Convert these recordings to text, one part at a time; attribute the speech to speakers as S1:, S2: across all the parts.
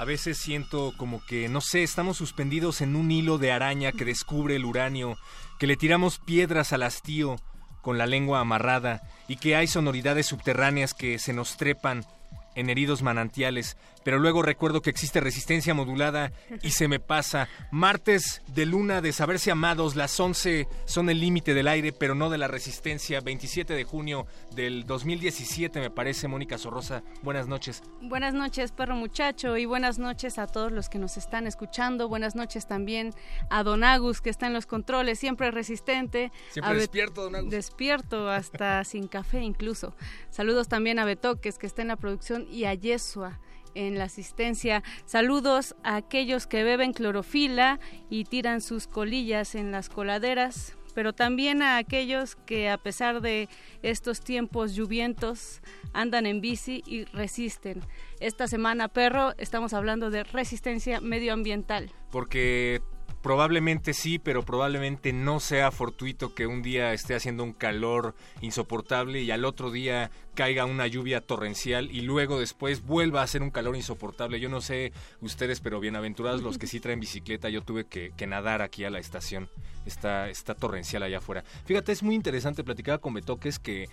S1: A veces siento como que, no sé, estamos suspendidos en un hilo de araña que descubre el uranio, que le tiramos piedras al hastío con la lengua amarrada y que hay sonoridades subterráneas que se nos trepan en heridos manantiales, pero luego recuerdo que existe resistencia modulada y se me pasa. Martes de luna de saberse amados, las 11 son el límite del aire, pero no de la resistencia. 27 de junio del 2017 me parece, Mónica Sorrosa. Buenas noches.
S2: Buenas noches, perro muchacho, y buenas noches a todos los que nos están escuchando. Buenas noches también a Don Agus, que está en los controles, siempre resistente.
S1: Siempre
S2: A
S1: despierto, Don Agus.
S2: Despierto, hasta sin café incluso. Saludos también a Betoques, que está en la producción, y a Yesua en la asistencia. Saludos a aquellos que beben clorofila y tiran sus colillas en las coladeras, pero también a aquellos que a pesar de estos tiempos lluvientos andan en bici y resisten. Esta semana, perro, estamos hablando de resistencia medioambiental.
S1: Porque probablemente sí, pero probablemente no sea fortuito que un día esté haciendo un calor insoportable y al otro día caiga una lluvia torrencial y luego después vuelva a hacer un calor insoportable. Yo no sé ustedes, pero bienaventurados los que sí traen bicicleta, yo tuve que, nadar aquí a la estación. Está, está torrencial allá afuera. Fíjate, es muy interesante platicar con Betoques que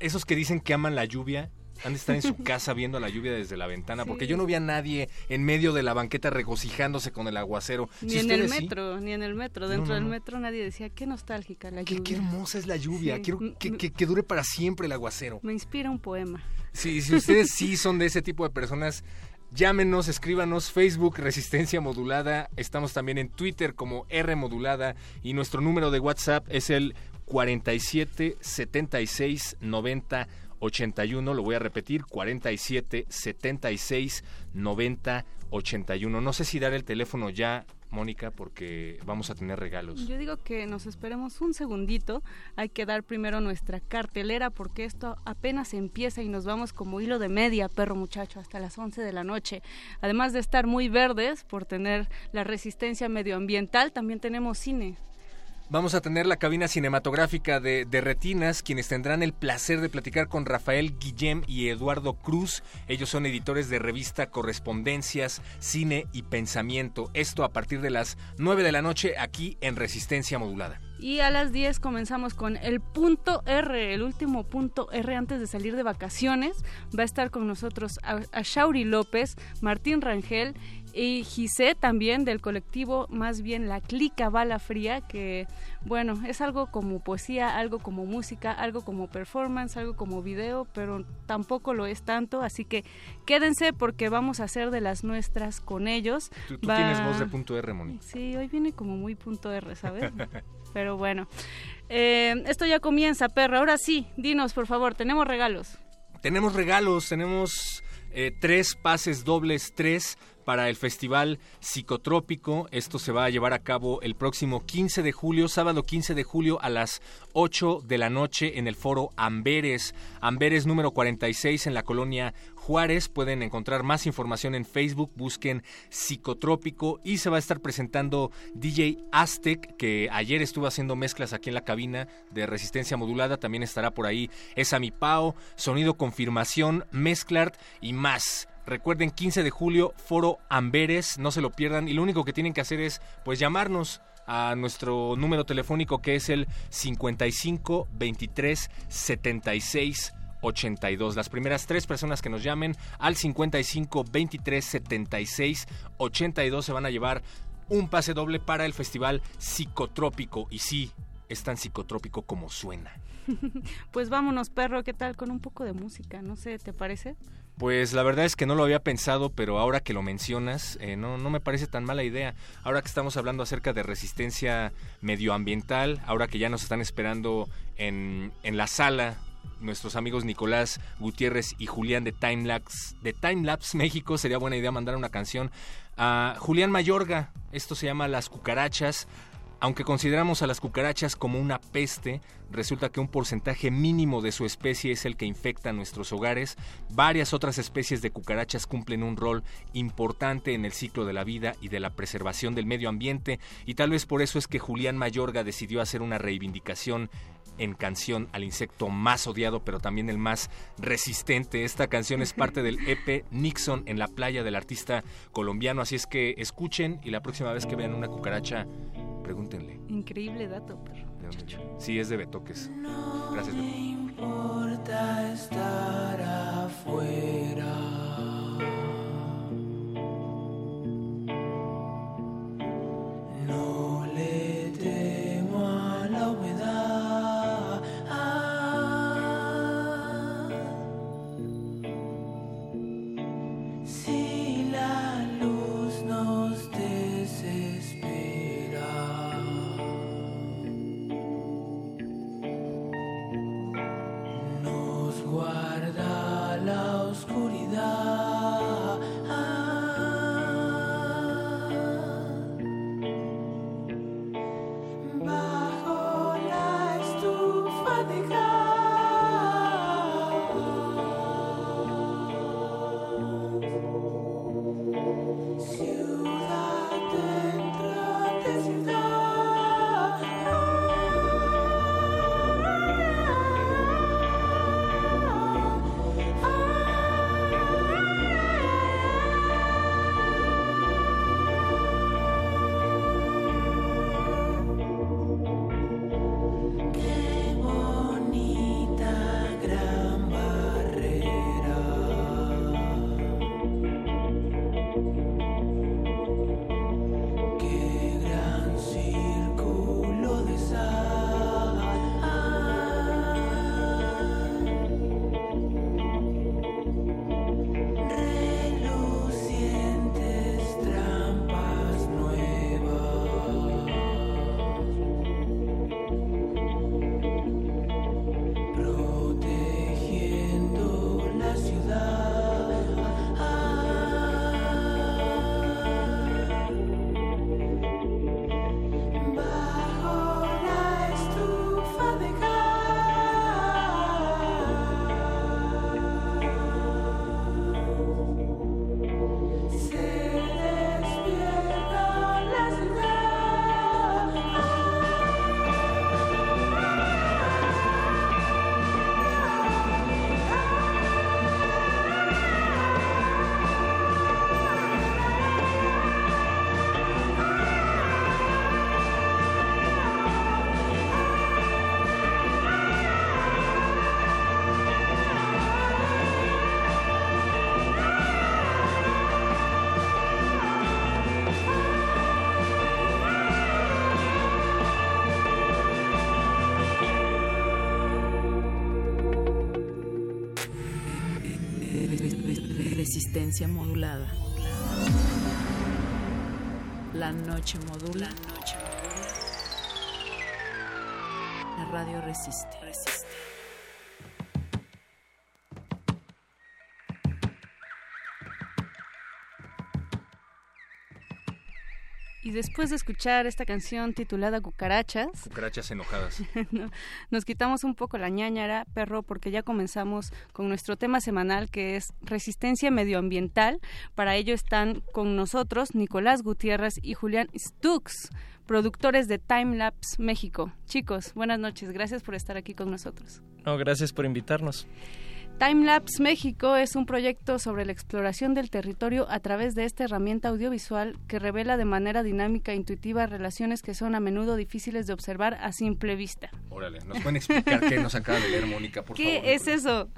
S1: esos que dicen que aman la lluvia han de estar en su casa viendo la lluvia desde la ventana, porque yo no vi a nadie en medio de la banqueta regocijándose con el aguacero.
S2: Ni
S1: Si
S2: en el
S1: sí,
S2: metro, ni en el metro. Dentro
S1: no,
S2: del metro nadie decía, qué nostálgica la lluvia.
S1: qué hermosa es la lluvia.
S2: Sí.
S1: Quiero que,
S2: M-
S1: que- que dure para siempre el aguacero.
S2: Me inspira un poema.
S1: Sí, si ustedes sí son de ese tipo de personas, llámenos, escríbanos, Facebook Resistencia Modulada. Estamos también en Twitter como R Modulada y nuestro número de WhatsApp es el 47 76 90 81. Lo voy a repetir, 47 76 90 81. No sé si dar el teléfono ya, Mónica, porque vamos a tener regalos.
S2: Yo digo que nos esperemos un segundito. Hay que dar primero nuestra cartelera porque esto apenas empieza y nos vamos como hilo de media, perro muchacho, hasta las 11 de la noche. Además de estar muy verdes por tener la resistencia medioambiental, también tenemos cine.
S1: Vamos a tener la cabina cinematográfica de, de Retinas, quienes tendrán el placer de platicar con Rafael Guillem y Eduardo Cruz. Ellos son editores de revista Correspondencias, Cine y Pensamiento. Esto a partir de las 9 de la noche aquí en Resistencia Modulada.
S2: Y a las 10 comenzamos con el punto R, el último punto R antes de salir de vacaciones. Va a estar con nosotros a, a Shauri López, Martín Rangel y Gisé también del colectivo, más bien la Clica Bala Fría, que bueno, es algo como poesía, algo como música, algo como performance, algo como video, pero tampoco lo es tanto, así que quédense porque vamos a hacer de las nuestras con ellos.
S1: Tú, tú
S2: Va-
S1: tienes voz de punto R, Moni.
S2: Sí, hoy viene como muy punto R, ¿sabes? Pero bueno, Eh, esto ya comienza, perro. Ahora sí, dinos, por favor, tenemos regalos.
S1: Tenemos regalos, tenemos eh, tres pases dobles, tres para el Festival Psicotrópico. Esto se va a llevar a cabo el próximo 15 de julio, sábado 15 de julio a las 8 de la noche en el foro Amberes. Amberes número 46 en la colonia Juárez. Pueden encontrar más información en Facebook, busquen Psicotrópico y se va a estar presentando DJ Aztec, que ayer estuvo haciendo mezclas aquí en la cabina de resistencia modulada. También estará por ahí Esa Mi Pao, Sonido Confirmación, Mezclart y más. Recuerden, 15 de julio, Foro Amberes, no se lo pierdan. Y lo único que tienen que hacer es, pues, llamarnos a nuestro número telefónico que es el 55 23 76 82. Las primeras tres personas que nos llamen al 55 23 76 82 se van a llevar un pase doble para el festival psicotrópico. Y sí, es tan psicotrópico como suena.
S2: pues vámonos, perro, ¿qué tal? Con un poco de música, no sé, ¿te parece?
S1: Pues la verdad es que no lo había pensado, pero ahora que lo mencionas, eh, no, no me parece tan mala idea. Ahora que estamos hablando acerca de resistencia medioambiental, ahora que ya nos están esperando en, en la sala nuestros amigos Nicolás Gutiérrez y Julián de Timelapse, de Timelapse México, sería buena idea mandar una canción a Julián Mayorga. Esto se llama Las Cucarachas. Aunque consideramos a las cucarachas como una peste, resulta que un porcentaje mínimo de su especie es el que infecta nuestros hogares. Varias otras especies de cucarachas cumplen un rol importante en el ciclo de la vida y de la preservación del medio ambiente, y tal vez por eso es que Julián Mayorga decidió hacer una reivindicación en canción al insecto más odiado, pero también el más resistente. Esta canción es parte del EP Nixon en la playa del artista colombiano, así es que escuchen y la próxima vez que vean una cucaracha, pregúntenle.
S2: Increíble dato, perro.
S1: Sí, es de Betoques. Gracias,
S3: No importa estar afuera.
S4: Resistencia modulada. La noche modula. La radio resiste.
S2: Después de escuchar esta canción titulada Cucarachas,
S1: Cucarachas enojadas.
S2: no, nos quitamos un poco la ñañara, perro, porque ya comenzamos con nuestro tema semanal que es resistencia medioambiental. Para ello están con nosotros Nicolás Gutiérrez y Julián Stux, productores de Timelapse México. Chicos, buenas noches, gracias por estar aquí con nosotros.
S5: No, gracias por invitarnos.
S2: Timelapse México es un proyecto sobre la exploración del territorio a través de esta herramienta audiovisual que revela de manera dinámica e intuitiva relaciones que son a menudo difíciles de observar a simple vista.
S1: Órale, ¿nos pueden explicar qué nos acaba de leer Mónica, por
S2: ¿Qué
S1: favor?
S2: es eso?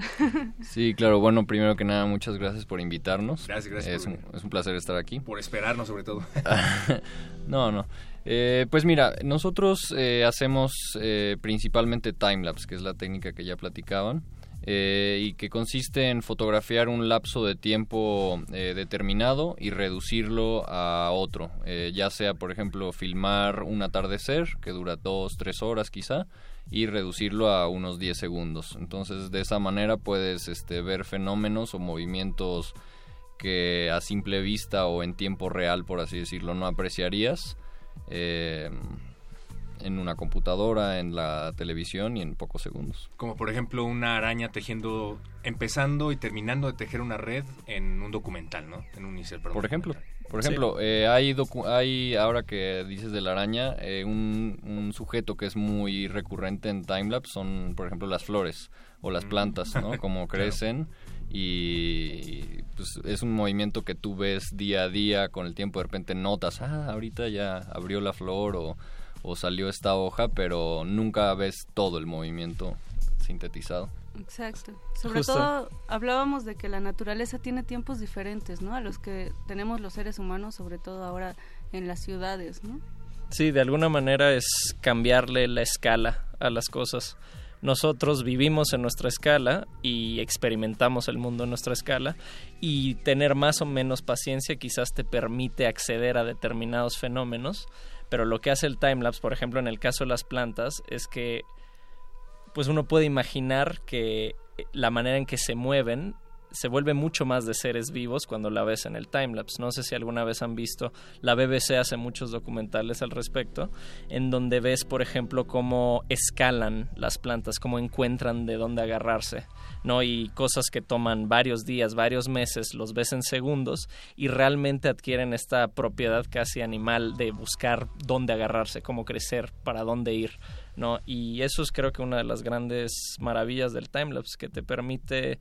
S5: Sí, claro. Bueno, primero que nada, muchas gracias por invitarnos.
S1: Gracias, gracias
S5: Es
S1: por
S5: un, es un placer estar aquí.
S1: Por esperarnos, sobre todo.
S5: no, no. Eh, pues mira, nosotros eh, hacemos eh, principalmente timelapse, que es la técnica que ya platicaban, eh, y que consiste en fotografiar un lapso de tiempo eh, determinado y reducirlo a otro. Eh, ya sea, por ejemplo, filmar un atardecer, que dura dos, tres horas quizá, y reducirlo a unos 10 segundos. Entonces, de esa manera puedes este, ver fenómenos o movimientos que a simple vista o en tiempo real, por así decirlo, no apreciarías eh, en una computadora, en la televisión y en pocos segundos.
S1: Como por ejemplo una araña tejiendo, empezando y terminando de tejer una red en un documental, ¿no? En un insert, perdón,
S5: Por ejemplo, por ejemplo, eh, hay, docu- hay, ahora que dices de la araña, eh, un, un sujeto que es muy recurrente en timelapse son, por ejemplo, las flores o las plantas, ¿no? Como crecen y pues, es un movimiento que tú ves día a día, con el tiempo de repente notas, ah, ahorita ya abrió la flor o, o salió esta hoja, pero nunca ves todo el movimiento sintetizado.
S2: Exacto. Sobre
S6: Justo.
S2: todo hablábamos de que la naturaleza tiene tiempos diferentes, ¿no? A los que tenemos los seres humanos, sobre todo ahora en las ciudades, ¿no?
S6: Sí, de alguna manera es cambiarle la escala a las cosas. Nosotros vivimos en nuestra escala y experimentamos el mundo en nuestra escala y tener más o menos paciencia quizás te permite acceder a determinados fenómenos, pero lo que hace el timelapse, por ejemplo, en el caso de las plantas, es que pues uno puede imaginar que la manera en que se mueven se vuelve mucho más de seres vivos cuando la ves en el timelapse. No sé si alguna vez han visto, la BBC hace muchos documentales al respecto, en donde ves, por ejemplo, cómo escalan las plantas, cómo encuentran de dónde agarrarse, ¿no? Y cosas que toman varios días, varios meses, los ves en segundos y realmente adquieren esta propiedad casi animal de buscar dónde agarrarse, cómo crecer, para dónde ir. ¿no? Y eso es creo que una de las grandes maravillas del timelapse, que te permite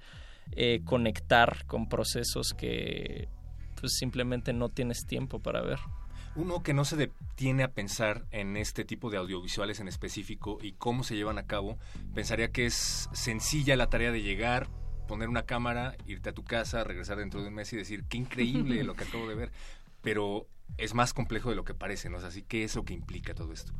S6: eh, conectar con procesos que pues simplemente no tienes tiempo para ver.
S1: Uno que no se detiene a pensar en este tipo de audiovisuales en específico y cómo se llevan a cabo, pensaría que es sencilla la tarea de llegar, poner una cámara, irte a tu casa, regresar dentro de un mes y decir, qué increíble lo que acabo de ver. Pero es más complejo de lo que parece, ¿no? Así que es lo que implica todo esto.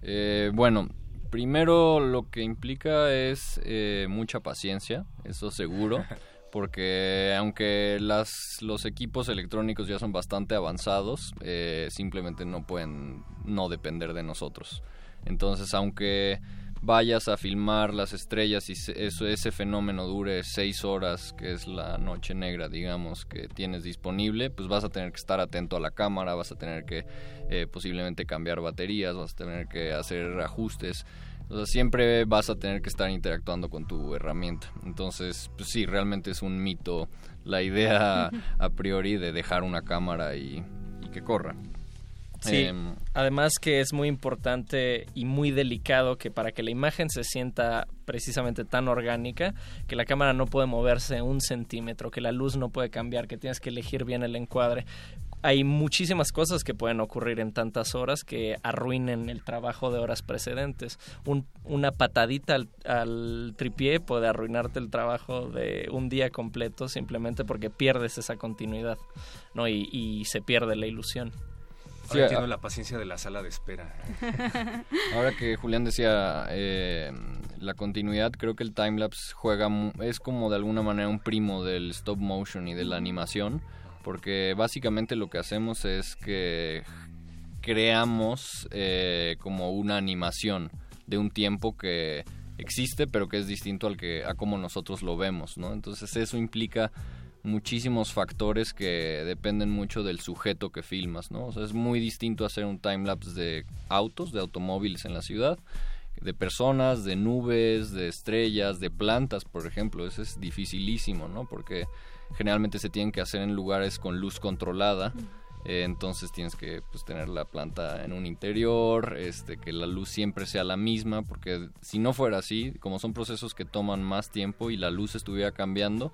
S5: Eh, bueno, primero lo que implica es eh, mucha paciencia, eso seguro, porque aunque las, los equipos electrónicos ya son bastante avanzados, eh, simplemente no pueden no depender de nosotros. Entonces, aunque vayas a filmar las estrellas y eso, ese fenómeno dure seis horas, que es la noche negra, digamos, que tienes disponible, pues vas a tener que estar atento a la cámara, vas a tener que eh, posiblemente cambiar baterías, vas a tener que hacer ajustes. O sea, siempre vas a tener que estar interactuando con tu herramienta. Entonces, pues sí, realmente es un mito la idea a priori de dejar una cámara y, y que corra.
S6: Sí,
S5: Em,
S6: además que es muy importante y muy delicado que para que la imagen se sienta precisamente tan orgánica, que la cámara no puede moverse un centímetro, que la luz no puede cambiar, que tienes que elegir bien el encuadre. Hay muchísimas cosas que pueden ocurrir en tantas horas que arruinen el trabajo de horas precedentes. Un- una patadita al, al tripié puede arruinarte el trabajo de un día completo simplemente porque pierdes esa continuidad, ¿no? Y, y se pierde la ilusión.
S5: Sí,
S1: Ahora
S5: a-
S1: la paciencia de la sala de espera.
S5: Ahora que Julián decía eh, la continuidad, creo que el timelapse juega mu- es como de alguna manera un primo del stop motion y de la animación, porque básicamente lo que hacemos es que creamos eh, como una animación de un tiempo que existe pero que es distinto al que a como nosotros lo vemos, ¿no? Entonces eso implica muchísimos factores que dependen mucho del sujeto que filmas, ¿no? O sea, es muy distinto hacer un timelapse de autos, de automóviles en la ciudad, de personas, de nubes, de estrellas, de plantas, por ejemplo. Eso es dificilísimo, ¿no? Porque generalmente se tienen que hacer en lugares con luz controlada Eh, entonces tienes que pues, tener la planta en un interior, este, que la luz siempre sea la misma, porque si no fuera así, como son procesos que toman más tiempo y la luz estuviera cambiando,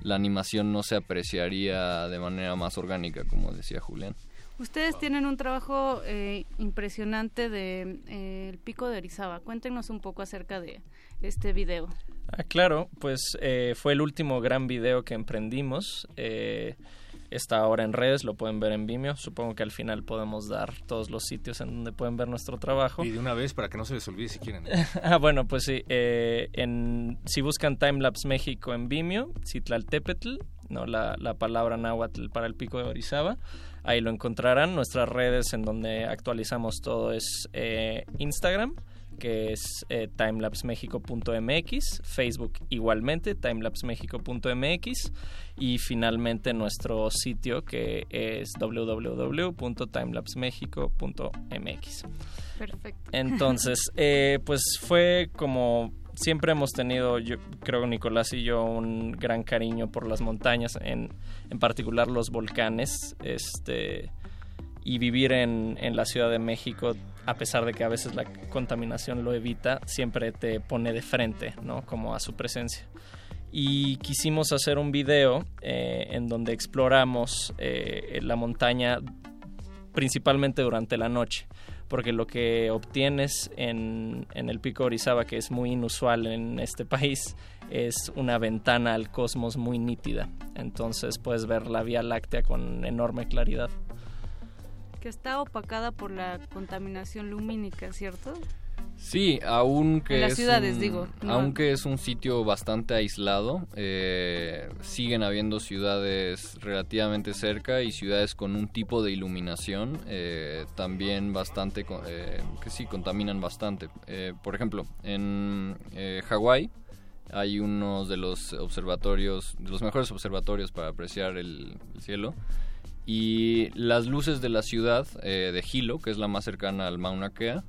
S5: la animación no se apreciaría de manera más orgánica, como decía Julián.
S2: Ustedes tienen un trabajo eh, impresionante de eh, el pico de Orizaba. Cuéntenos un poco acerca de este video.
S6: Ah, claro, pues eh, fue el último gran video que emprendimos. Eh, está ahora en redes, lo pueden ver en Vimeo. Supongo que al final podemos dar todos los sitios en donde pueden ver nuestro trabajo.
S1: Y de una vez para que no se les olvide si quieren.
S6: ah, bueno, pues sí. eh, en, si buscan Timelapse México en Vimeo, Citlaltépetl, no la, la palabra náhuatl para el pico de Orizaba, ahí lo encontrarán. Nuestras redes en donde actualizamos todo es eh, Instagram, que es eh, Facebook igualmente, timelapsemexico.mx y finalmente nuestro sitio que es www.timelapsemexico.mx.
S2: Perfecto.
S6: Entonces, eh, pues fue como siempre hemos tenido, yo creo Nicolás y yo, un gran cariño por las montañas, en, en particular los volcanes, este y vivir en, en la Ciudad de México, a pesar de que a veces la contaminación lo evita, siempre te pone de frente, ¿no? Como a su presencia. Y quisimos hacer un video eh, en donde exploramos eh, la montaña principalmente durante la noche porque lo que obtienes en, en el pico Orizaba, que es muy inusual en este país, es una ventana al cosmos muy nítida. Entonces puedes ver la Vía Láctea con enorme claridad.
S2: Que está opacada por la contaminación lumínica, ¿cierto?
S5: Sí, aunque
S2: las
S5: es
S2: ciudades,
S5: un-
S2: digo, no-
S5: aunque es un sitio bastante aislado, eh, siguen habiendo ciudades relativamente cerca y ciudades con un tipo de iluminación eh, también bastante, eh, que sí contaminan bastante. Por ejemplo, en Hawái hay unos de los observatorios, de los mejores observatorios para apreciar el, el cielo. Y las luces de la ciudad eh, de Hilo, que es la más cercana al Mauna Kea,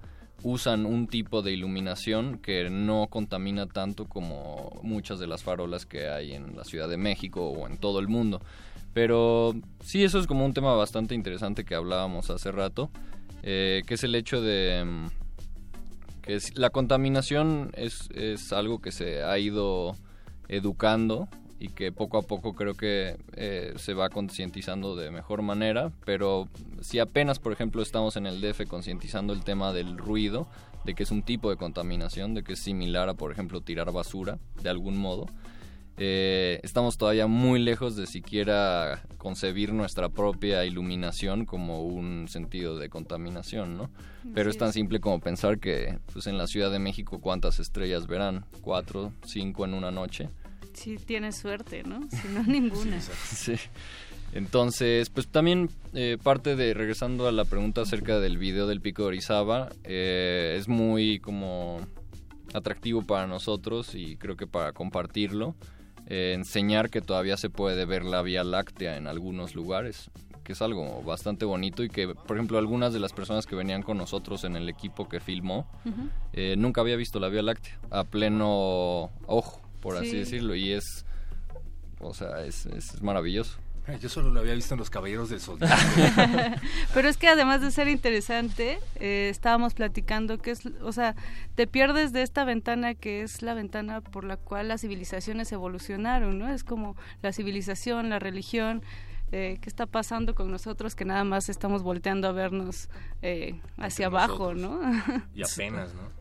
S5: usan un tipo de iluminación que no contamina tanto como muchas de las farolas que hay en la Ciudad de México o en todo el mundo. Pero sí, eso es como un tema bastante interesante que hablábamos hace rato, eh, que es el hecho de mm, que la contaminación es, es algo que se ha ido educando y que poco a poco creo que eh, se va concientizando de mejor manera, pero si apenas, por ejemplo, estamos en el DF concientizando el tema del ruido, de que es un tipo de contaminación, de que es similar a, por ejemplo, tirar basura de algún modo, eh, estamos todavía muy lejos de siquiera concebir nuestra propia iluminación como un sentido de contaminación, ¿no? Pero es tan simple como pensar que pues en la Ciudad de México cuántas estrellas verán, cuatro, cinco en una noche.
S2: Sí, tienes suerte, ¿no? Si no, ninguna.
S5: Sí. Entonces, pues también eh, parte de, regresando a la pregunta acerca del video del Pico de Orizaba, eh, es muy como atractivo para nosotros y creo que para compartirlo, eh, enseñar que todavía se puede ver la Vía Láctea en algunos lugares, que es algo bastante bonito y que, por ejemplo, algunas de las personas que venían con nosotros en el equipo que filmó, eh, nunca había visto la Vía Láctea a pleno ojo, por así
S2: Sí.
S5: decirlo, y es, o sea, es, es maravilloso.
S1: Yo solo lo había visto en los Caballeros del Zodiaco.
S2: Pero es que además de ser interesante, eh, estábamos platicando que es, o sea, te pierdes de esta ventana que es la ventana por la cual las civilizaciones evolucionaron, ¿no? Es como la civilización, la religión, eh, ¿qué está pasando con nosotros que nada más estamos volteando a vernos eh, hacia
S1: Entre
S2: abajo, ¿no?
S1: Y apenas, ¿no?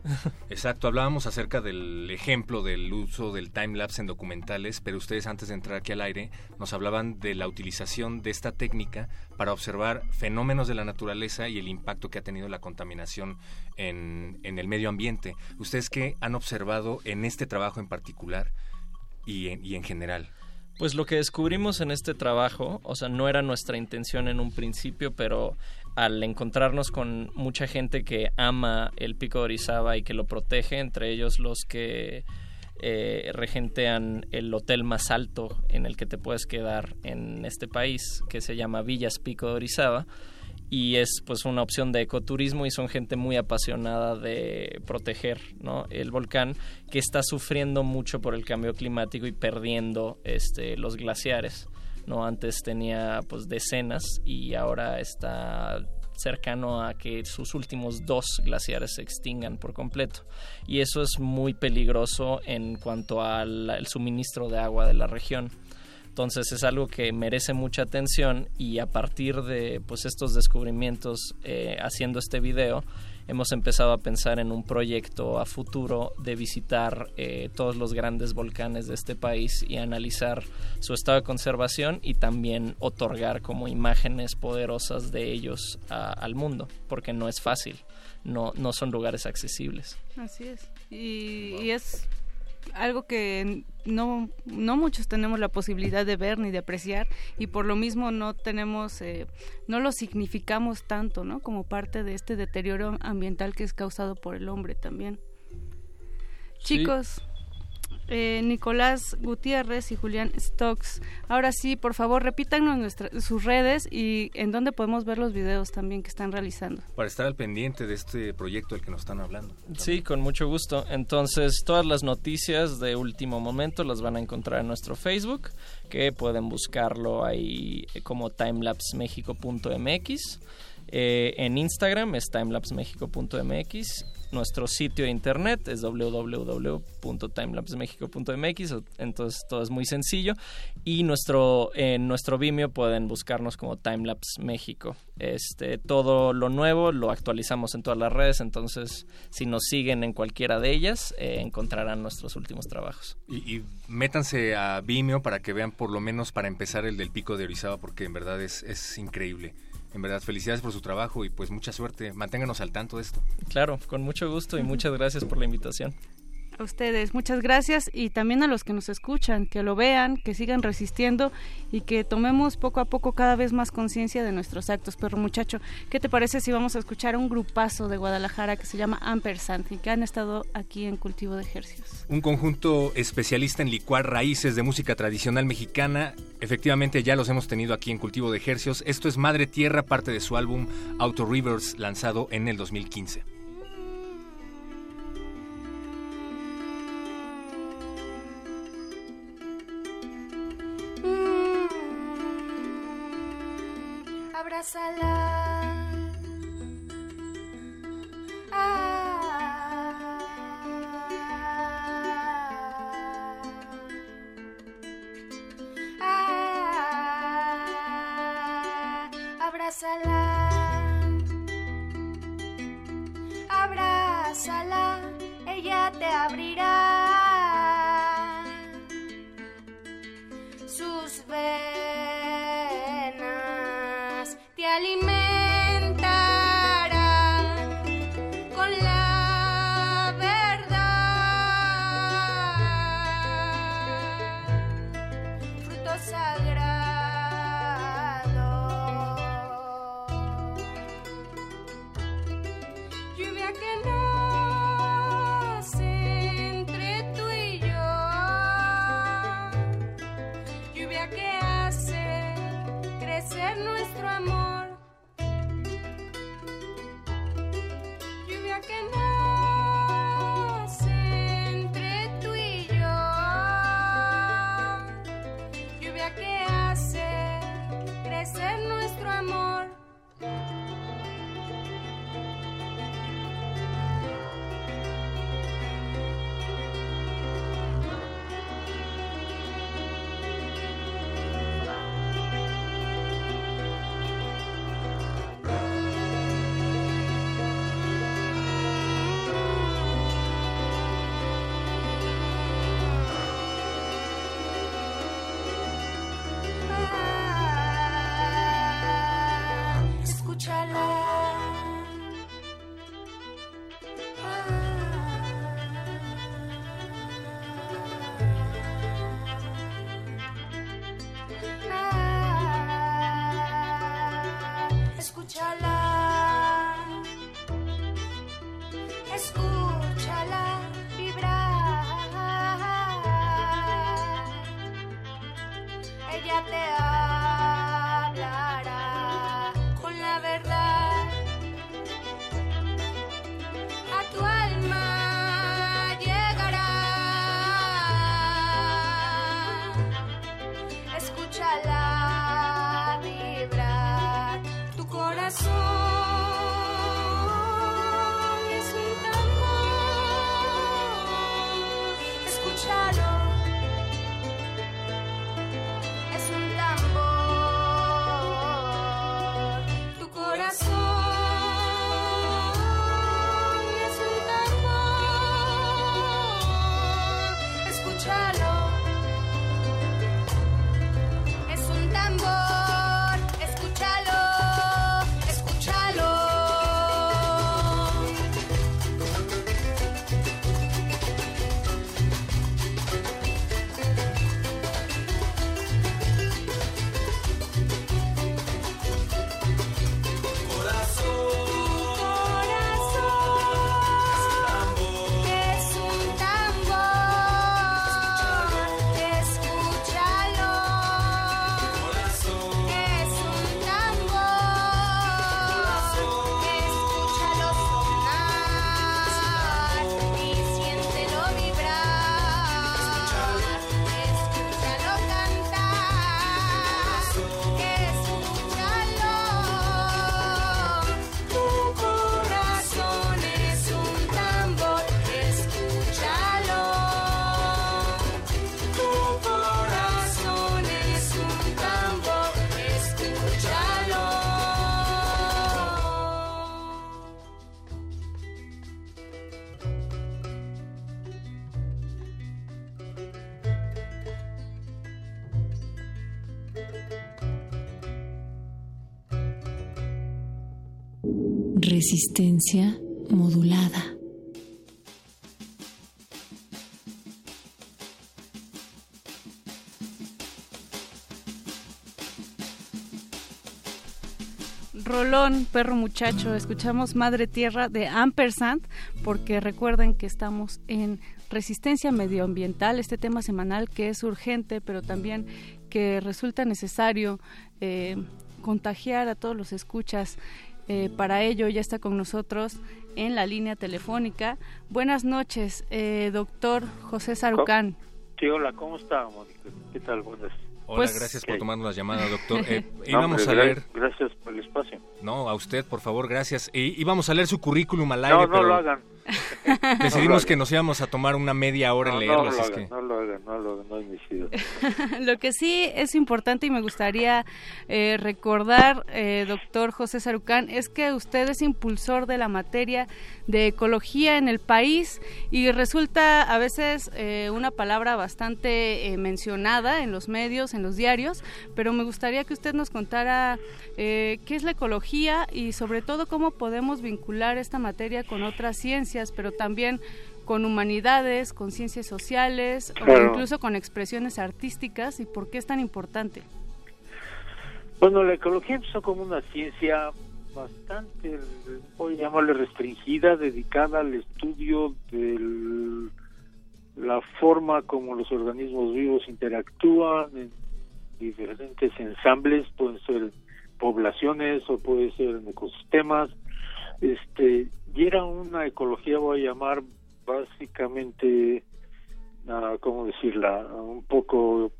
S1: Exacto, hablábamos acerca del ejemplo del uso del timelapse en documentales, pero ustedes antes de entrar aquí al aire nos hablaban de la utilización de esta técnica para observar fenómenos de la naturaleza y el impacto que ha tenido la contaminación en, en el medio ambiente. ¿Ustedes qué han observado en este trabajo en particular y en, y en general?
S6: Pues lo que descubrimos en este trabajo, o sea, no era nuestra intención en un principio, pero al encontrarnos con mucha gente que ama el pico de Orizaba y que lo protege, entre ellos los que eh, regentean el hotel más alto en el que te puedes quedar en este país, que se llama Villas Pico de Orizaba, y es pues una opción de ecoturismo y son gente muy apasionada de proteger ¿no? el volcán que está sufriendo mucho por el cambio climático y perdiendo este, los glaciares. no antes tenía pues decenas y ahora está cercano a que sus últimos dos glaciares se extingan por completo y eso es muy peligroso en cuanto al suministro de agua de la región entonces es algo que merece mucha atención y a partir de pues estos descubrimientos eh, haciendo este video hemos empezado a pensar en un proyecto a futuro de visitar eh, todos los grandes volcanes de este país y analizar su estado de conservación y también otorgar como imágenes poderosas de ellos a- al mundo, porque no es fácil, no, no son lugares accesibles.
S2: Así es. Y, y es algo que no, no muchos tenemos la posibilidad de ver ni de apreciar y por lo mismo no tenemos, eh, no lo significamos tanto, ¿no? Como parte de este deterioro ambiental que es causado por el hombre también.
S5: Sí.
S2: Chicos, eh, Nicolás Gutiérrez y Julián Stokes, ahora sí, por favor, repítanos nuestra- sus redes y en dónde podemos ver los videos también que están realizando.
S1: Para estar al pendiente de este proyecto del que nos están hablando.
S6: Sí, con mucho gusto. Entonces, todas las noticias de último momento las van a encontrar en nuestro Facebook, que pueden buscarlo ahí como timelapsemexico.mx. Eh, en Instagram es timelapsemexico.mx. Nuestro sitio de internet es www.timelapsemexico.mx. o- Entonces todo es muy sencillo. Y nuestro, en nuestro Vimeo pueden buscarnos como Timelapse México. Este, todo lo nuevo lo actualizamos en todas las redes. Entonces, si nos siguen en cualquiera de ellas, eh, encontrarán nuestros últimos trabajos.
S1: Y, y métanse a Vimeo para que vean por lo menos para empezar el del Pico de Orizaba porque en verdad es, es increíble. En verdad, felicidades por su trabajo y pues mucha suerte. Manténganos al tanto de esto.
S6: Claro, con mucho gusto y muchas gracias por la invitación.
S2: A ustedes, muchas gracias y también a los que nos escuchan, que lo vean, que sigan resistiendo y que tomemos poco a poco cada vez más conciencia de nuestros actos. Perro muchacho, ¿qué te parece si vamos a escuchar un grupazo de Guadalajara que se llama Ampersand y que han estado aquí en Cultivo de Ejercicios?
S1: Un conjunto especialista en licuar raíces de música tradicional mexicana. Efectivamente ya los hemos tenido aquí en Cultivo de Ejercios. Esto es Madre Tierra, parte de su álbum Auto Rivers, lanzado en el 2015.
S7: Resistencia modulada.
S2: Rolón, perro muchacho, escuchamos Madre Tierra de Ampersand, porque recuerden que estamos en resistencia medioambiental, este tema semanal que es urgente, pero también que resulta necesario eh, contagiar a todos los escuchas. Eh, para ello ya está con nosotros en la línea telefónica. Buenas noches, eh, doctor José Sarucán.
S8: Sí, hola, ¿cómo está, Mónica? ¿Qué tal? Buenas.
S1: Hola, gracias por tomarnos la llamada, doctor. Eh,
S8: No,
S1: íbamos
S8: hombre,
S1: a leer...
S8: Gracias por el espacio.
S1: No, a usted, por favor, gracias. Y íbamos a leer su currículum al aire,
S8: No, no
S1: pero
S8: lo hagan.
S1: decidimos que nos íbamos a tomar una media hora en leerlo,
S8: no
S1: así
S8: lo
S1: es
S8: hagan,
S1: que...
S8: no lo hagan, no lo hagan, no.
S2: Lo que sí es importante y me gustaría eh, recordar, eh, doctor José Sarucán, es que usted es impulsor de la materia de ecología en el país y resulta a veces eh, una palabra bastante eh, mencionada en los medios, en los diarios, pero me gustaría que usted nos contara eh, qué es la ecología y sobre todo cómo podemos vincular esta materia con otras ciencias, pero también con humanidades, con ciencias sociales o incluso con expresiones artísticas y por qué es tan importante.
S8: Bueno, la ecología empezó como una ciencia bastante, voy a llamarle restringida, dedicada al estudio de la forma como los organismos vivos interactúan en diferentes ensambles, pueden ser poblaciones o puede ser en ecosistemas, este, y era una ecología, voy a llamar básicamente, ah, ¿cómo decirla? Un poco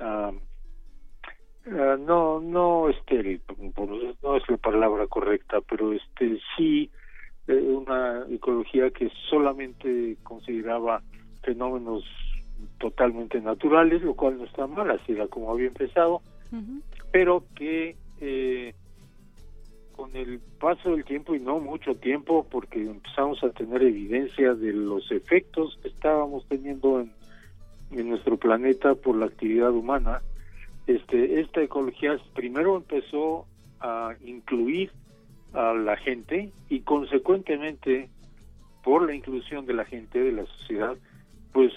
S8: ah, Ah, no no estéril no es la palabra correcta pero este sí eh, una ecología que solamente consideraba fenómenos totalmente naturales lo cual no está mal así era como había empezado pero que eh, con el paso del tiempo y no mucho tiempo porque empezamos a tener evidencia de los efectos que estábamos teniendo en, nuestro planeta por la actividad humana este esta ecología primero empezó a incluir a la gente y consecuentemente por la inclusión de la gente de la sociedad pues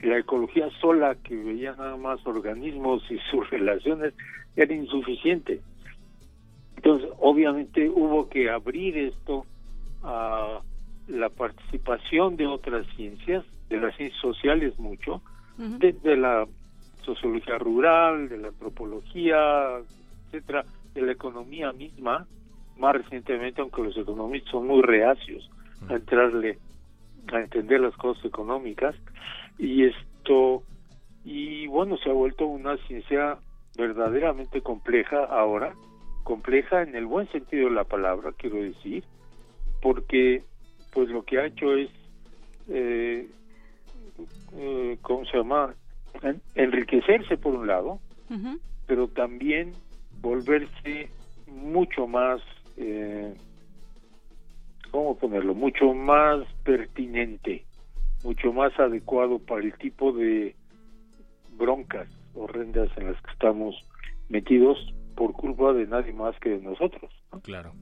S8: la ecología sola que veía nada más organismos y sus relaciones era insuficiente entonces obviamente hubo que abrir esto a la participación de otras ciencias de las ciencias sociales mucho desde la sociología rural, de la antropología, etcétera, de la economía misma, más recientemente, aunque los economistas son muy reacios a entrarle a entender las cosas económicas, y esto, y bueno, se ha vuelto una ciencia verdaderamente compleja ahora, compleja en el buen sentido de la palabra, quiero decir, porque pues lo que ha hecho es eh, eh, ¿cómo se llama? En- enriquecerse por un lado, pero también volverse mucho más, eh, ¿cómo ponerlo? Mucho más pertinente, mucho más adecuado para el tipo de broncas horrendas en las que estamos metidos por culpa de nadie más que de nosotros.
S1: Claro.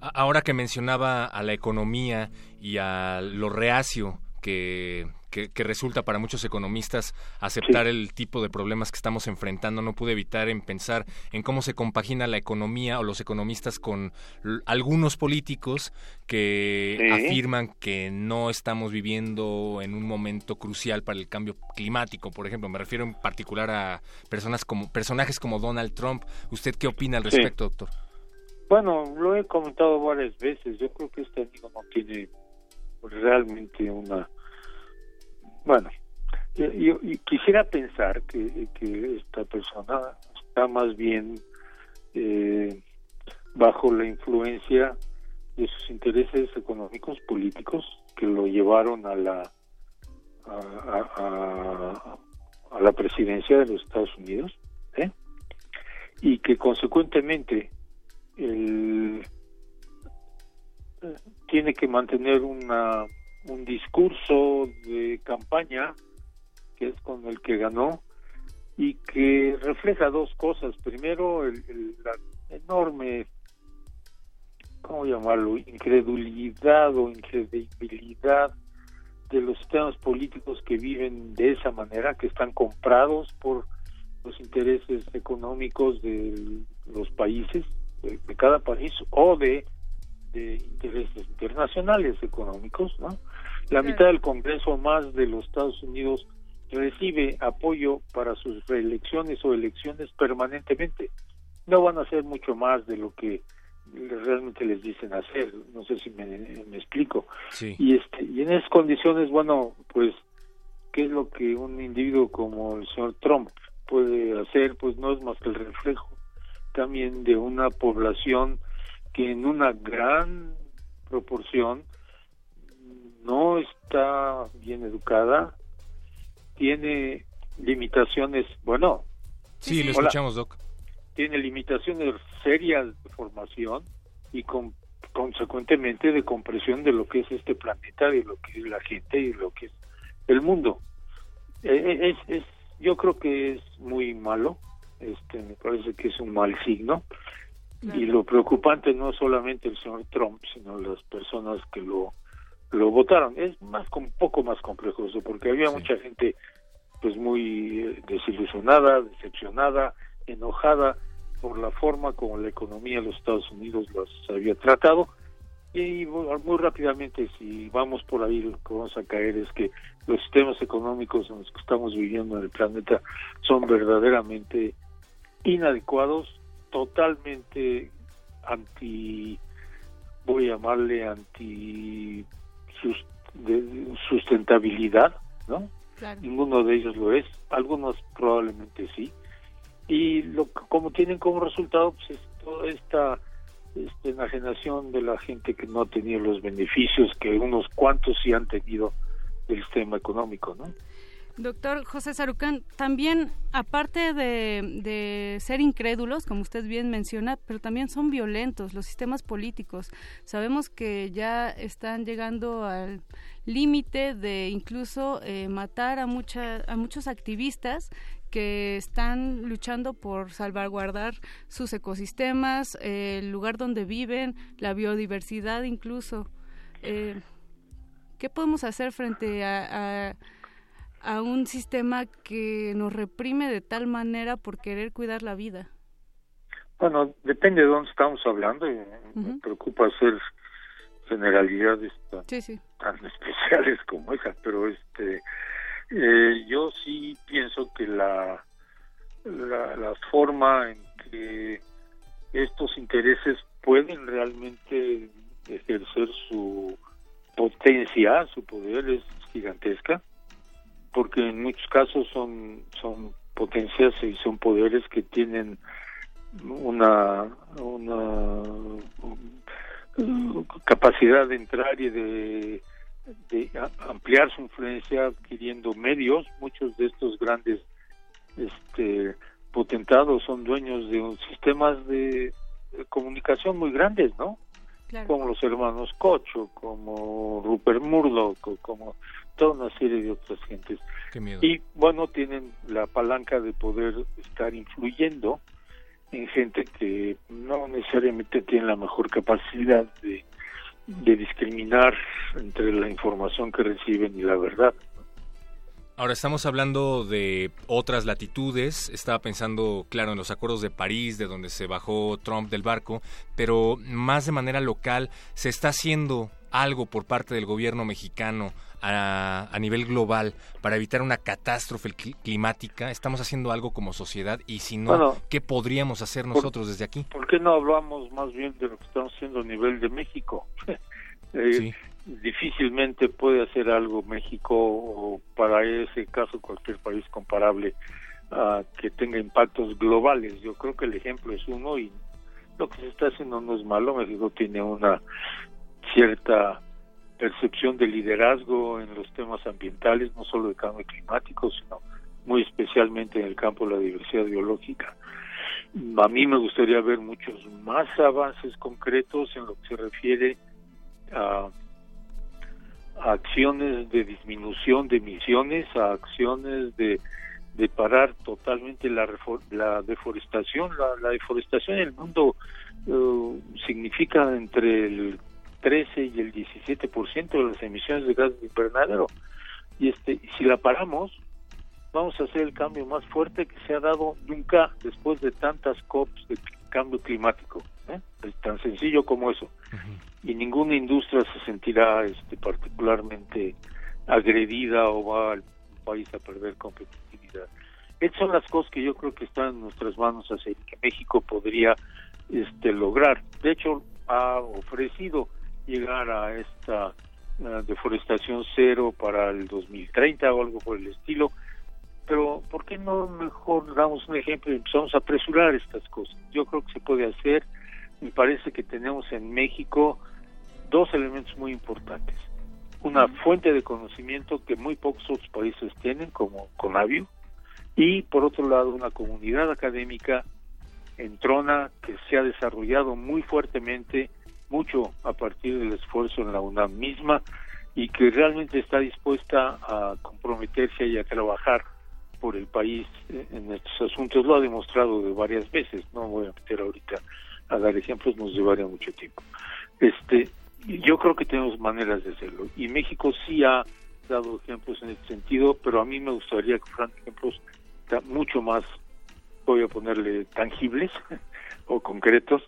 S1: Ahora que mencionaba a la economía y a lo reacio que, que, que resulta para muchos economistas aceptar el tipo de problemas que estamos enfrentando, no pude evitar en pensar en cómo se compagina la economía o los economistas con algunos políticos que
S8: Sí.
S1: afirman que no estamos viviendo en un momento crucial para el cambio climático, por ejemplo. Me refiero en particular a personas como personajes como Donald Trump. ¿Usted qué opina al
S8: Sí.
S1: respecto, doctor?
S8: Bueno, lo he comentado varias veces. Yo creo que este amigo no tiene realmente una. Bueno, yo, yo- quisiera pensar que, que esta persona está más bien eh, bajo la influencia de sus intereses económicos políticos que lo llevaron a la a- a la presidencia de los Estados Unidos ¿eh? y que consecuentemente el, eh, tiene que mantener una, un discurso de campaña que es con el que ganó y que refleja dos cosas. Primero, el, la enorme, ¿cómo llamarlo?, incredulidad o incredibilidad de los sistemas políticos que viven de esa manera, que están comprados por los intereses económicos de los países, de, de cada país, o de intereses internacionales económicos, ¿no? La mitad del Congreso más de los Estados Unidos recibe apoyo para sus reelecciones o elecciones permanentemente. No van a hacer mucho más de lo que realmente les dicen hacer. No sé si me, me explico.
S1: Sí.
S8: Y, este, y en esas condiciones, bueno, pues, ¿qué es lo que un individuo como el señor Trump puede hacer? Pues no es más que el reflejo también de una población que en una gran proporción no está bien educada, tiene limitaciones, bueno,
S1: Sí, lo
S8: Hola.
S1: escuchamos, Doc.
S8: tiene limitaciones serias de formación y con, consecuentemente de compresión de lo que es este planeta, de lo que es la gente y de lo que es el mundo. Eh, Es, es, yo creo que es muy malo, este, me parece que es un mal signo y lo preocupante no es solamente el señor Trump, sino las personas que lo lo votaron. Es más un poco más complejo eso, porque había mucha gente pues muy eh, desilusionada, decepcionada, enojada por la forma como la economía de los Estados Unidos los había tratado y muy rápidamente si vamos por ahí lo que vamos a caer es que los sistemas económicos en los que estamos viviendo en el planeta son verdaderamente inadecuados, totalmente anti voy a llamarle anti de- sustentabilidad, ¿no?
S2: Claro.
S8: Ninguno de ellos lo es, algunos probablemente sí. Y lo como tienen como resultado pues es toda esta, esta enajenación de la gente que no ha tenido los beneficios que unos cuantos sí han tenido del sistema económico, ¿no?
S2: Doctor José Sarucán, también, aparte de, ser incrédulos, como usted bien menciona, pero también son violentos los sistemas políticos. Sabemos que ya están llegando al límite de incluso eh, matar a, mucha, a muchos activistas que están luchando por salvaguardar sus ecosistemas, el lugar donde viven, la biodiversidad incluso. Eh, ¿Qué podemos hacer frente a, a a un sistema que nos reprime de tal manera por querer cuidar la vida.
S8: Bueno, depende de dónde estamos hablando y me preocupa hacer generalidades tan,
S2: Sí, sí.
S8: tan especiales como esas, pero este eh, yo sí pienso que la, la la forma en que estos intereses pueden realmente ejercer su potencia, su poder es gigantesca, porque en muchos casos son son potencias y son poderes que tienen una una um, capacidad de entrar y de ampliar su influencia adquiriendo medios. Muchos de estos grandes este, potentados son dueños de sistemas de, de comunicación muy grandes, ¿no?
S2: Claro.
S8: Como los hermanos Cocho, como Rupert Murdoch, como toda una serie de otras gentes.
S1: Qué miedo.
S8: Y bueno, tienen la palanca de poder estar influyendo en gente que no necesariamente tiene la mejor capacidad de, de discriminar entre la información que reciben y la verdad.
S1: Ahora estamos hablando de otras latitudes. Estaba pensando, claro, en los acuerdos de París, de donde se bajó Trump del barco, pero más de manera local, ¿se está haciendo algo por parte del gobierno mexicano a, a nivel global para evitar una catástrofe cli- climática? ¿Estamos haciendo algo como sociedad? Y si no,
S8: Bueno,
S1: ¿qué podríamos hacer nosotros desde aquí?
S8: ¿Por qué no hablamos más bien de lo que estamos haciendo a nivel de México? Eh, Difícilmente puede hacer algo México o para ese caso cualquier país comparable ah, que tenga impactos globales. Yo creo que el ejemplo es uno y lo que se está haciendo no es malo. México tiene una cierta percepción de liderazgo en los temas ambientales, no solo de cambio climático, sino muy especialmente en el campo de la diversidad biológica. A mí me gustaría ver muchos más avances concretos en lo que se refiere a, acciones de disminución de emisiones, a acciones de, de parar totalmente la, la deforestación. La, la deforestación en el mundo eh, significa entre el 13 y el 17% de las emisiones de gases de invernadero. Y este, si la paramos, vamos a hacer el cambio más fuerte que se ha dado nunca después de tantas COPs de cambio climático. ¿eh? Es tan sencillo como eso. Y ninguna industria se sentirá este, particularmente agredida o va al país a perder competitividad. Estas son las cosas que yo creo que están en nuestras manos hacer que México podría este, lograr. De hecho, ha ofrecido llegar a esta eh, deforestación cero para el 2030 o algo por el estilo, pero ¿por qué no mejor damos un ejemplo y empezamos a apresurar estas cosas? Yo creo que se puede hacer. Me parece que tenemos en México dos elementos muy importantes. Una fuente de conocimiento que muy pocos otros países tienen, como Conavio, y por otro lado una comunidad académica en Trona que se ha desarrollado muy fuertemente, mucho a partir del esfuerzo en la UNAM misma y que realmente está dispuesta a comprometerse y a trabajar por el país en estos asuntos. Lo ha demostrado de varias veces, no voy a meter ahorita a dar ejemplos, nos llevaría mucho tiempo. Este, yo creo que tenemos maneras de hacerlo y México sí ha dado ejemplos en este sentido, pero a mí me gustaría que fueran ejemplos mucho más, voy a ponerle tangibles o concretos,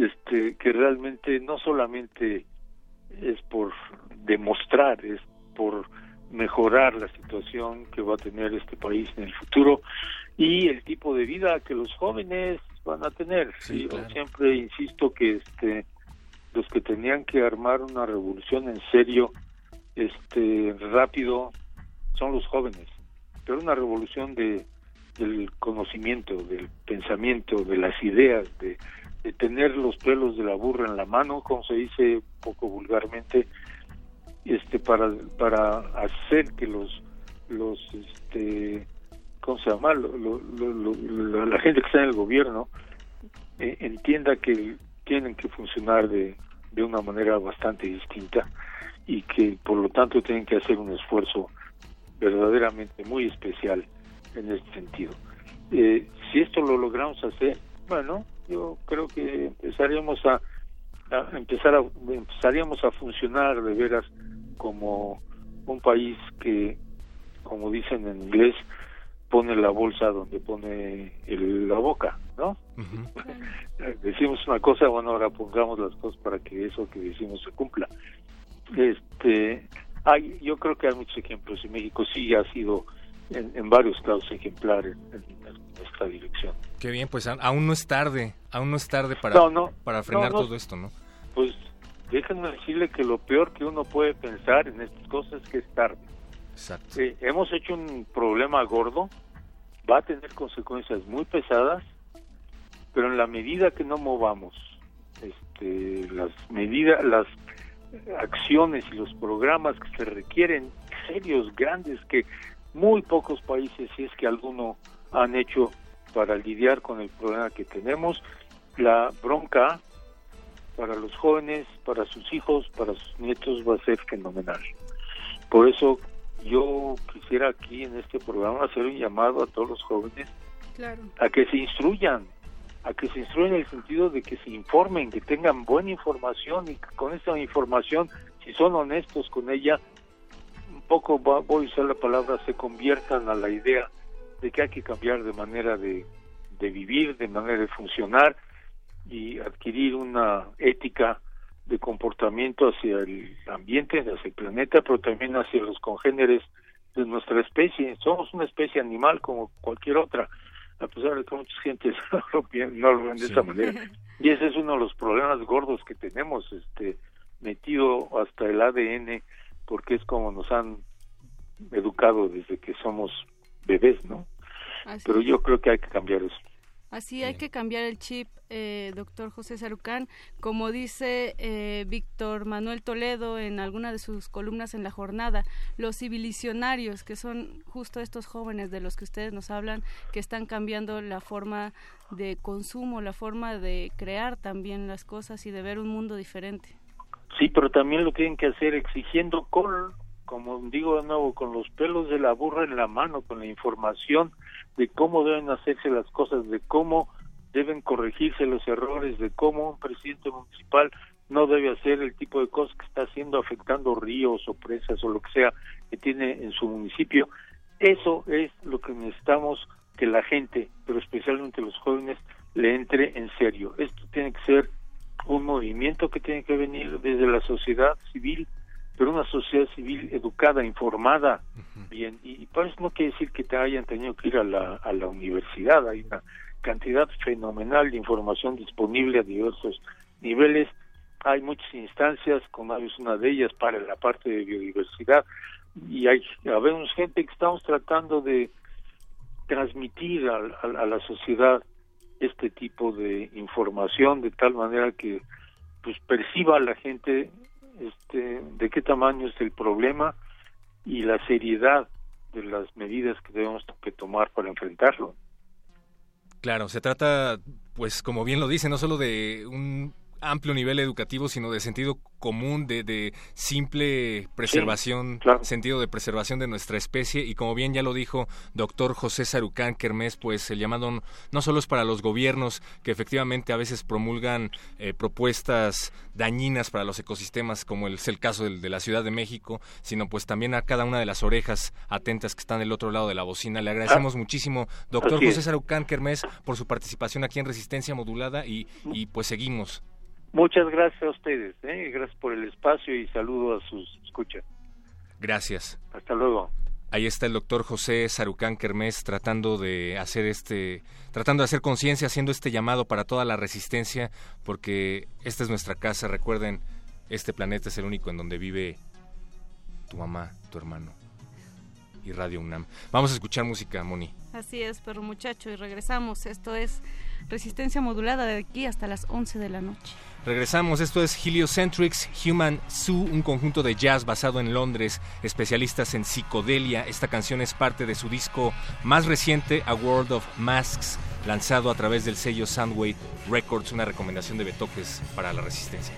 S8: este, que realmente no solamente es por demostrar, es por mejorar la situación que va a tener este país en el futuro y el tipo de vida que los jóvenes van a tener.
S1: Sí,
S8: Yo
S1: claro.
S8: siempre insisto que este los que tenían que armar una revolución en serio, este rápido, son los jóvenes. Pero una revolución de del conocimiento, del pensamiento, de las ideas, de, de tener los pelos de la burra en la mano, como se dice un poco vulgarmente, este para para hacer que los los este cómo se llama Lo- la gente que está en el gobierno eh, entienda que tienen que funcionar de, de una manera bastante distinta y que por lo tanto tienen que hacer un esfuerzo verdaderamente muy especial en este sentido. Eh, si esto lo logramos hacer, bueno, yo creo que empezaríamos a, a empezar a empezaríamos a funcionar de veras como un país que, como dicen en inglés, pone la bolsa donde pone el- la boca, ¿no? Decimos una cosa, bueno, ahora pongamos las cosas para que eso que decimos se cumpla. Este, hay, yo creo que hay muchos ejemplos y México sí ha sido en, en varios casos ejemplar en, en- esta dirección.
S1: Qué bien, pues aún no es tarde, aún no es tarde para,
S8: No, no,
S1: para frenar
S8: no.
S1: todo esto, ¿no?
S8: Pues déjenme decirle que lo peor que uno puede pensar en estas cosas es que es tarde.
S1: Exacto.
S8: Eh, hemos hecho un problema gordo, va a tener consecuencias muy pesadas, pero en la medida que no movamos este, las medidas, las acciones y los programas que se requieren, serios, grandes, que muy pocos países, si es que alguno, han hecho para lidiar con el problema que tenemos. La bronca para los jóvenes, para sus hijos, para sus nietos va a ser fenomenal. Por eso yo quisiera aquí en este programa hacer un llamado a todos los jóvenes
S2: Claro.
S8: a que se instruyan, a que se instruyan en el sentido de que se informen, que tengan buena información y que con esa información, si son honestos con ella, un poco va- voy a usar la palabra, se conviertan a la idea de que hay que cambiar de manera de, de vivir, de manera de funcionar y adquirir una ética de comportamiento hacia el ambiente, hacia el planeta, pero también hacia los congéneres de nuestra especie. Somos una especie animal como cualquier otra, a pesar de que muchas gentes no lo ven, no lo ven de esa manera. Y ese es uno de los problemas gordos que tenemos, este metido hasta el ADN, porque es como nos han educado desde que somos bebés, ¿no?
S2: Así
S8: Pero yo creo que hay que cambiar eso.
S2: Así hay que cambiar el chip, eh, doctor José Sarucán. Como dice eh, Víctor Manuel Toledo en alguna de sus columnas en la jornada, los civilizacionarios, que son justo estos jóvenes de los que ustedes nos hablan, que están cambiando la forma de consumo, la forma de crear también las cosas y de ver un mundo diferente.
S8: Sí, pero también lo tienen que hacer exigiendo con, como digo de nuevo, con los pelos de la burra en la mano, con la información de cómo deben hacerse las cosas, de cómo deben corregirse los errores, de cómo un presidente municipal no debe hacer el tipo de cosas que está haciendo afectando ríos o presas o lo que sea que tiene en su municipio. Eso es lo que necesitamos que la gente, pero especialmente los jóvenes, le entre en serio. Esto tiene que ser un movimiento que tiene que venir desde la sociedad civil, pero una sociedad civil educada, informada, bien. Y por eso no quiere decir que te hayan tenido que ir a la, a la universidad. Hay una cantidad fenomenal de información disponible a diversos niveles. Hay muchas instancias, como es una de ellas para la parte de biodiversidad. Y hay, habemos gente que estamos tratando de transmitir a, a- a la sociedad este tipo de información de tal manera que pues perciba la gente este de qué tamaño es el problema y la seriedad de las medidas que debemos que tomar para enfrentarlo.
S1: Claro, se trata, pues como bien lo dice, no solo de un amplio nivel educativo, sino de sentido común, de, de simple preservación, sentido de preservación de nuestra especie. Y como bien ya lo dijo doctor José Sarucán Kermés, pues el llamado no solo es para los gobiernos que efectivamente a veces promulgan eh, propuestas dañinas para los ecosistemas, como es el caso de la Ciudad de México, sino pues también a cada una de las orejas atentas que están del otro lado de la bocina. Le agradecemos muchísimo, doctor. José Sarucán Kermés, por su participación aquí en Resistencia Modulada y, y pues seguimos.
S8: Muchas gracias a ustedes, ¿eh? gracias por el espacio y saludo a sus escuchas.
S1: Gracias.
S8: Hasta luego.
S1: Ahí está el doctor José Sarucán Kermés tratando de hacer este, tratando de hacer conciencia, haciendo este llamado para toda la resistencia, porque esta es nuestra casa. Recuerden, este planeta es el único en donde vive tu mamá, tu hermano y Radio UNAM. Vamos a escuchar música, Moni.
S2: Así es, perro muchacho, y regresamos. Esto es Resistencia Modulada de aquí hasta las 11 de la noche.
S1: Regresamos, esto es Heliocentrics Human Zoo, un conjunto de jazz basado en Londres, especialistas en psicodelia. Esta canción es parte de su disco más reciente, A World of Masks, lanzado a través del sello Soundwave Records, una recomendación de Betoques para la resistencia.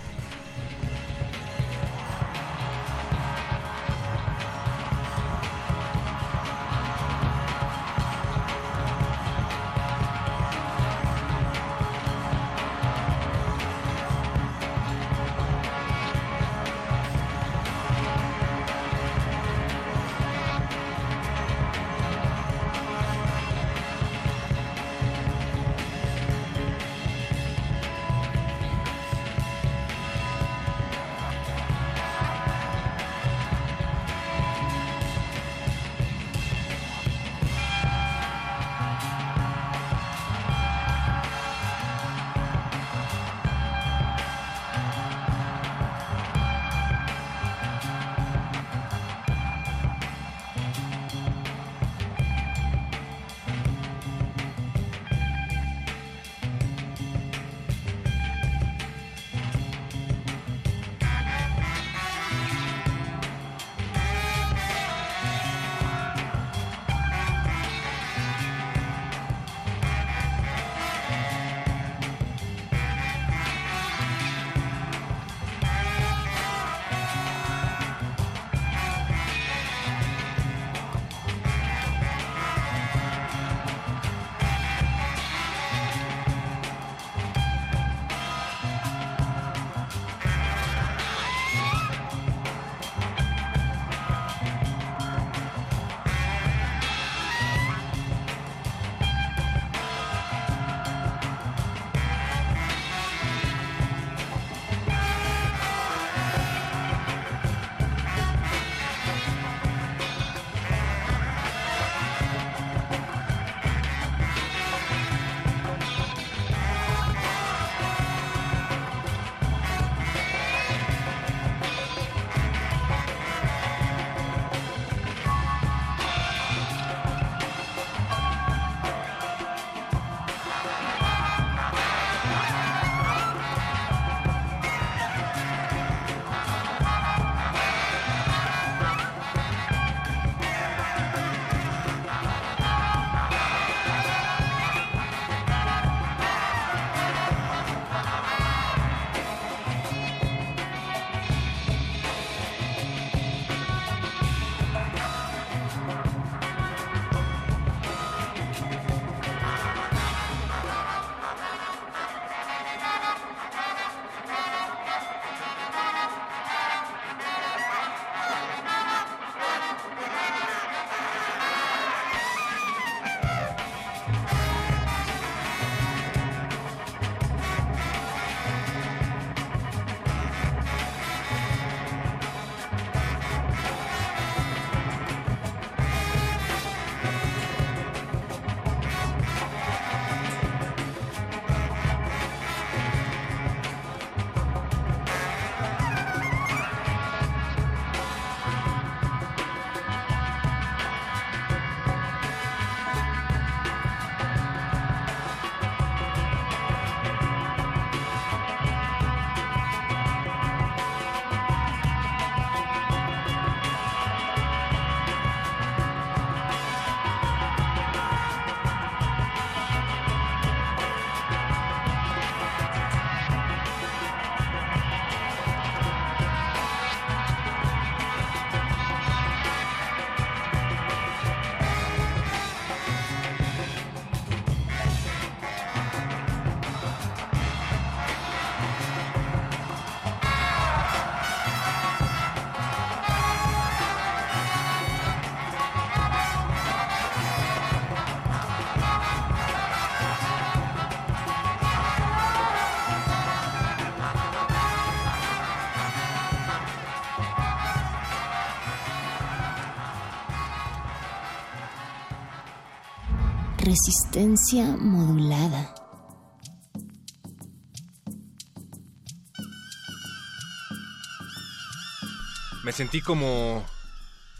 S7: Resistencia modulada.
S1: Me sentí como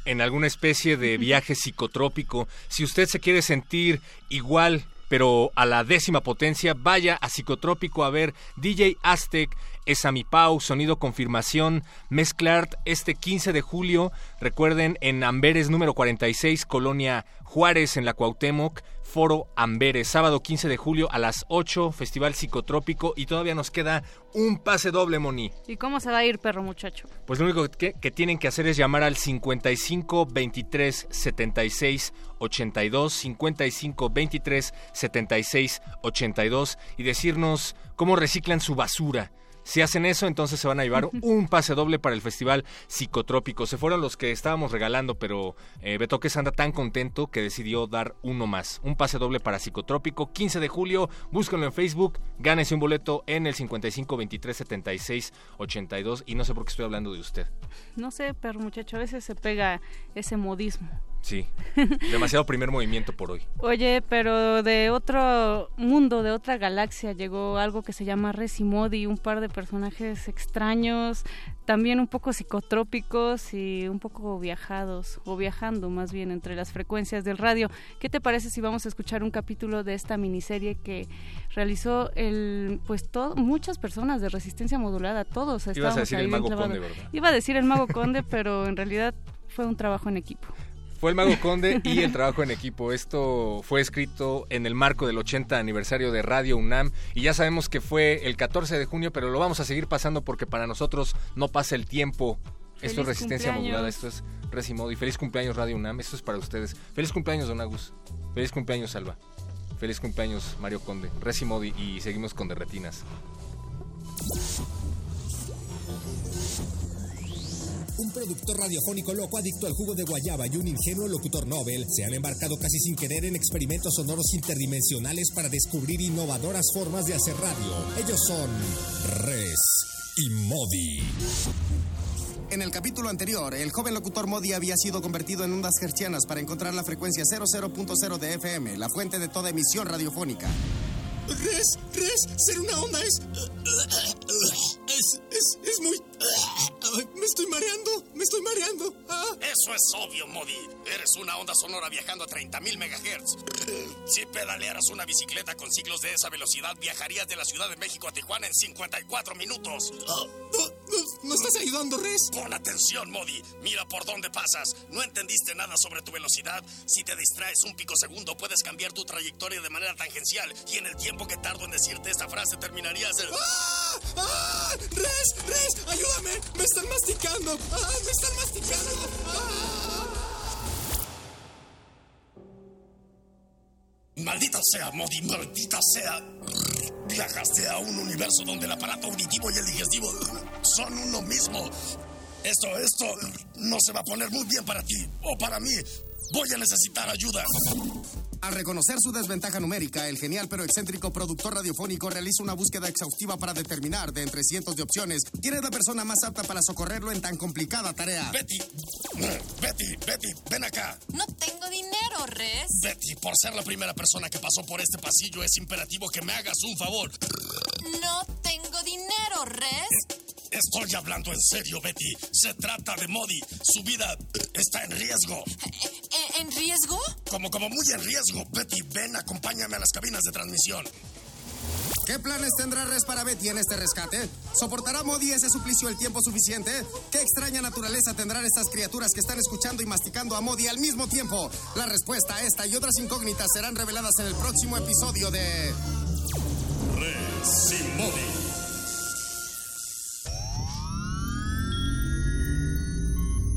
S1: en alguna especie de viaje psicotrópico. Si usted se quiere sentir igual, pero a la décima potencia, vaya a psicotrópico a ver DJ Aztec, Esami Pau, Sonido Confirmación, Mezclart este 15 de julio. Recuerden, en Amberes número 46, Colonia Juárez, en la Cuauhtémoc. Foro Amberes, sábado 15 de julio a las 8, Festival Psicotrópico y todavía nos queda un pase doble, Moni.
S2: ¿Y cómo se va a ir, perro muchacho?
S1: Pues lo único que, que tienen que hacer es llamar al 55 23 76 82, 55 23 76 82 y decirnos cómo reciclan su basura. Si hacen eso, entonces se van a llevar un pase doble para el Festival Psicotrópico. Se fueron los que estábamos regalando, pero eh, Betoques anda tan contento que decidió dar uno más. Un pase doble para Psicotrópico, 15 de julio. Búsquenlo en Facebook, gánese un boleto en el 55 23 76 82. Y no sé por qué estoy hablando de usted.
S2: No sé, perro muchacho, a veces se pega ese modismo.
S1: Sí, demasiado primer movimiento por hoy.
S2: Oye, pero de otro mundo, de otra galaxia, llegó algo que se llama Resimodi, un par de personajes extraños, también un poco psicotrópicos y un poco viajados, o viajando más bien entre las frecuencias del radio. ¿Qué te parece si vamos a escuchar un capítulo de esta miniserie que realizó el, pues todo, muchas personas de resistencia modulada, todos
S1: Ibas a decir
S2: ahí
S1: el Mago. Conde, ¿verdad?
S2: Iba a decir el Mago Conde, pero en realidad fue un trabajo en equipo.
S1: Fue el Mago Conde y el trabajo en equipo. Esto fue escrito en el marco del 80 aniversario de Radio UNAM y ya sabemos que fue el 14 de junio, pero lo vamos a seguir pasando porque para nosotros no pasa el tiempo. Esto es
S2: Feliz
S1: Resistencia
S2: cumpleaños.
S1: Modulada, esto es Resimodi. Feliz cumpleaños Radio UNAM, esto es para ustedes. Feliz cumpleaños Don Agus. Feliz cumpleaños Salva. Feliz cumpleaños Mario Conde. Resimodi y seguimos con Derretinas.
S9: Un productor radiofónico loco adicto al jugo de guayaba y un ingenuo locutor Nobel se han embarcado casi sin querer en experimentos sonoros interdimensionales para descubrir innovadoras formas de hacer radio. Ellos son Res y Modi.
S10: En el capítulo anterior, el joven locutor Modi había sido convertido en ondas hertzianas para encontrar la frecuencia 00.0 de FM, la fuente de toda emisión radiofónica.
S9: Res, Res, ser una onda es... Es, es, es muy... Me estoy mareando, me estoy mareando. Ah.
S11: Eso es obvio, Modi. Eres una onda sonora viajando a 30.000 megahertz. Si pedalearas una bicicleta con ciclos de esa velocidad, viajarías de la Ciudad de México a Tijuana en 54 minutos.
S9: No, no, no estás ayudando, Res.
S11: Pon atención, Modi. Mira por dónde pasas. ¿No entendiste nada sobre tu velocidad? Si te distraes un picosegundo, puedes cambiar tu trayectoria de manera tangencial. Y en el tiempo que tardo en decirte esta frase, terminarías el...
S9: ¡Ah! ¡Ah! ¡Res! ¡Res! ¡Ayúdame! ¡Me están masticando! ¡Ah! ¡Me están masticando! ¡Ah!
S11: Maldita sea, Modi, maldita sea. Viajaste a un universo donde el aparato auditivo y el digestivo son uno mismo. Esto, esto no se va a poner muy bien para ti o para mí. Voy a necesitar ayuda.
S10: Al reconocer su desventaja numérica, el genial pero excéntrico productor radiofónico realiza una búsqueda exhaustiva para determinar, de entre cientos de opciones, quién es la persona más apta para socorrerlo en tan complicada tarea.
S11: Betty, Betty, Betty, ven acá.
S12: No tengo dinero, Res.
S11: Betty, por ser la primera persona que pasó por este pasillo, es imperativo que me hagas un favor.
S12: No tengo dinero, Res.
S11: Estoy hablando en serio, Betty. Se trata de Modi. Su vida está en riesgo.
S12: ¿En, en riesgo?
S11: Como, como muy en riesgo. Betty, ven, acompáñame a las cabinas de transmisión.
S10: ¿Qué planes tendrá Res para Betty en este rescate? ¿Soportará Modi ese suplicio el tiempo suficiente? ¿Qué extraña naturaleza tendrán estas criaturas que están escuchando y masticando a Modi al mismo tiempo? La respuesta a esta y otras incógnitas serán reveladas en el próximo episodio de...
S11: Res y Modi.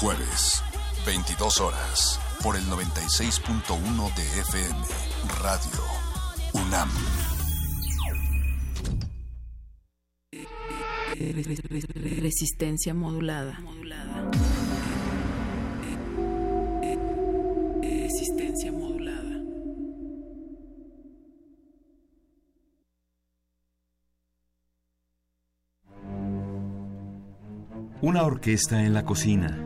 S13: Jueves, 22 horas,
S14: por el 96.1 de FM. Radio UNAM.
S4: Resistencia modulada. Resistencia modulada.
S15: Una orquesta en la cocina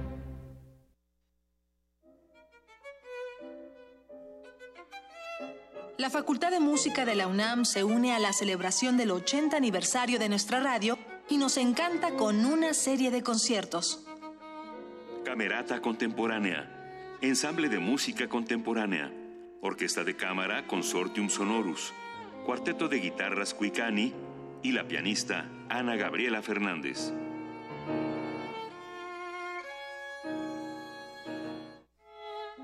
S16: La Facultad de Música de la UNAM se une a la celebración del 80 aniversario de nuestra radio y nos encanta con una serie de conciertos.
S17: Camerata Contemporánea, Ensamble de Música Contemporánea, Orquesta de Cámara Consortium Sonorus, Cuarteto de Guitarras Cuicani y la pianista Ana Gabriela Fernández.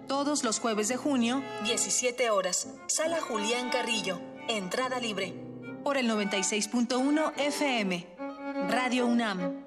S16: Todos los jueves de junio, 17 horas, Sala Julián Carrillo, entrada libre. Por el 96.1 FM. Radio UNAM.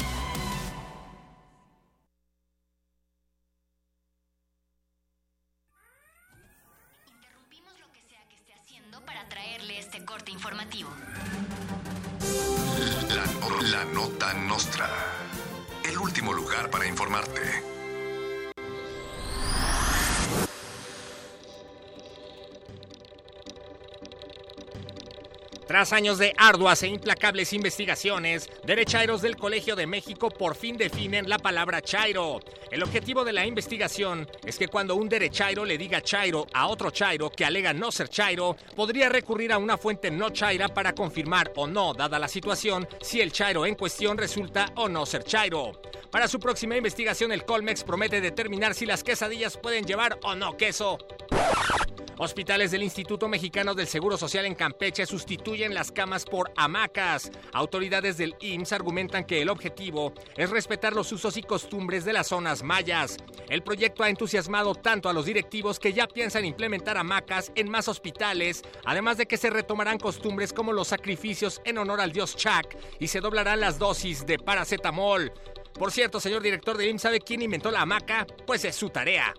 S18: Años de arduas e implacables investigaciones, derechairos del Colegio de México por fin definen la palabra chairo. El objetivo de la investigación es que cuando un derechairo le diga chairo a otro chairo que alega no ser chairo, podría recurrir a una fuente no chaira para confirmar o no, dada la situación, si el chairo en cuestión resulta o no ser chairo. Para su próxima investigación, el Colmex promete determinar si las quesadillas pueden llevar o no queso. Hospitales del Instituto Mexicano del Seguro Social en Campeche sustituyen las camas por hamacas. Autoridades del IMSS argumentan que el objetivo es respetar los usos y costumbres de las zonas mayas. El proyecto ha entusiasmado tanto a los directivos que ya piensan implementar hamacas en más hospitales, además de que se retomarán costumbres como los sacrificios en honor al dios Chak y se doblarán las dosis de paracetamol. Por cierto, señor director del IMSS, ¿sabe quién inventó la hamaca? Pues es su tarea.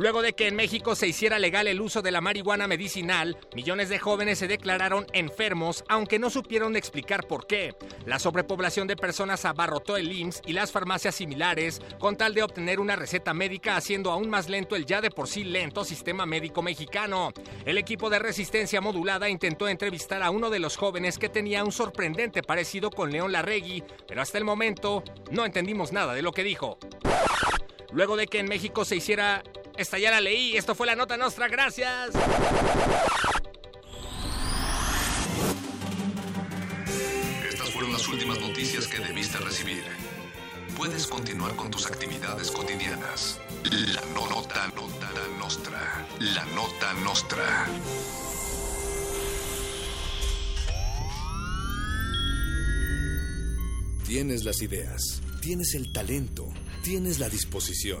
S18: Luego de que en México se hiciera legal el uso de la marihuana medicinal, millones de jóvenes se declararon enfermos, aunque no supieron explicar por qué. La sobrepoblación de personas abarrotó el IMSS y las farmacias similares con tal de obtener una receta médica, haciendo aún más lento el ya de por sí lento sistema médico mexicano. El equipo de resistencia modulada intentó entrevistar a uno de los jóvenes que tenía un sorprendente parecido con León Larregui, pero hasta el momento no entendimos nada de lo que dijo. Luego de que en México se hiciera estallar la ley, esto fue la nota nostra, gracias.
S14: Estas fueron las últimas noticias que debiste recibir. Puedes continuar con tus actividades cotidianas. La no- nota, nota nostra. La nota nostra.
S19: Tienes las ideas, tienes el talento, tienes la disposición,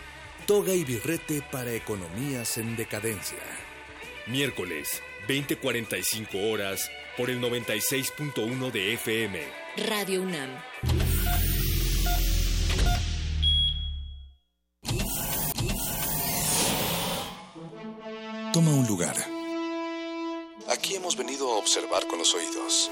S14: Toga y birrete para economías en decadencia.
S20: Miércoles, 20:45 horas, por el 96.1 de FM.
S21: Radio UNAM.
S14: Toma un lugar. Aquí hemos venido a observar con los oídos.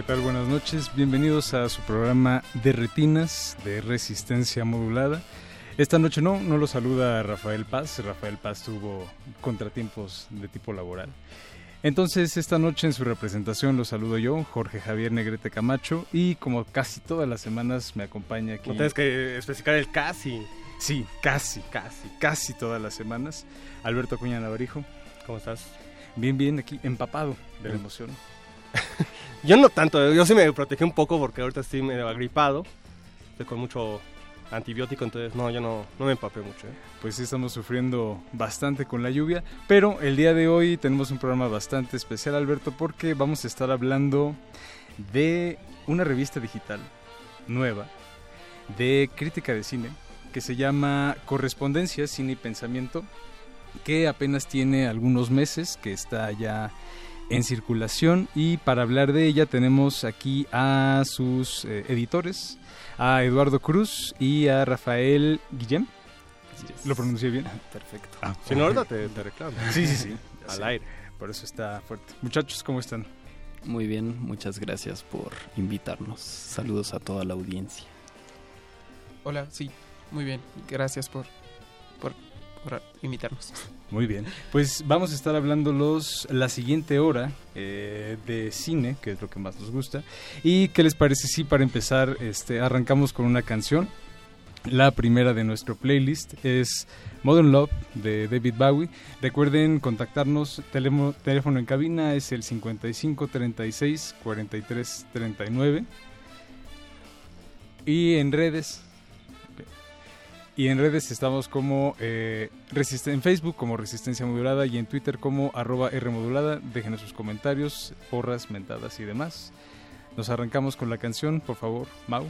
S22: ¿Qué tal? Buenas noches. Bienvenidos a su programa de retinas de resistencia modulada. Esta noche no, no lo saluda Rafael Paz. Rafael Paz tuvo contratiempos de tipo laboral. Entonces, esta noche en su representación lo saludo yo, Jorge Javier Negrete Camacho, y como casi todas las semanas me acompaña aquí.
S23: No tienes que especificar el casi.
S22: Sí, casi, casi, casi todas las semanas. Alberto Cuña Navarijo.
S23: ¿Cómo estás?
S22: Bien, bien, aquí empapado de la emoción.
S23: Yo no tanto, yo sí me protegí un poco porque ahorita estoy medio agripado. Estoy con mucho antibiótico, entonces no, yo no, no me empapé mucho. ¿eh?
S22: Pues sí, estamos sufriendo bastante con la lluvia, pero el día de hoy tenemos un programa bastante especial, Alberto, porque vamos a estar hablando de una revista digital nueva de crítica de cine que se llama Correspondencia, Cine y Pensamiento, que apenas tiene algunos meses, que está ya en circulación y para hablar de ella tenemos aquí a sus eh, editores, a Eduardo Cruz y a Rafael Guillem. ¿Lo pronuncié bien?
S23: Perfecto.
S22: Ah,
S23: Si no, ahorita te, te reclamo.
S22: Sí, sí, sí.
S23: Al
S22: Sí,
S23: aire.
S22: Por eso está fuerte. Muchachos, ¿cómo están?
S24: Muy bien, muchas gracias por invitarnos. Saludos a toda la audiencia.
S25: Hola, sí, muy bien. Gracias por, por, invitarnos.
S22: Muy bien. Pues vamos a estar hablando los, la siguiente hora eh, de cine, que es lo que más nos gusta. ¿Y qué les parece si para empezar este, arrancamos con una canción? La primera de nuestro playlist es Modern Love de David Bowie. Recuerden contactarnos, telemo- teléfono en cabina es el 55 36 43 39. Y en redes, y en redes estamos como eh, en Facebook como Resistencia Modulada y en Twitter como arroba R Modulada. Déjenos sus comentarios, porras, mentadas y demás. Nos arrancamos con la canción, por favor, Mau.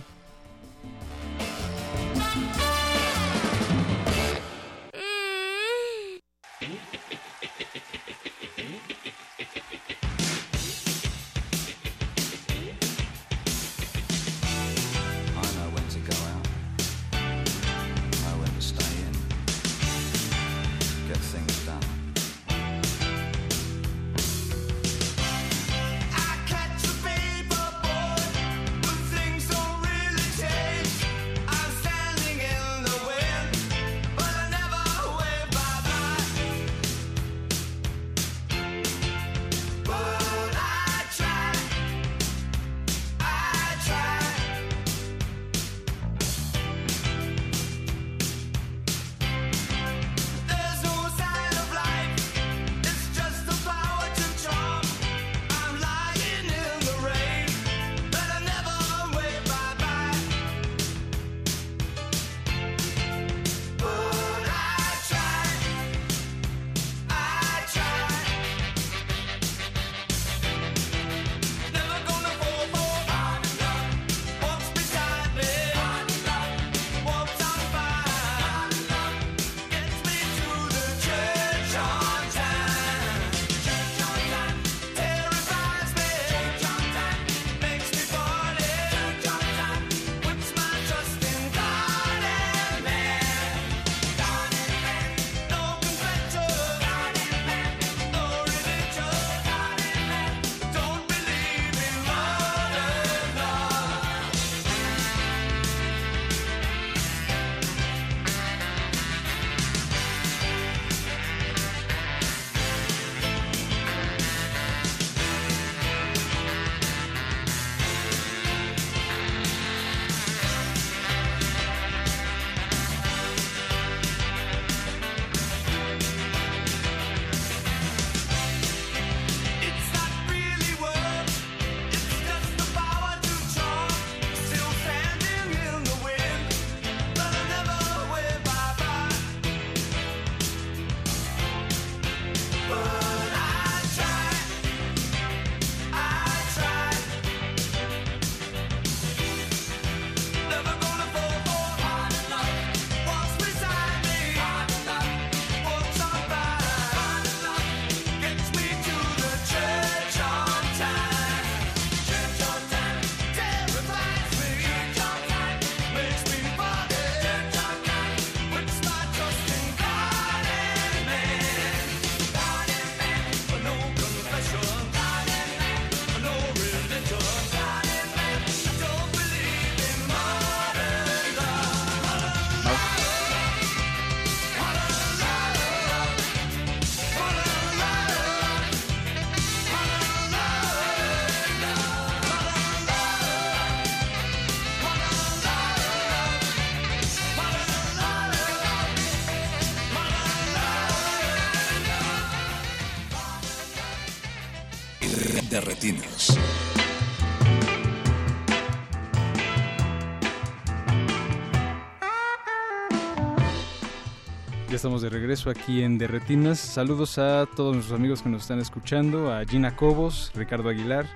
S22: Estamos de regreso aquí en Derretinas. Saludos a todos nuestros amigos que nos están escuchando, a Gina Cobos, Ricardo Aguilar,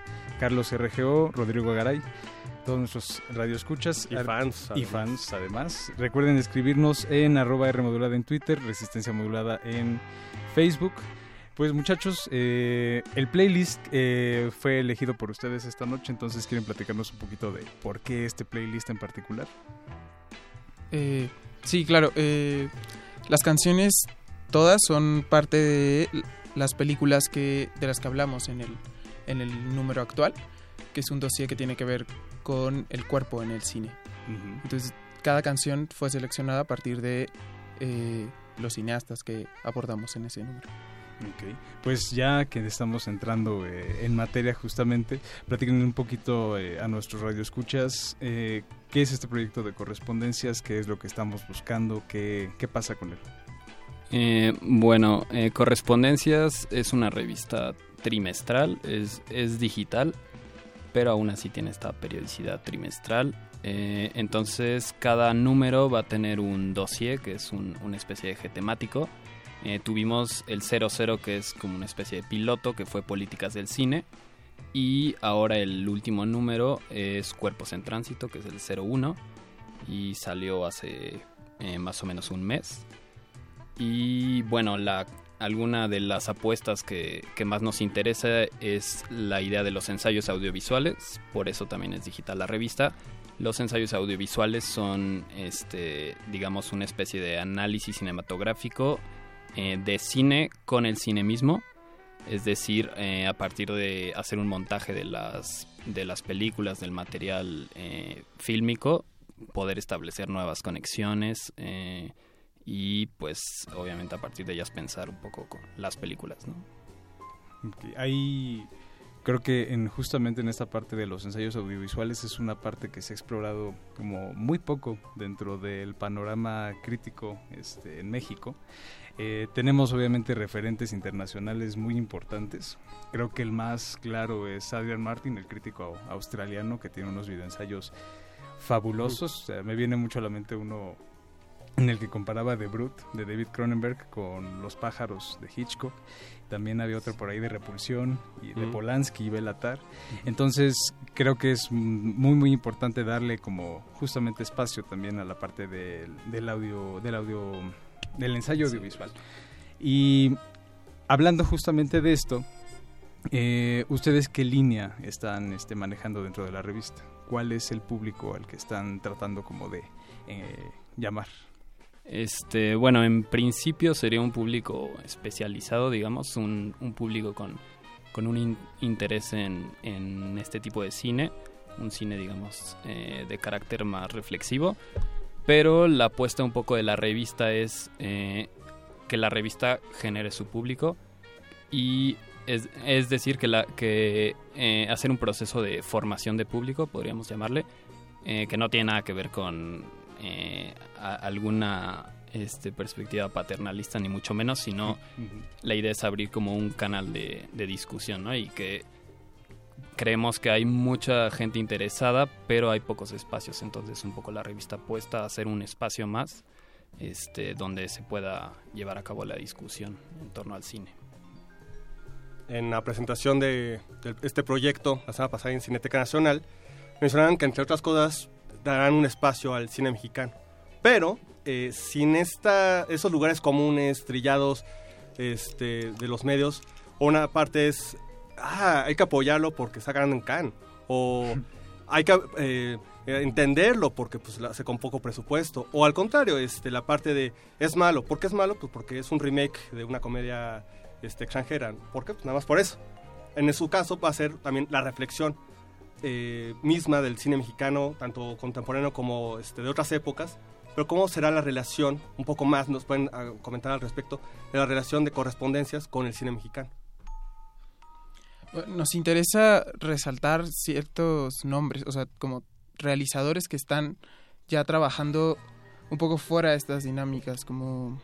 S22: Carlos RGO, Rodrigo Agaray, todos nuestros radioescuchas.
S23: Y fans,
S22: Y
S23: además.
S22: fans, además. Recuerden escribirnos en arroba R modulada en Twitter, Resistencia modulada en Facebook. Pues muchachos, eh, el playlist eh, fue elegido por ustedes esta noche, entonces quieren platicarnos un poquito de por qué este playlist en particular.
S25: Eh, sí, claro. eh, las canciones todas son parte de las películas que de las que hablamos en el, en el número actual, que es un dossier que tiene que ver con el cuerpo en el cine. Entonces, cada canción fue seleccionada a partir de eh, los cineastas que abordamos en ese número.
S22: Ok, pues ya que estamos entrando eh, en materia justamente, platiquen un poquito eh, a nuestros radioescuchas eh, qué es este proyecto de correspondencias, qué es lo que estamos buscando, qué, qué pasa con él.
S24: Eh, bueno, eh, Correspondencias es una revista trimestral, es, es digital, pero aún así tiene esta periodicidad trimestral. Entonces, cada número va a tener un dossier, que es un- una especie de eje temático. Eh, tuvimos el 00, que es como una especie de piloto, que fue Políticas del Cine. Y ahora el último número es Cuerpos en Tránsito, que es el 01. Y salió hace eh, más o menos un mes. Y bueno, la, alguna de las apuestas que, que más nos interesa es la idea de los ensayos audiovisuales, por eso también es digital la revista. Los ensayos audiovisuales son, este, digamos, una especie de análisis cinematográfico eh, de cine con el cine mismo. Es decir, eh, a partir de hacer un montaje de las, de las películas, del material eh, fílmico, poder establecer nuevas conexiones eh, y pues obviamente a partir de ellas pensar un poco con las películas, ¿no?
S22: Ahí creo que en justamente en esta parte de los ensayos audiovisuales es una parte que se ha explorado como muy poco dentro del panorama crítico este, en México. Eh, tenemos obviamente referentes internacionales muy importantes. Creo que el más claro es Adrian Martin, el crítico au- australiano, que tiene unos videoensayos fabulosos. O sea, me viene mucho a la mente uno en el que comparaba The Brute de David Cronenberg con Los pájaros de Hitchcock. También había otro por ahí de Repulsión y de. Polanski y Belatar. Entonces creo que es muy muy importante darle como justamente espacio también a la parte del, del audio del audio del ensayo audiovisual. Y hablando justamente de esto, eh, ¿ustedes qué línea están este, manejando dentro de la revista? ¿Cuál es el público al que están tratando como de eh, llamar?
S24: Este, bueno, en principio sería un público especializado, digamos, un, un público con, con un in- interés en, en este tipo de cine, un cine, digamos, eh, de carácter más reflexivo, pero la apuesta un poco de la revista es eh, que la revista genere su público y es, es decir, que, la, que eh, hacer un proceso de formación de público, podríamos llamarle, eh, que no tiene nada que ver con eh, a- alguna este, perspectiva paternalista, ni mucho menos, sino la idea es abrir como un canal de, de discusión, ¿no? Y que creemos que hay mucha gente interesada, pero hay pocos espacios, entonces un poco la revista apuesta a hacer un espacio más este, donde se pueda llevar a cabo la discusión en torno al cine.
S23: en la presentación de, de este proyecto la semana pasada en Cineteca Nacional, mencionaban que entre otras cosas darán un espacio al cine mexicano. Pero eh, sin esta, esos lugares comunes, trillados este, de los medios, una parte es, ah, hay que apoyarlo porque está ganando en Cannes. O hay que eh, eh, entenderlo porque pues, hace con poco presupuesto. O al contrario, este, la parte de, es malo. ¿Por qué es malo? Pues porque es un remake de una comedia este, extranjera. ¿Por qué? Pues nada más por eso. En su caso va a ser también la reflexión eh, misma del cine mexicano, tanto contemporáneo como este, de otras épocas, pero cómo será la relación, un poco más nos pueden ah, comentar al respecto, de la relación de correspondencias con el cine mexicano.
S25: Nos interesa resaltar ciertos nombres, o sea, como realizadores que están ya trabajando un poco fuera de estas dinámicas, como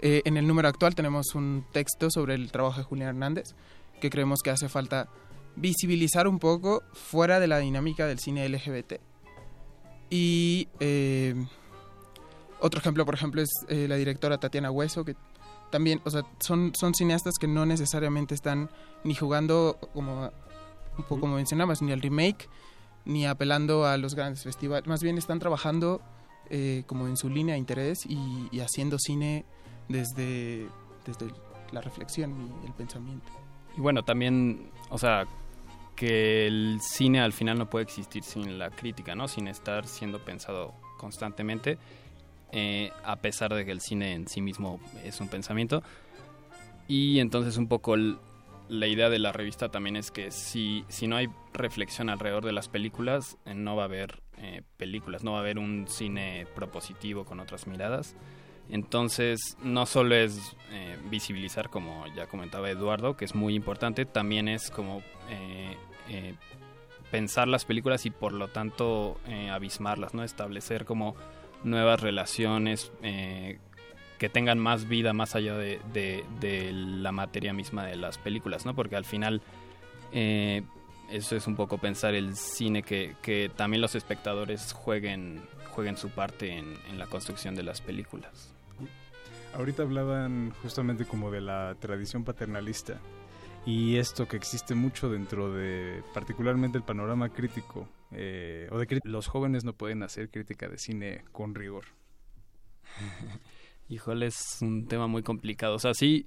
S25: eh, en el número actual tenemos un texto sobre el trabajo de Julián Hernández, que creemos que hace falta visibilizar un poco fuera de la dinámica del cine LGBT. Y eh, otro ejemplo, por ejemplo, es eh, la directora Tatiana Hueso, que también, o sea, son, son cineastas que no necesariamente están ni jugando, como un poco como mencionabas, ni al remake, ni apelando a los grandes festivales. Más bien están trabajando eh, como en su línea de interés y, y haciendo cine desde, desde la reflexión y el pensamiento.
S24: Y bueno, también, o sea, que el cine al final no puede existir sin la crítica, ¿no? Sin estar siendo pensado constantemente, eh, a pesar de que el cine en sí mismo es un pensamiento. Y entonces un poco la idea de la revista también es que si, si no hay reflexión alrededor de las películas, eh, no va a haber eh, películas, no va a haber un cine propositivo con otras miradas. Entonces, no solo es eh, visibilizar, como ya comentaba Eduardo, que es muy importante, también es como pensar las películas y por lo tanto abismarlas, ¿no? Establecer como nuevas relaciones eh, que tengan más vida más allá de, de- la materia misma de las películas, ¿no? Porque al final eh, eso es un poco pensar el cine que, que también los espectadores jueguen, jueguen su parte en, en la construcción de las películas.
S22: Ahorita hablaban justamente como de la tradición paternalista y esto que existe mucho dentro de particularmente el panorama crítico eh, o de los jóvenes no pueden hacer crítica de cine con rigor.
S24: Híjole, es un tema muy complicado. O sea, sí,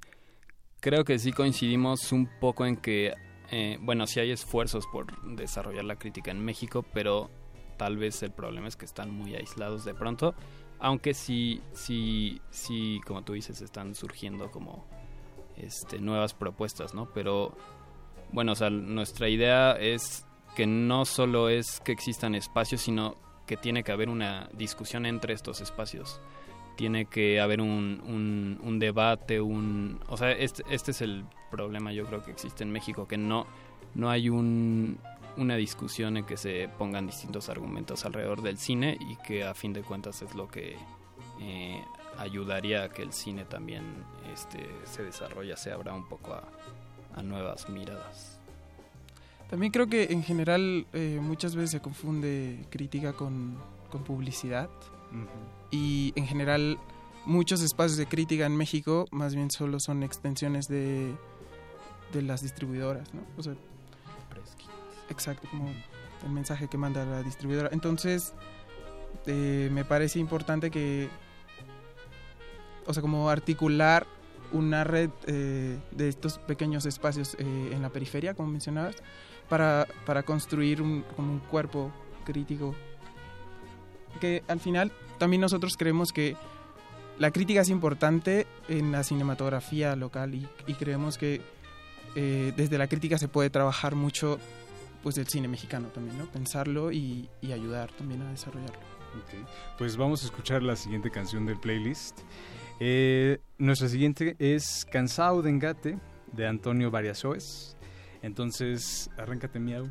S24: creo que sí coincidimos un poco en que, eh, bueno, sí hay esfuerzos por desarrollar la crítica en México, pero tal vez el problema es que están muy aislados de pronto. Aunque sí, sí, sí, como tú dices, están surgiendo como este, nuevas propuestas, ¿no? Pero, bueno, o sea, nuestra idea es que no solo es que existan espacios, sino que tiene que haber una discusión entre estos espacios tiene que haber un, un, un debate, un... O sea, este, este es el problema yo creo que existe en México, que no, no hay un, una discusión en que se pongan distintos argumentos alrededor del cine y que a fin de cuentas es lo que eh, ayudaría a que el cine también este, se desarrolle, se abra un poco a, a nuevas miradas.
S25: También creo que en general eh, muchas veces se confunde crítica con, con publicidad. Y en general muchos espacios de crítica en México más bien solo son extensiones de, de las distribuidoras, ¿no? O sea, exacto, como el mensaje que manda la distribuidora. Entonces, eh, me parece importante que, o sea, como articular una red eh, de estos pequeños espacios eh, en la periferia, como mencionabas, para, para construir un, como un cuerpo crítico. Que al final también nosotros creemos que la crítica es importante en la cinematografía local y, y creemos que eh, desde la crítica se puede trabajar mucho pues el cine mexicano también, ¿no? Pensarlo y, y ayudar también a desarrollarlo.
S22: Ok, Pues vamos a escuchar la siguiente canción del playlist. Eh, nuestra siguiente es Cansado de Engate de Antonio Variasoes. Entonces, arráncate miau.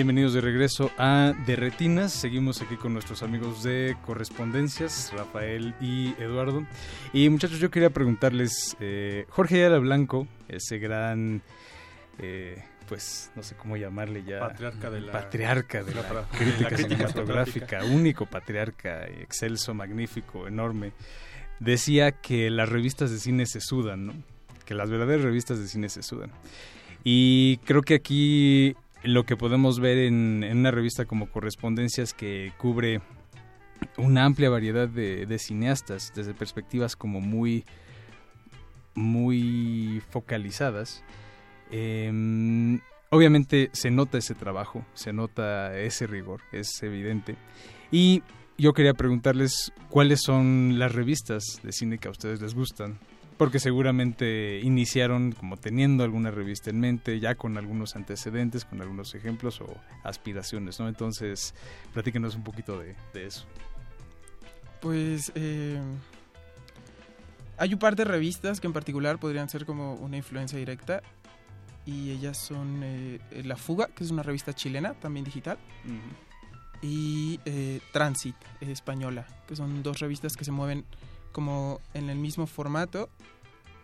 S22: Bienvenidos de regreso a De Retinas. Seguimos aquí con nuestros amigos de correspondencias, Rafael y Eduardo. Y muchachos, yo quería preguntarles, eh, Jorge Ayala Blanco, ese gran, eh, pues no sé cómo llamarle ya,
S23: Patriarca de la-
S22: patriarca de la, crítica,
S23: de la crítica
S22: cinematográfica,
S23: cinematográfica.
S22: único patriarca, excelso, magnífico, enorme, decía que las revistas de cine se sudan, ¿no? que las verdaderas revistas de cine se sudan. Y creo que aquí lo que podemos ver en, una revista como Correspondencias que cubre una amplia variedad de, de cineastas desde perspectivas como muy muy focalizadas eh, obviamente se nota ese trabajo se nota ese rigor es evidente. Y yo quería preguntarles cuáles son las revistas de cine que a ustedes les gustan porque seguramente iniciaron como teniendo alguna revista en mente, ya con algunos antecedentes, con algunos ejemplos o aspiraciones, ¿no? Entonces, platíquenos un poquito de, de eso.
S25: Pues eh, hay un par de revistas que en particular podrían ser como una influencia directa y ellas son eh, La Fuga, que es una revista chilena, también digital, y eh, Transit, eh, española, que son dos revistas que se mueven como en el mismo formato.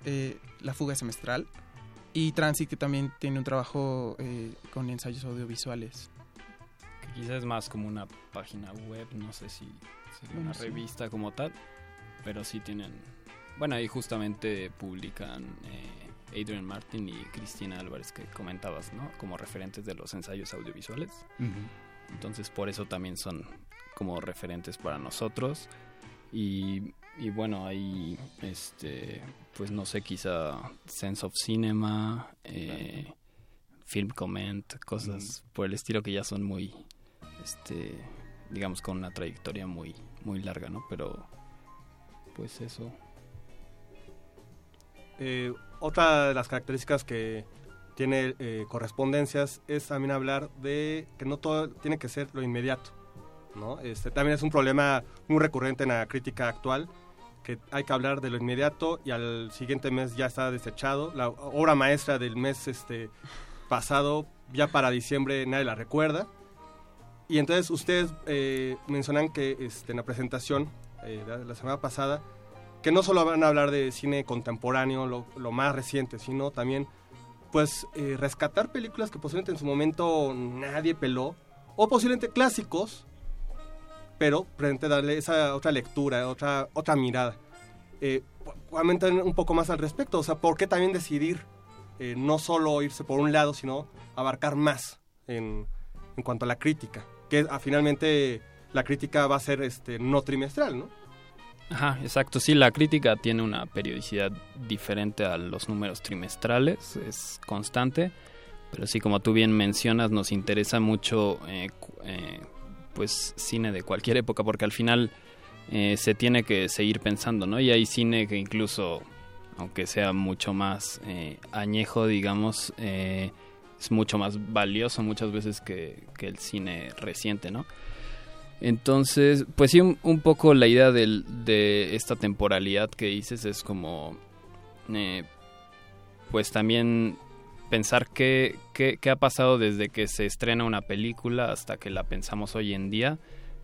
S25: eh, La Fuga es semestral y Transit que también tiene un trabajo eh, con ensayos audiovisuales.
S24: Que quizás es más como una página web, no sé si sería
S25: Bueno,
S24: una
S25: sí.
S24: revista como tal, pero sí tienen... Bueno, ahí justamente publican eh, Adrian Martin y Cristina Álvarez que comentabas, ¿no? Como referentes de los ensayos audiovisuales. Entonces por eso también son como referentes para nosotros. Y, y bueno, ahí, este, pues no sé, quizá Sense of Cinema, eh, Film Comment, cosas por el estilo que ya son muy, este, digamos, con una trayectoria muy, muy larga, ¿no? Pero, pues eso.
S23: Eh, otra de las características que tiene eh, correspondencias es también hablar de que no todo tiene que ser lo inmediato. ¿no? Este, también es un problema muy recurrente en la crítica actual, que hay que hablar de lo inmediato y al siguiente mes ya está desechado. La obra maestra del mes este, pasado, ya para diciembre nadie la recuerda. Y entonces ustedes eh, mencionan que este, en la presentación eh, de la semana pasada, que no solo van a hablar de cine contemporáneo, lo, lo más reciente, sino también pues eh, rescatar películas que posiblemente en su momento nadie peló, o posiblemente clásicos, pero presente darle esa otra lectura, otra, otra mirada. Eh, un poco más al respecto, o sea, ¿por qué también decidir eh, no solo irse por un lado, sino abarcar más en, en cuanto a la crítica? Que ah, finalmente la crítica va a ser este, no trimestral, ¿no?
S24: Ajá, exacto. Sí, la crítica tiene una periodicidad diferente a los números trimestrales, es constante, pero sí, como tú bien mencionas, nos interesa mucho eh, eh, pues cine de cualquier época, porque al final eh, se tiene que seguir pensando, ¿no? Y hay cine que incluso, aunque sea mucho más eh, añejo, digamos, eh, es mucho más valioso muchas veces que, que el cine reciente, ¿no? Entonces, pues sí, un, poco la idea de esta temporalidad que dices es como, pues también pensar qué, qué, ha pasado desde que se estrena una película hasta que la pensamos hoy en día,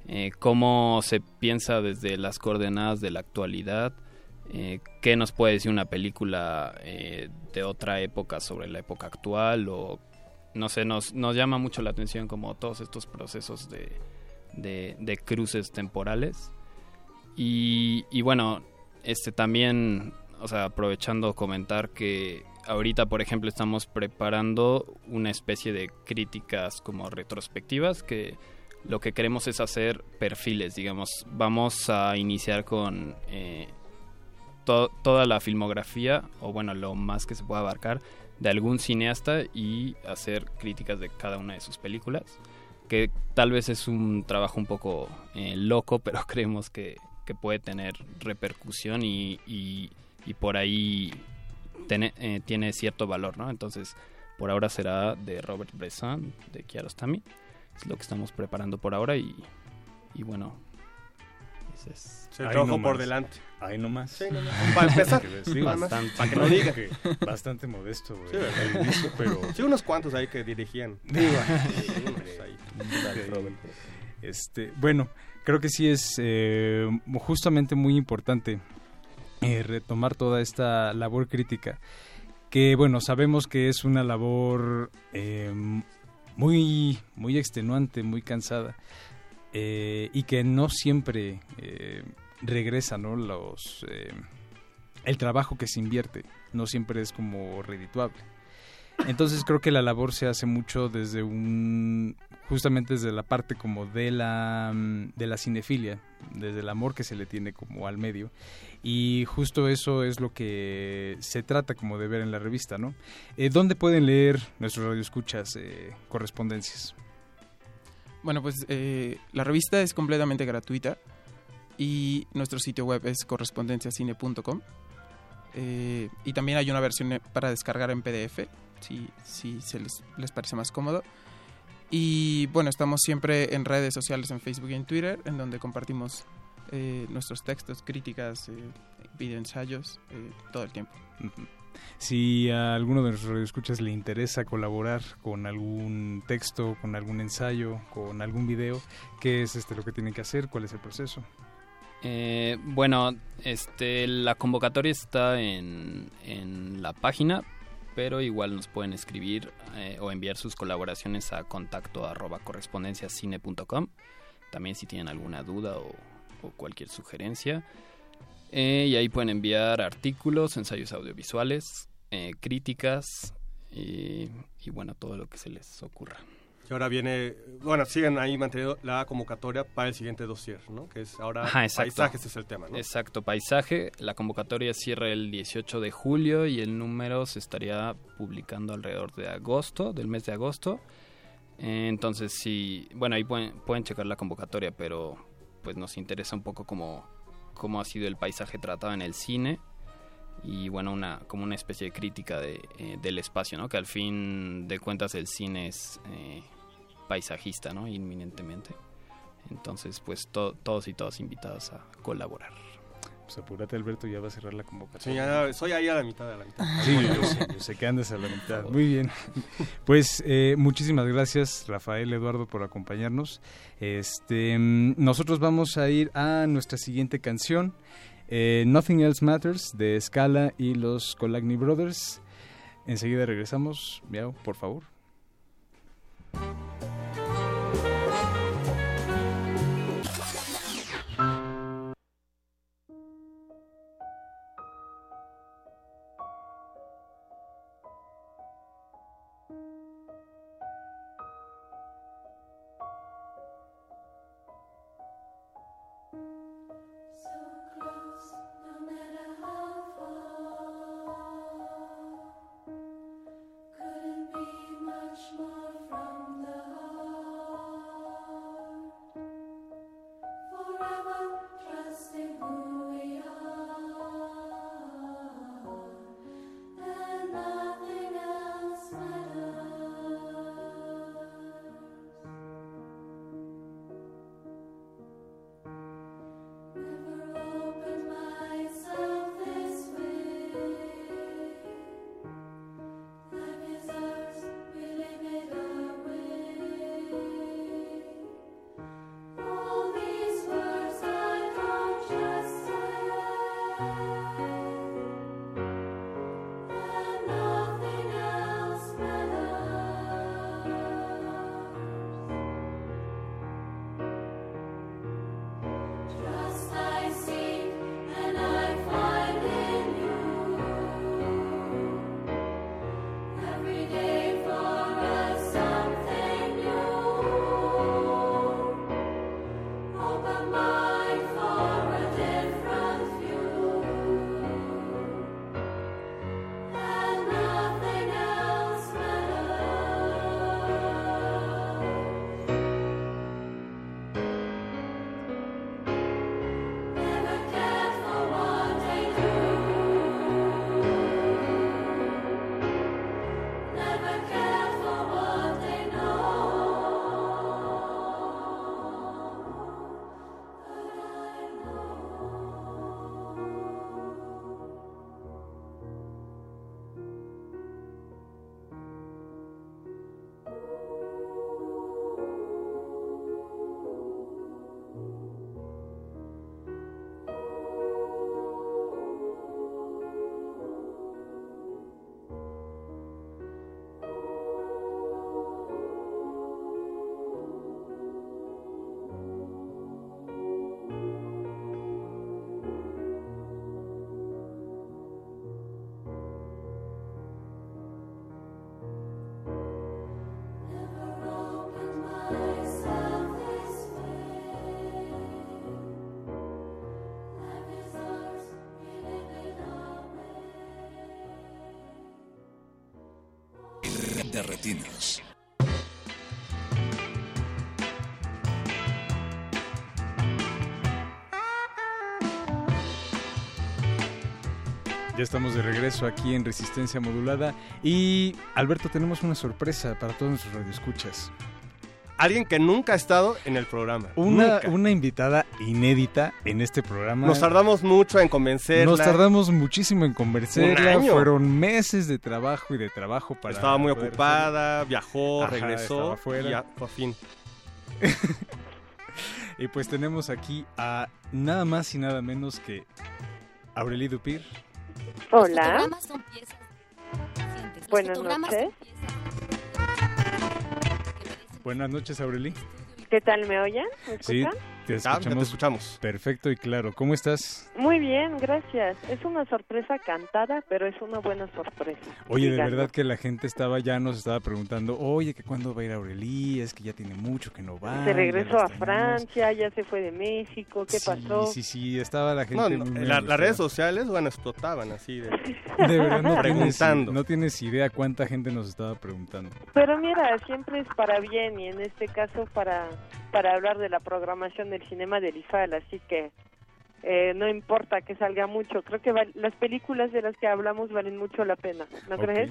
S24: eh, cómo se piensa desde las coordenadas de la actualidad, eh, qué nos puede decir una película eh, de otra época sobre la época actual o no sé, nos, llama mucho la atención como todos estos procesos de cruces temporales. Y, y bueno, este también, o sea, aprovechando comentar que ahorita, por ejemplo, estamos preparando una especie de críticas como retrospectivas que lo que queremos es hacer perfiles, digamos. Vamos a iniciar con eh, to- toda la filmografía, o bueno, lo más que se pueda abarcar, de algún cineasta y hacer críticas de cada una de sus películas. Que tal vez es un trabajo un poco eh, loco, pero creemos que, que puede tener repercusión y- y por ahí tiene, eh, tiene cierto valor, ¿no? Entonces, por ahora será de Robert Bresson, de Kiarostami. Es lo que estamos preparando por ahora y, y bueno,
S23: Sí, el trabajo por delante.
S22: Ahí nomás.
S23: Sí, nomás. Para empezar.
S22: Sí,
S23: Bastante.
S22: Para que no diga que bastante modesto
S23: Sí,
S22: eh, al inicio, pero...
S23: Sí, unos cuantos ahí que dirigían.
S22: Digo,
S23: Sí, ahí.
S22: Este, bueno, creo que sí es eh, justamente muy importante eh, retomar toda esta labor crítica, que bueno, sabemos que es una labor eh, muy, muy extenuante, muy cansada, eh, y que no siempre eh, regresa, ¿no? Los, eh, el trabajo que se invierte no siempre es como redituable. Entonces creo que la labor se hace mucho desde un justamente desde la parte como de la de la cinefilia, desde el amor que se le tiene como al medio y justo eso es lo que se trata como de ver en la revista, ¿no? Eh, ¿Dónde pueden leer nuestros radioescuchas eh, correspondencias?
S25: Bueno, pues eh, la revista es completamente gratuita y nuestro sitio web es correspondenciacine.com. Y también hay una versión para descargar en PDF, si, si se les, les parece más cómodo. Y bueno, estamos siempre en redes sociales, en Facebook y en Twitter, en donde compartimos eh, nuestros textos, críticas, eh, videoensayos, eh, todo el tiempo.
S22: Si a alguno de nuestros radioescuchas le interesa colaborar con algún texto, con algún ensayo, con algún video, ¿qué es este lo que tienen que hacer? ¿Cuál es el proceso?
S24: Eh, bueno, este, la convocatoria está en, en la página, pero igual nos pueden escribir eh, o enviar sus colaboraciones a contacto arroba correspondenciacine.com. También si tienen alguna duda o, o cualquier sugerencia. Eh, y ahí pueden enviar artículos, ensayos audiovisuales, eh, críticas y, y bueno, todo lo que se les ocurra.
S23: Y ahora viene, bueno, siguen ahí manteniendo la convocatoria para el siguiente dossier, ¿no? Que es ahora
S24: Ajá,
S23: paisajes es el tema, ¿no?
S24: Exacto, paisaje. La convocatoria cierra el 18 de julio y el número se estaría publicando alrededor de agosto, del mes de agosto. Eh, Entonces, sí, bueno, ahí pueden, pueden checar la convocatoria, pero pues nos interesa un poco cómo, cómo ha sido el paisaje tratado en el cine y bueno, una como una especie de crítica de, eh, del espacio, ¿no? Que al fin de cuentas el cine es eh, paisajista, ¿no? Inminentemente. Entonces, pues to- todos y todas invitados a colaborar.
S22: Pues apúrate Alberto, ya va a cerrar la convocatoria.
S23: Sí, soy ahí a la mitad de la mitad.
S22: Sí, yo sé, yo sé que andas a la mitad. Muy bien. Pues eh, muchísimas gracias, Rafael, Eduardo, por acompañarnos. Este, mm, nosotros vamos a ir a nuestra siguiente canción, eh, Nothing Else Matters, de Scala y los Colagny Brothers. Enseguida regresamos. Miau, por favor.
S14: Retinos.
S22: Ya estamos de regreso aquí en Resistencia Modulada y Alberto tenemos una sorpresa para todos nuestros radioescuchas.
S23: Alguien que nunca ha estado en el programa.
S22: Una,
S23: Nunca.
S22: una invitada inédita en este programa.
S23: Nos tardamos mucho en convencerla.
S22: Nos tardamos muchísimo en convencerla.
S23: Un año.
S22: Fueron meses de trabajo y de trabajo para.
S23: Estaba muy ocupada, viajó,
S22: Ajá,
S23: regresó
S22: estaba afuera.
S23: y ya, por fin.
S22: Y pues tenemos aquí a nada más y nada menos que Aureli Dupir.
S26: Hola. Buenas noches.
S22: Buenas noches, Aureli.
S26: ¿Qué tal me oyen? ¿Me
S22: Sí,
S26: escuchan?
S22: te
S23: Ah, ya te
S22: escuchamos.
S23: escuchamos.
S22: Perfecto y claro. ¿Cómo estás?
S26: Muy bien, gracias. Es una sorpresa cantada, pero es una buena sorpresa.
S22: Oye, de verdad que la gente estaba ya nos estaba preguntando, oye, que cuándo va a ir Aureli, es que ya tiene mucho que no va.
S26: Se regresó a
S22: extrañamos".
S26: Francia, ya se fue de México, ¿qué pasó?
S22: Sí, sí, sí, estaba la gente.
S23: No, no, la- las redes sociales, bueno, explotaban así de,
S22: De verdad, no tienes,
S23: preguntando.
S22: no tienes idea cuánta gente nos estaba preguntando.
S26: Pero mira, siempre es para bien y en este caso para, para hablar de la programación del cinema del IFAL, así que eh, no importa que salga mucho. Creo que val- las películas de las que hablamos valen mucho la pena, ¿no
S22: Ok.
S26: crees?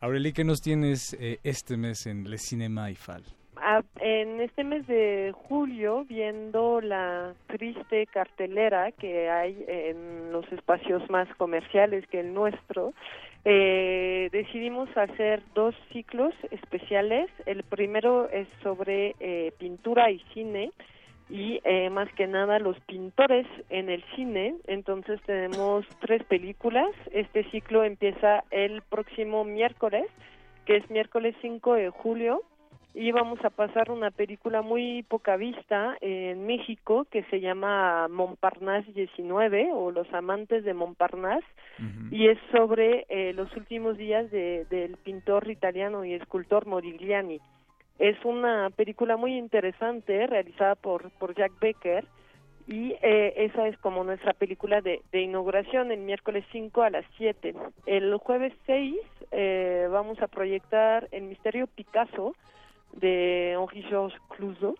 S22: Aureli, ¿qué nos tienes eh, este mes en Le Cinema IFAL?
S26: Ah, en este mes de julio, viendo la triste cartelera que hay en los espacios más comerciales que el nuestro, eh, decidimos hacer dos ciclos especiales. El primero es sobre eh, pintura y cine y eh, más que nada los pintores en el cine. Entonces tenemos tres películas. Este ciclo empieza el próximo miércoles, que es miércoles 5 de julio y vamos a pasar una película muy poca vista en México que se llama Montparnasse 19 o Los amantes de Montparnasse y es sobre eh, los últimos días de- del pintor italiano y escultor Modigliani. Es una película muy interesante realizada por, por Jack Becker y eh, esa es como nuestra película de, de inauguración el miércoles 5 a las 7. El jueves 6 eh, vamos a proyectar El misterio Picasso de Henri-Georges Clouzot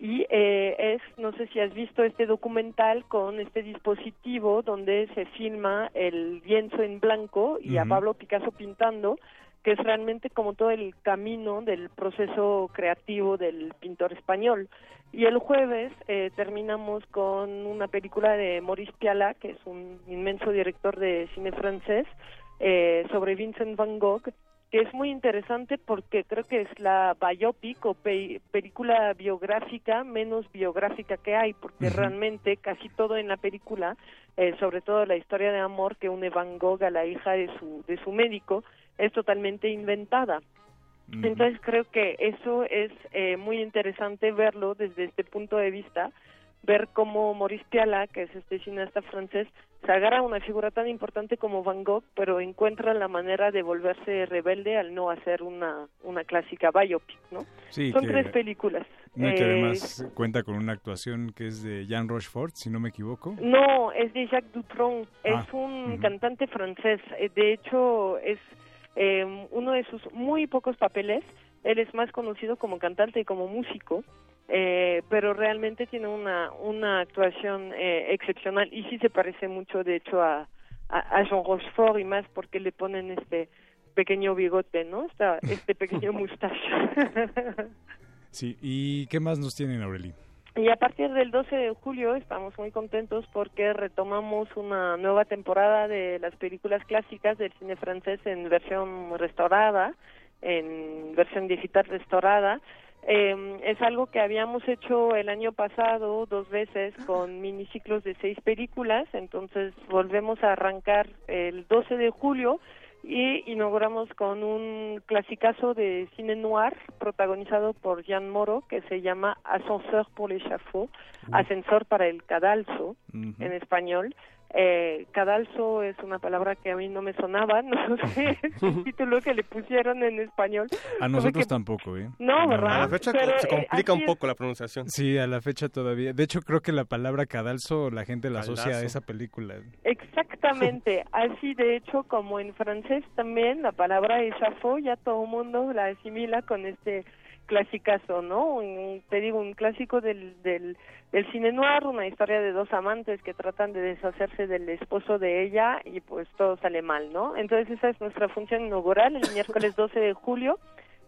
S26: y eh, es, no sé si has visto este documental con este dispositivo donde se filma el lienzo en blanco y a. Pablo Picasso pintando, que es realmente como todo el camino del proceso creativo del pintor español. Y el jueves eh, terminamos con una película de Maurice Pialat, que es un inmenso director de cine francés, eh, sobre Vincent Van Gogh, que es muy interesante porque creo que es la biopic o pe- película biográfica menos biográfica que hay, porque realmente casi todo en la película, eh, sobre todo la historia de amor que une Van Gogh a la hija de su, de su médico, es totalmente inventada. Entonces creo que eso es eh, muy interesante verlo desde este punto de vista, ver cómo Maurice Pialat, que es este cineasta francés, se agarra a una figura tan importante como Van Gogh, pero encuentra la manera de volverse rebelde al no hacer una, una clásica biopic, ¿no?
S22: Sí,
S26: Son
S22: que-
S26: tres películas.
S22: No, que
S26: Eh,
S22: además cuenta con una actuación que es de Jean Rochefort, si no me equivoco.
S26: No, es de Jacques Dutronc,
S22: Ah,
S26: es un
S22: ujú.
S26: cantante francés. Eh, De hecho, es eh, uno de sus muy pocos papeles. Él es más conocido como cantante y como músico, eh, pero realmente tiene una, una actuación eh, excepcional y sí se parece mucho, de hecho, a, a, a Jean Rochefort y más porque le ponen este pequeño bigote, ¿no? Esta, este pequeño mustache.
S22: Sí, ¿y qué más nos tienen, Aureli?
S26: Y a partir del 12 de julio estamos muy contentos porque retomamos una nueva temporada de las películas clásicas del cine francés en versión restaurada, en versión digital restaurada. Eh, es algo que habíamos hecho el año pasado dos veces con miniciclos de seis películas, entonces volvemos a arrancar el 12 de julio y inauguramos con un clasicazo de cine noir protagonizado por Jean Moro que se llama Ascenseur pour l'échafaud, Ascensor para el cadalso en español. Eh, cadalso es una palabra que a mí no me sonaba, no sé, es un título que le pusieron en español.
S22: A nosotros
S26: que-
S22: tampoco, ¿eh?
S26: No, ¿verdad?
S23: A la fecha
S26: Pero,
S23: se
S26: eh,
S23: complica un
S26: es.
S23: poco la pronunciación.
S22: Sí, a la fecha todavía. De hecho, creo que la palabra cadalso la gente la asocia a esa película.
S26: Exactamente, así de hecho como en francés también la palabra échafaud ya todo el mundo la asimila con este clasicazo, ¿no? Un- te digo, un clásico del, del, del cine noir, una historia de dos amantes que tratan de deshacerse del esposo de ella y pues todo sale mal, ¿no? Entonces esa es nuestra función inaugural el miércoles 12 de julio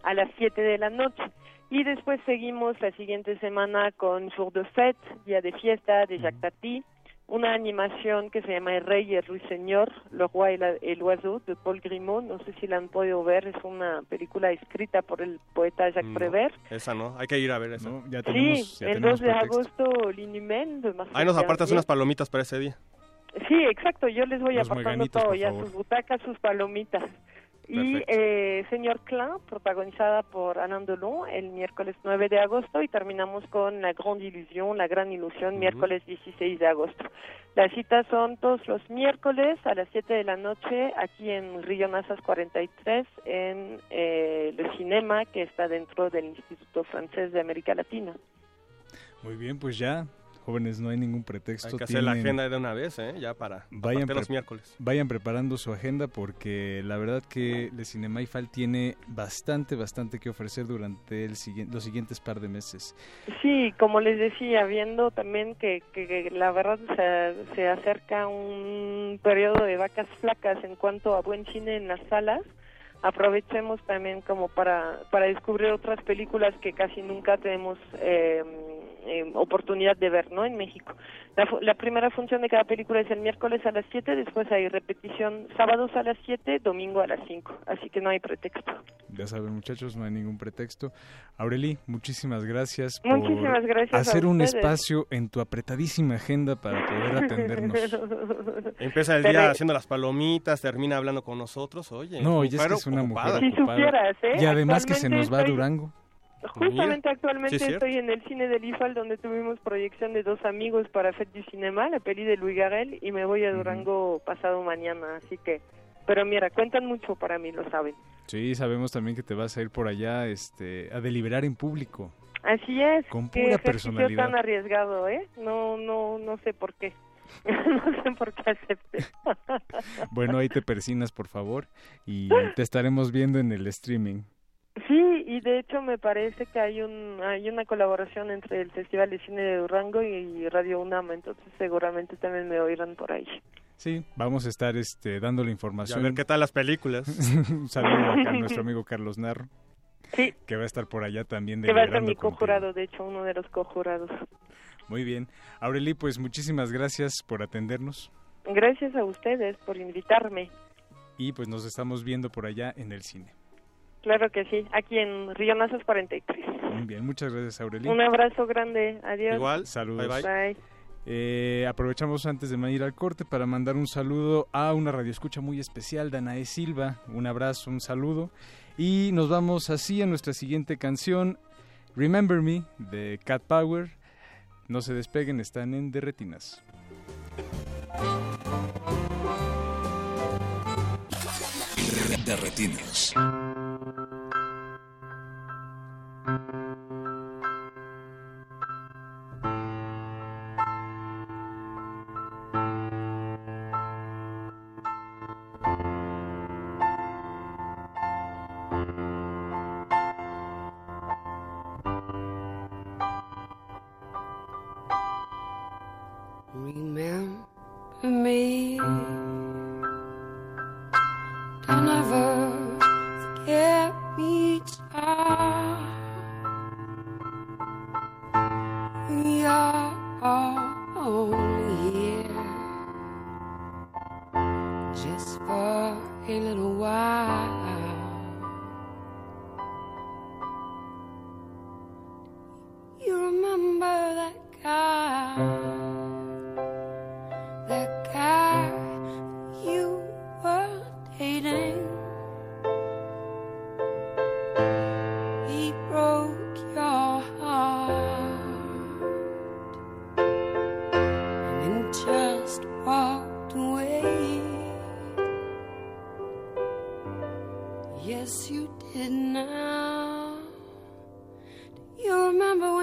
S26: a las 7 de la noche. Y después seguimos la siguiente semana con Jour de Fête, Día de Fiesta de Jacques Tati, una animación que se llama El Rey y el Ruiseñor, Le Roi y el Oiseau de Paul Grimaud, no sé si la han podido ver, es una película escrita por el poeta Jacques
S23: No,
S26: Prévert.
S23: Esa no, hay que ir a ver esa.
S22: ya
S26: Sí, el 2 de agosto, Linumel de Marcel
S23: Ahí nos apartas unas palomitas para ese día.
S26: Sí, exacto, yo les voy
S23: Los
S26: apartando todo, ya
S23: favor.
S26: sus butacas, sus palomitas. Y eh, Señor Klein, protagonizada por Alain Delon, el miércoles 9 de agosto y terminamos con La Grande Illusion, La Gran Ilusión, miércoles 16 de agosto. Las citas son todos los miércoles a las 7 de la noche aquí en Río Nazas 43 en eh, el cinema que está dentro del Instituto Francés de América Latina.
S22: Muy bien, pues ya, jóvenes, no hay ningún pretexto.
S23: Hay que hacer la agenda de una vez, ¿eh? Ya para
S22: Vayan,
S23: los miércoles.
S22: vayan preparando su agenda porque la verdad que Le Cinemaifal tiene bastante, bastante que ofrecer durante el siguiente, los siguientes par de meses.
S26: Sí, como les decía, viendo también que, que- que la verdad se, se acerca un periodo de vacas flacas en cuanto a buen cine en las salas, aprovechemos también como para, para descubrir otras películas que casi nunca tenemos eh, eh, oportunidad de ver, ¿no? En México. La, primera función de cada película es el miércoles a las 7, después hay repetición sábados a las 7, domingo a las 5, así que no hay pretexto.
S22: Ya saben, muchachos, no hay ningún pretexto. Aureli, muchísimas gracias por
S26: Muchísimas gracias a
S22: hacer un espacio en tu apretadísima agenda para poder atendernos.
S23: Empieza el
S26: Pero-
S23: día haciendo las palomitas, termina hablando con nosotros, oye.
S22: No, ella es que es una
S23: ocupada.
S22: mujer
S26: Si
S22: ocupada.
S26: supieras, ¿eh?
S22: Y además que se nos va a
S26: estoy-
S22: Durango.
S26: Justamente actualmente
S22: Sí, es
S26: estoy en el cine del IFAL donde tuvimos proyección de dos amigos para Fête du Cinema, la peli de Luis Garrel, y me voy a Durango pasado mañana, así que... Pero mira, cuentan mucho para mí, lo saben.
S22: Sí, sabemos también que te vas a ir por allá este, a deliberar en público.
S26: Así es.
S22: Con pura personalidad.
S26: tan arriesgado, ¿eh? No, no, no sé por qué. no sé por qué acepté.
S22: Bueno, ahí te persinas, por favor, y te estaremos viendo en el streaming.
S26: Sí, y de hecho me parece que hay un hay una colaboración entre el Festival de Cine de Durango y Radio UNAM, entonces seguramente también me oirán por ahí.
S22: Sí, vamos a estar este, dando la información.
S23: Y a ver qué tal las películas.
S22: Un saludo acá a nuestro amigo Carlos Narro.
S26: Sí.
S22: Que va a estar por allá también
S26: Que va a ser
S22: deliberando
S26: mi cojurado, de hecho, uno de los cojurados.
S22: Muy bien. Aureli, pues muchísimas gracias por atendernos
S26: Gracias a ustedes por invitarme.
S22: y pues nos estamos viendo por allá en el cine.
S26: Claro que sí, aquí en Río Nazas 43.
S22: Muy bien, muchas gracias Aureli.
S26: Un abrazo grande, adiós.
S22: Saludos.
S26: Bye, bye.
S22: Eh, aprovechamos antes de ir al corte para mandar un saludo a una radioescucha muy especial, Danae Silva. Un abrazo, un saludo. Y nos vamos así a nuestra siguiente canción, Remember Me, de Cat Power. No se despeguen, están en Derretinas.
S14: De
S27: now. Do you remember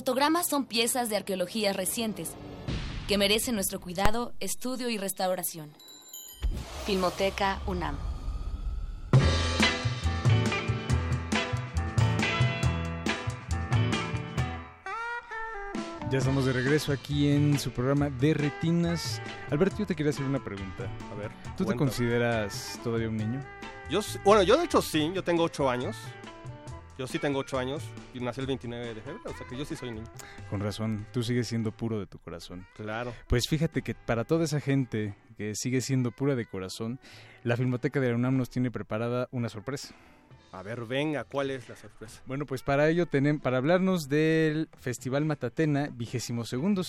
S16: fotogramas son piezas de arqueología recientes que merecen nuestro cuidado, estudio y restauración. Filmoteca UNAM.
S22: Ya estamos de regreso aquí en su programa de retinas. Alberto, yo te quería hacer una pregunta.
S23: A ver.
S22: ¿Tú te consideras todavía un niño?
S23: Yo, bueno, yo de hecho sí, yo tengo 8 años. Yo sí tengo 8 años y nací el 29 de febrero, o sea que yo sí soy niño.
S22: Con razón, tú sigues siendo puro de tu corazón.
S23: Claro.
S22: Pues fíjate que para toda esa gente que sigue siendo pura de corazón, la Filmoteca de la UNAM nos tiene preparada una sorpresa.
S23: A ver, venga, ¿cuál es la sorpresa?
S22: Bueno, pues para ello tenemos, para hablarnos del Festival Matatena, vigésimo segundo,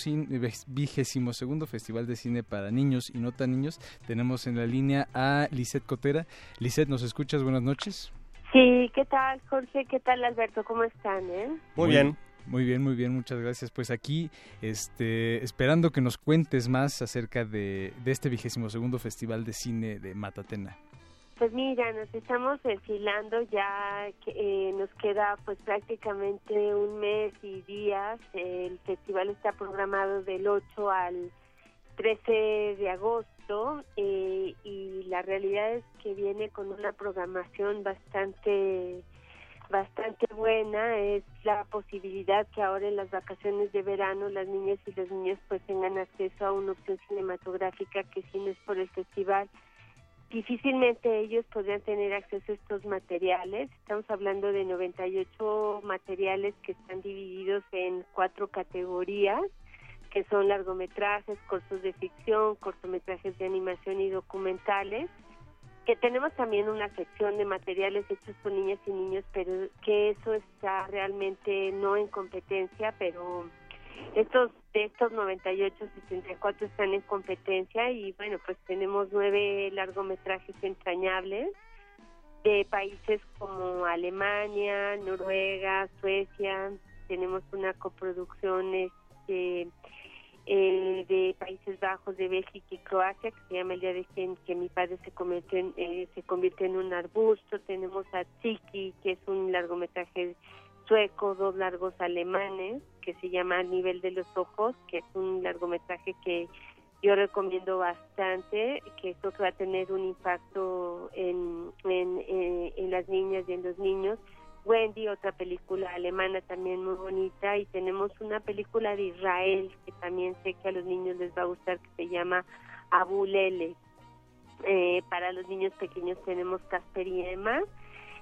S22: vigésimo segundo Festival de Cine para Niños y no tan niños, tenemos en la línea a Lisette Cotera. Lisette, ¿nos escuchas? Buenas noches.
S28: Sí, ¿qué tal, Jorge? ¿Qué tal, Alberto? ¿Cómo están, eh?
S23: Muy bien.
S22: Muy bien, muy bien, muchas gracias. Pues aquí, este, esperando que nos cuentes más acerca de, de este vigésimo segundo Festival de Cine de Matatena.
S28: Pues mira, nos estamos enfilando ya, que, eh, nos queda pues prácticamente un mes y días. El festival está programado del 8 al 13 de agosto eh, y la realidad es que viene con una programación bastante bastante buena es la posibilidad que ahora en las vacaciones de verano las niñas y los niños pues tengan acceso a una opción cinematográfica que si no es por el festival difícilmente ellos podrían tener acceso a estos materiales. Estamos hablando de 98 materiales que están divididos en cuatro categorías, que son largometrajes, cortos de ficción, cortometrajes de animación y documentales. Que tenemos también una sección de materiales hechos por niñas y niños, pero que eso está realmente no en competencia, pero estos de estos 98, 64 están en competencia y bueno, pues tenemos nueve largometrajes entrañables de países como Alemania, Noruega, Suecia. Tenemos una coproducción este, eh, de Países Bajos, de Bélgica y Croacia que se llama El día de que, mi padre se convierte en, eh, se convierte en un arbusto. Tenemos a Tsiki, que es un largometraje sueco, dos largos alemanes, que se llama Al nivel de los ojos, que es un largometraje que yo recomiendo bastante, que creo que va a tener un impacto en, en, en, en las niñas y en los niños. Wendy, otra película alemana también muy bonita, y tenemos una película de Israel que también sé que a los niños les va a gustar, que se llama Abulele. Eh, para los niños pequeños tenemos Casper y Emma.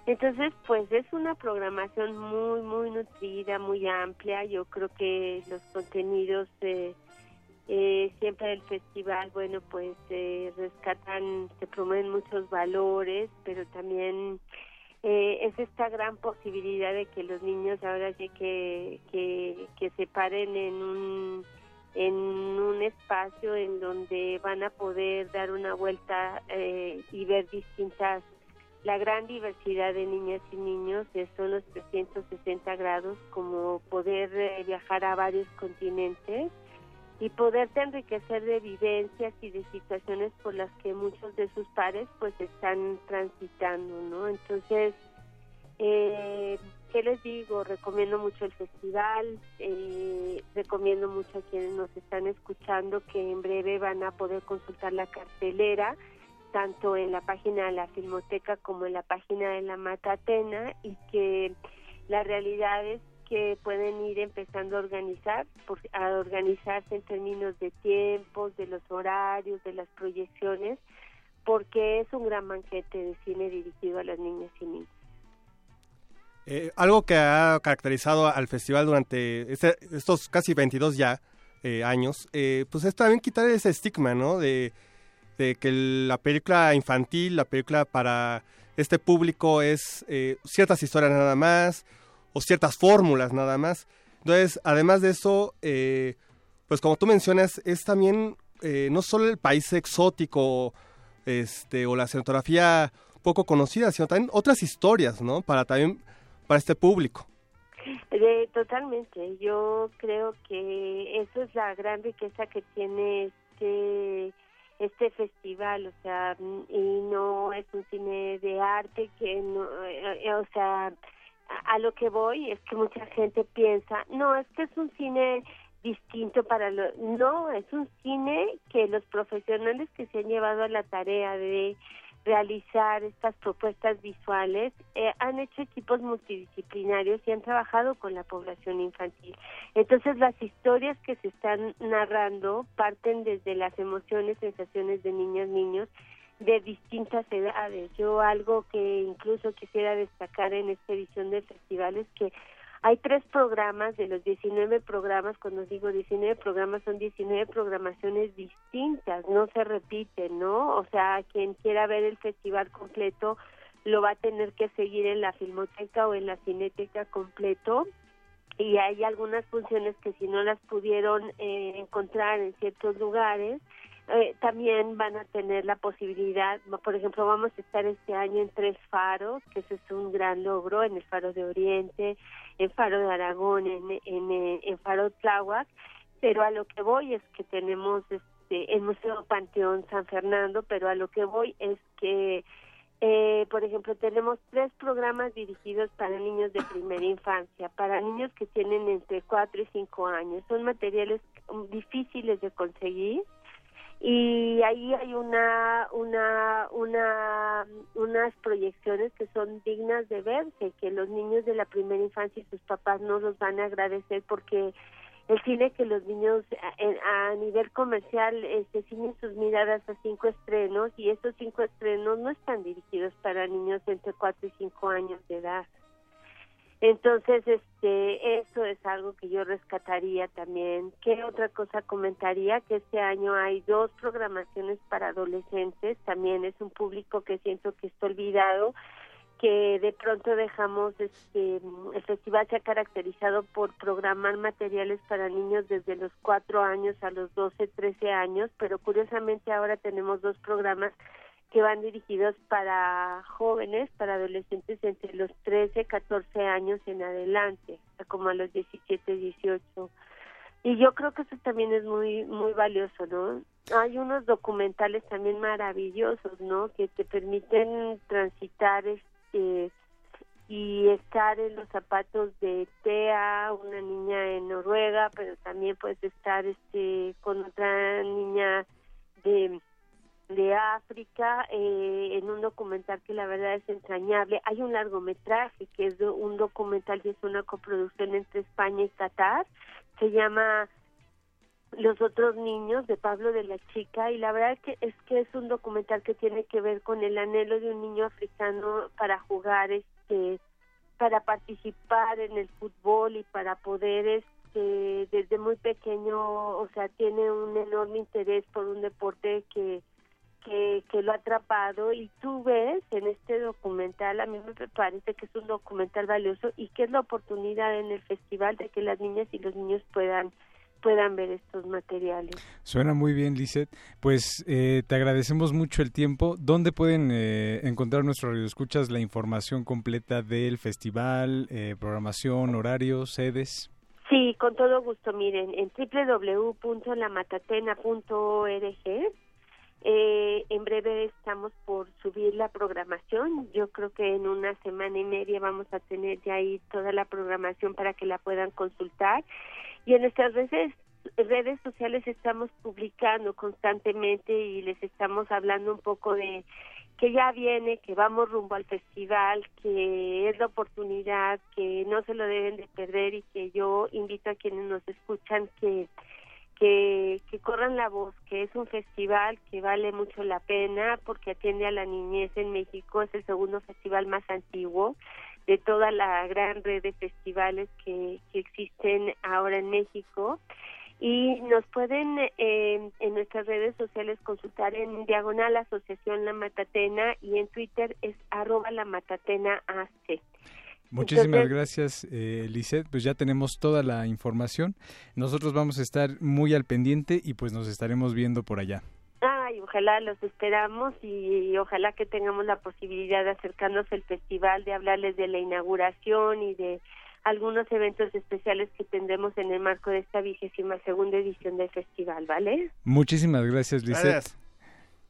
S28: Entonces, pues es una programación muy, muy nutrida, muy amplia. Yo creo que los contenidos eh, eh, siempre del festival, bueno, pues eh, rescatan, se promueven muchos valores, pero también eh, es esta gran posibilidad de que los niños ahora sí que, que, se paren en un en un espacio en donde van a poder dar una vuelta eh, y ver distintas la gran diversidad de niñas y niños, son los 360 grados, como poder eh, viajar a varios continentes y poderte enriquecer de vivencias y de situaciones por las que muchos de sus pares pues están transitando, ¿no? Entonces, eh, ¿qué les digo? Recomiendo mucho el festival, eh, recomiendo mucho a quienes nos están escuchando que en breve van a poder consultar la cartelera, tanto en la página de la Filmoteca como en la página de la Matatena, y que la realidad es que pueden ir empezando a organizar, a organizarse en términos de tiempos, de los horarios, de las proyecciones, porque es un gran banquete de cine dirigido a las niñas y niños.
S23: Eh, algo que ha caracterizado al festival durante este- estos casi 22 ya eh, años, eh, pues es también quitar ese estigma, ¿no? De, de que la película infantil, la película para este público es eh, ciertas historias nada más o ciertas fórmulas nada más. Entonces, además de eso, eh, pues como tú mencionas, es también eh, no solo el país exótico este, o la cinematografía poco conocida, sino también otras historias, ¿no? Para también para este público.
S28: Totalmente. Yo creo que eso es la gran riqueza que tiene este este festival, o sea, y no es un cine de arte que no, eh, eh, o sea, a, lo que voy es que mucha gente piensa, no, es que es un cine distinto para lo, no, es un cine que los profesionales que se han llevado a la tarea de realizar estas propuestas visuales eh, han hecho equipos multidisciplinarios y han trabajado con la población infantil. Entonces las historias que se están narrando parten desde las emociones, sensaciones de niñas, niños de distintas edades. Yo algo que incluso quisiera destacar en esta edición del festival es que hay tres programas de los 19 programas, cuando digo 19 programas son 19 programaciones distintas, no se repiten, ¿no? O sea, quien quiera ver el festival completo lo va a tener que seguir en la filmoteca o en la cineteca completo y hay algunas funciones que si no las pudieron eh, encontrar en ciertos lugares, eh, también van a tener la posibilidad, por ejemplo, vamos a estar este año en tres faros, que eso es un gran logro, en el Faro de Oriente, en Faro de Aragón, en, en, eh, en Faro Tláhuac, pero a lo que voy es que tenemos este, el Museo Panteón San Fernando, pero a lo que voy es que eh, por ejemplo, tenemos tres programas dirigidos para niños de primera infancia, para niños que tienen entre 4 y 5 años. Son materiales um, difíciles de conseguir y ahí hay una, una, una, unas proyecciones que son dignas de verse, que los niños de la primera infancia y sus papás no los van a agradecer porque el cine que los niños a, a nivel comercial este ciñen sus miradas a cinco estrenos y esos cinco estrenos no están dirigidos para niños entre cuatro y cinco años de edad entonces este eso es algo que yo rescataría también. Qué otra cosa comentaría que este año hay dos programaciones para adolescentes. También es un público que siento que está olvidado que de pronto dejamos este el festival se ha caracterizado por programar materiales para niños desde los cuatro años a los 12, 13 años, pero curiosamente ahora tenemos dos programas que van dirigidos para jóvenes, para adolescentes entre los 13, 14 años en adelante, como a los 17, 18. Y yo creo que eso también es muy muy valioso, ¿no? Hay unos documentales también maravillosos, ¿no? Que te permiten transitar este y estar en los zapatos de Tea, una niña en Noruega, pero también puedes estar este con otra niña de de África eh, en un documental que la verdad es entrañable. Hay un largometraje que es un documental y es una coproducción entre España y Qatar. Se llama Los otros niños de Pablo de la Chica y la verdad que es que es un documental que tiene que ver con el anhelo de un niño africano para jugar este para participar en el fútbol y para poder este desde muy pequeño, o sea, tiene un enorme interés por un deporte que que, que lo ha atrapado y tú ves en este documental, a mí me parece que es un documental valioso y que es la oportunidad en el festival de que las niñas y los niños puedan puedan ver estos materiales.
S22: Suena muy bien, Lisette. Pues eh, te agradecemos mucho el tiempo. ¿Dónde pueden eh, encontrar nuestros radioescuchas la información completa del festival, eh, programación, horarios, sedes?
S28: Sí, con todo gusto. Miren, en www.lamatatena.org eh, en breve estamos por subir la programación. Yo creo que en una semana y media vamos a tener ya ahí toda la programación para que la puedan consultar. Y en nuestras redes, redes sociales estamos publicando constantemente y les estamos hablando un poco de que ya viene, que vamos rumbo al festival, que es la oportunidad, que no se lo deben de perder y que yo invito a quienes nos escuchan que que, que corran la voz, que es un festival que vale mucho la pena porque atiende a la niñez en México, es el segundo festival más antiguo de toda la gran red de festivales que, que existen ahora en México y nos pueden eh, en nuestras redes sociales consultar en diagonal asociación La Matatena y en Twitter es arroba la matatena AC.
S22: Muchísimas gracias, eh, Lisette. Pues ya tenemos toda la información. Nosotros vamos a estar muy al pendiente y pues nos estaremos viendo por allá.
S28: Ay, ojalá los esperamos y, ojalá que tengamos la posibilidad de acercarnos al festival, de hablarles de la inauguración y de algunos eventos especiales que tendremos en el marco de esta vigésima segunda edición del festival, ¿vale?
S22: Muchísimas gracias, Lisette.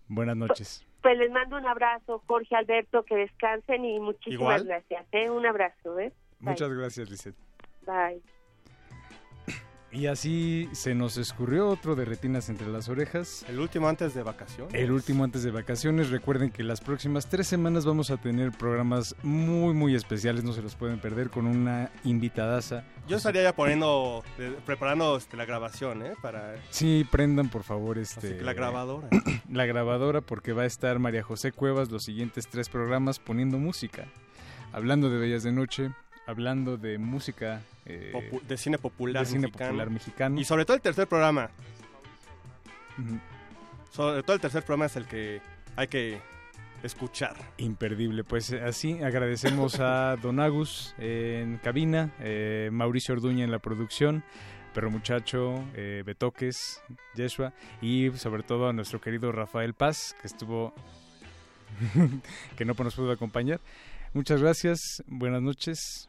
S22: Buenas noches.
S28: Pues les mando un abrazo, Jorge Alberto, que descansen y muchísimas gracias. ¿eh? Un abrazo. ¿eh?
S22: Muchas gracias, Lisette.
S28: Bye.
S22: Y así se nos escurrió otro de retinas entre las orejas.
S23: El último antes de vacaciones.
S22: El último antes de vacaciones. Recuerden que las próximas tres semanas vamos a tener programas muy, muy especiales. No se los pueden perder con una invitadaza.
S23: Yo estaría ya poniendo, preparando este, la grabación, ¿eh? Para...
S22: Sí, prendan por favor este...
S23: la grabadora.
S22: la grabadora porque va a estar María José Cuevas los siguientes tres programas poniendo música. Hablando de Bellas de Noche, hablando de música eh,
S23: de cine popular,
S22: de cine
S23: mexicano.
S22: popular mexicano.
S23: Y sobre todo el tercer programa. Sobre todo el tercer programa es el que hay que escuchar.
S22: Imperdible. Pues así agradecemos a Don Agus en cabina eh, Mauricio Orduña en la producción Perro Muchacho, eh, Betoques, Yeshua y sobre todo a nuestro querido Rafael Paz que estuvo que no nos pudo acompañar. Muchas gracias. Buenas noches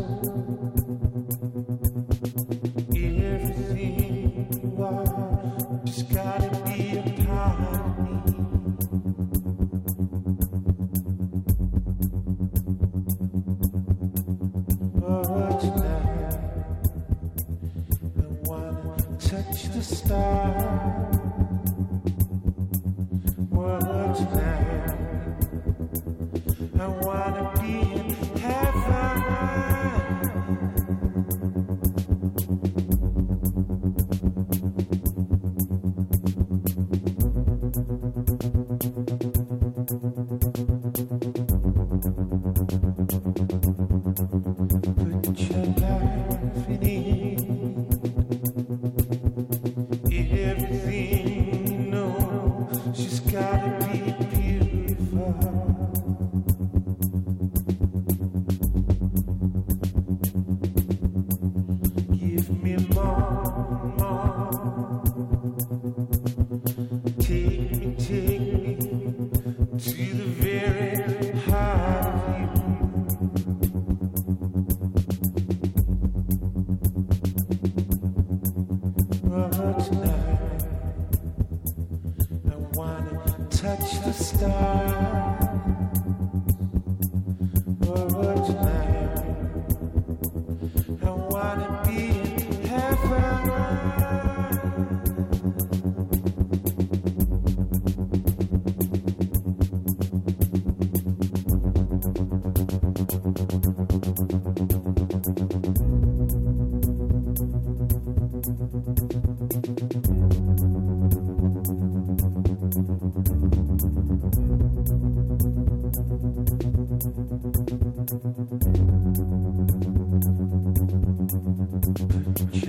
S29: Thank you.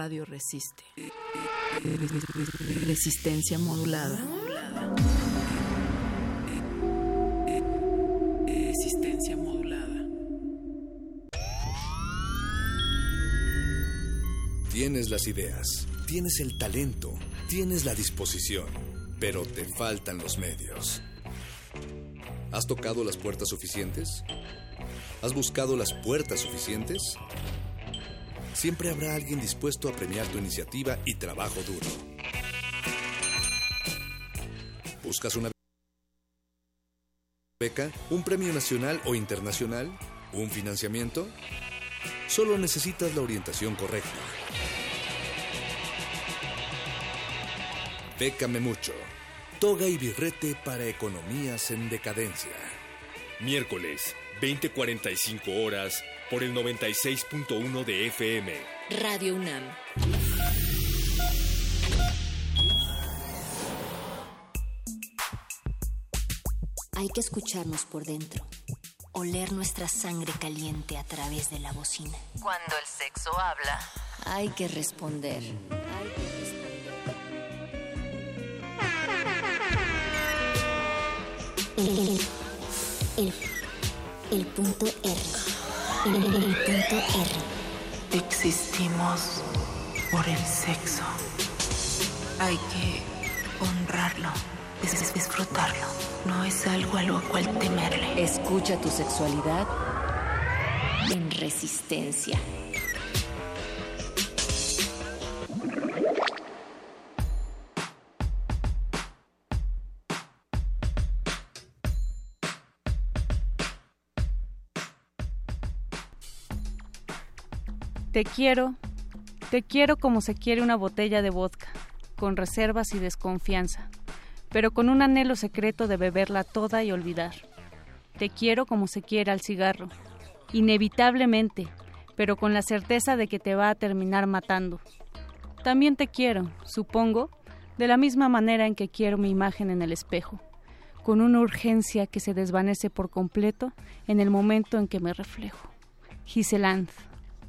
S4: Radio resiste. Resistencia modulada. Resistencia modulada.
S14: Tienes las ideas, tienes el talento, tienes la disposición, pero te faltan los medios. ¿Has tocado las puertas suficientes? ¿Has buscado las puertas suficientes? Siempre habrá alguien dispuesto a premiar tu iniciativa y trabajo duro. ¿Buscas una beca? ¿Un premio nacional o internacional? ¿Un financiamiento? Solo necesitas la orientación correcta. Bécame mucho. Toga y birrete para economías en decadencia.
S20: Miércoles, 20:45 horas por el 96.1 de FM.
S7: Radio UNAM. Hay que escucharnos por dentro, oler nuestra sangre caliente a través de la bocina.
S30: Cuando el sexo habla,
S7: Hay que responder. El, el, el punto R. El, el punto R.
S4: Existimos por el sexo. Hay que honrarlo, es disfrutarlo. No es algo a lo cual temerle.
S7: Escucha tu sexualidad en resistencia.
S2: Te quiero, te quiero como se quiere una botella de vodka, con reservas y desconfianza, pero con un anhelo secreto de beberla toda y olvidar. Te quiero como se quiere al cigarro, inevitablemente, pero con la certeza de que te va a terminar matando. También te quiero, supongo, de la misma manera en que quiero mi imagen en el espejo, con una urgencia que se desvanece por completo en el momento en que me reflejo.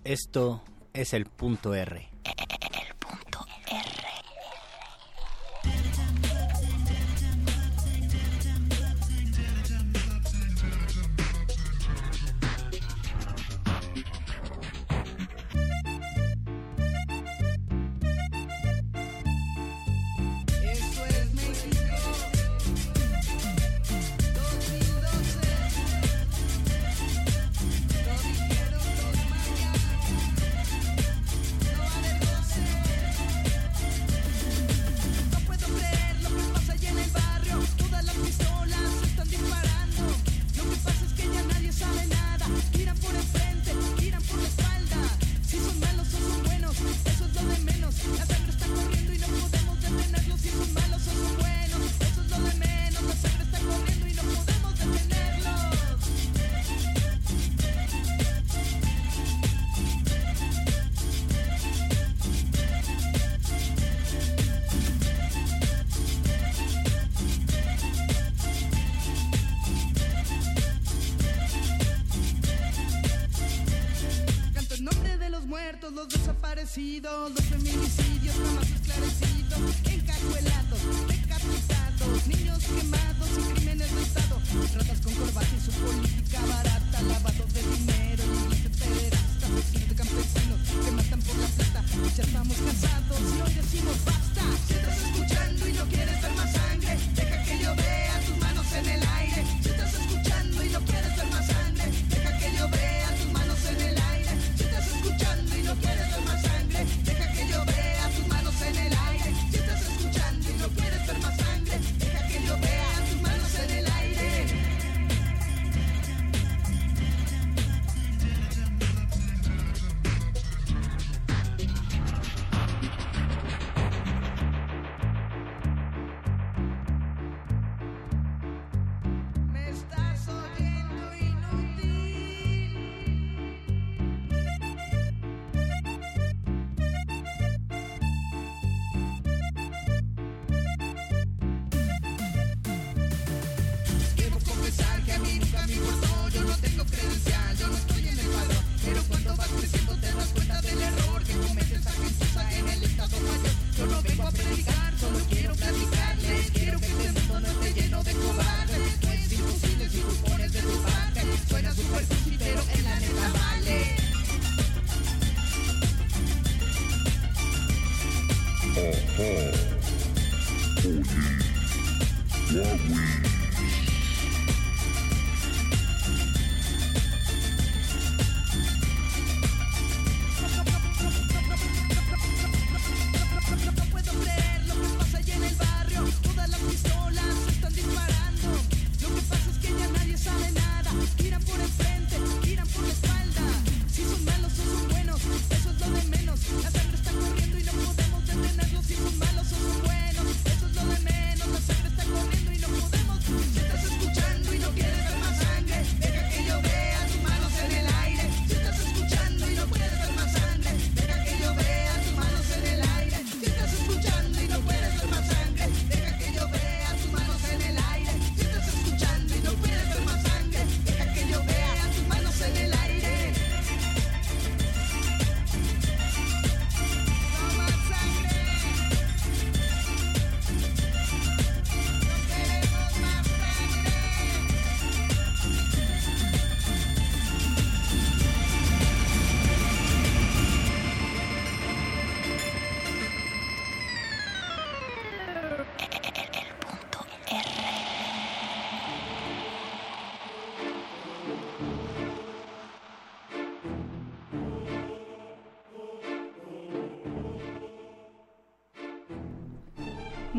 S31: Esto es el punto R.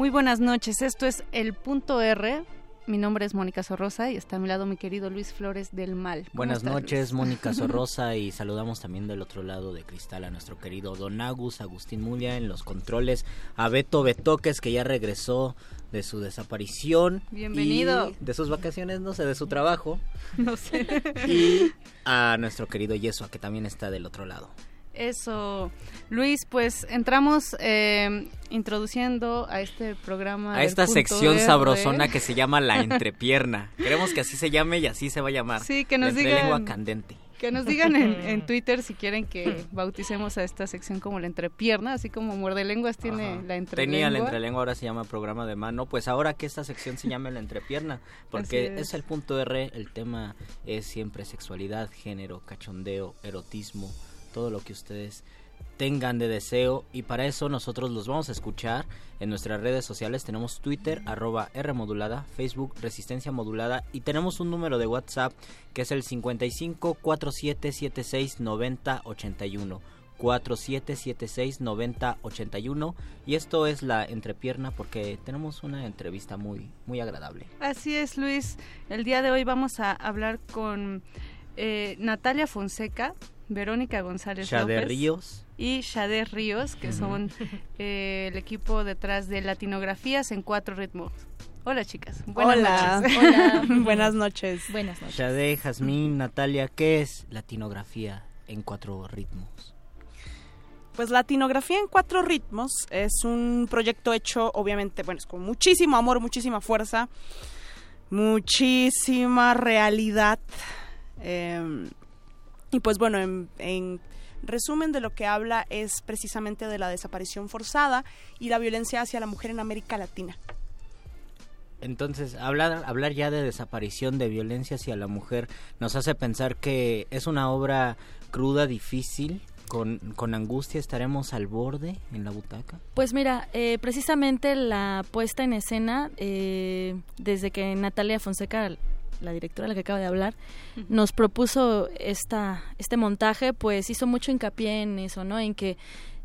S2: Muy buenas noches, esto es El Punto R. Mi nombre es Mónica Sorrosa y está a mi lado mi querido Luis Flores del Mal. ¿Cómo
S32: Buenas
S2: estás,
S32: noches? Mónica Sorrosa, y saludamos también del otro lado de cristal a nuestro querido Don Agus, Agustín Mulia en los controles, a Beto Betoques que ya regresó de su desaparición.
S2: Bienvenido.
S32: y de sus vacaciones, no sé, de su trabajo.
S2: No sé.
S32: Y a nuestro querido Yesua que también está del otro lado.
S2: Eso, Luis, pues entramos eh, introduciendo a este programa.
S32: A esta sección
S2: R.
S32: sabrosona que se llama La Entrepierna. Queremos que así se llame y así se va a llamar.
S2: Sí, que nos
S32: La
S2: digan-
S32: Entrelengua candente.
S2: Que nos digan en, en Twitter si quieren que bauticemos a esta sección como la entrepierna, así como Muerde Lenguas tiene
S32: Ajá.
S2: la entrelengua.
S32: Tenía la entrelengua, ahora se llama programa de mano. Pues ahora que esta sección se llame la entrepierna, porque
S2: es.
S32: el punto R, el tema es siempre sexualidad, género, cachondeo, erotismo, todo lo que ustedes tengan de deseo. Y para eso nosotros los vamos a escuchar en nuestras redes sociales. Tenemos Twitter arroba R modulada, Facebook Resistencia modulada. Y tenemos un número de WhatsApp que es el 55 4776 90 81 4776 90 81 y esto es la entrepierna porque tenemos una entrevista muy muy agradable.
S2: Así es, Luis. El día de hoy vamos a hablar con eh, Natalia Fonseca, Verónica González
S32: Shade
S2: López
S32: Ríos.
S2: y Shade Ríos, que son eh, el equipo detrás de Latinografías en cuatro ritmos. Hola, chicas. Buenas
S33: Hola.
S2: noches.
S33: Hola. Buenas noches.
S34: Buenas noches.
S32: Shade, Jazmín, Natalia, ¿qué es latinografía en cuatro ritmos?
S33: Pues Latinografía en cuatro ritmos es un proyecto hecho, obviamente, bueno, es con muchísimo amor, muchísima fuerza, muchísima realidad. eh, y pues bueno, en, en resumen de lo que habla es precisamente de la desaparición forzada y la violencia hacia la mujer en América Latina.
S32: Entonces, hablar, hablar ya de desaparición, de violencia hacia la mujer, nos hace pensar que es una obra cruda, difícil, con, con angustia, estaremos al borde en la butaca.
S34: Pues mira, eh, precisamente la puesta en escena, eh, desde que Natalia Fonseca, la directora la que acaba de hablar, nos propuso esta, este montaje, pues hizo mucho hincapié en eso, ¿no? En que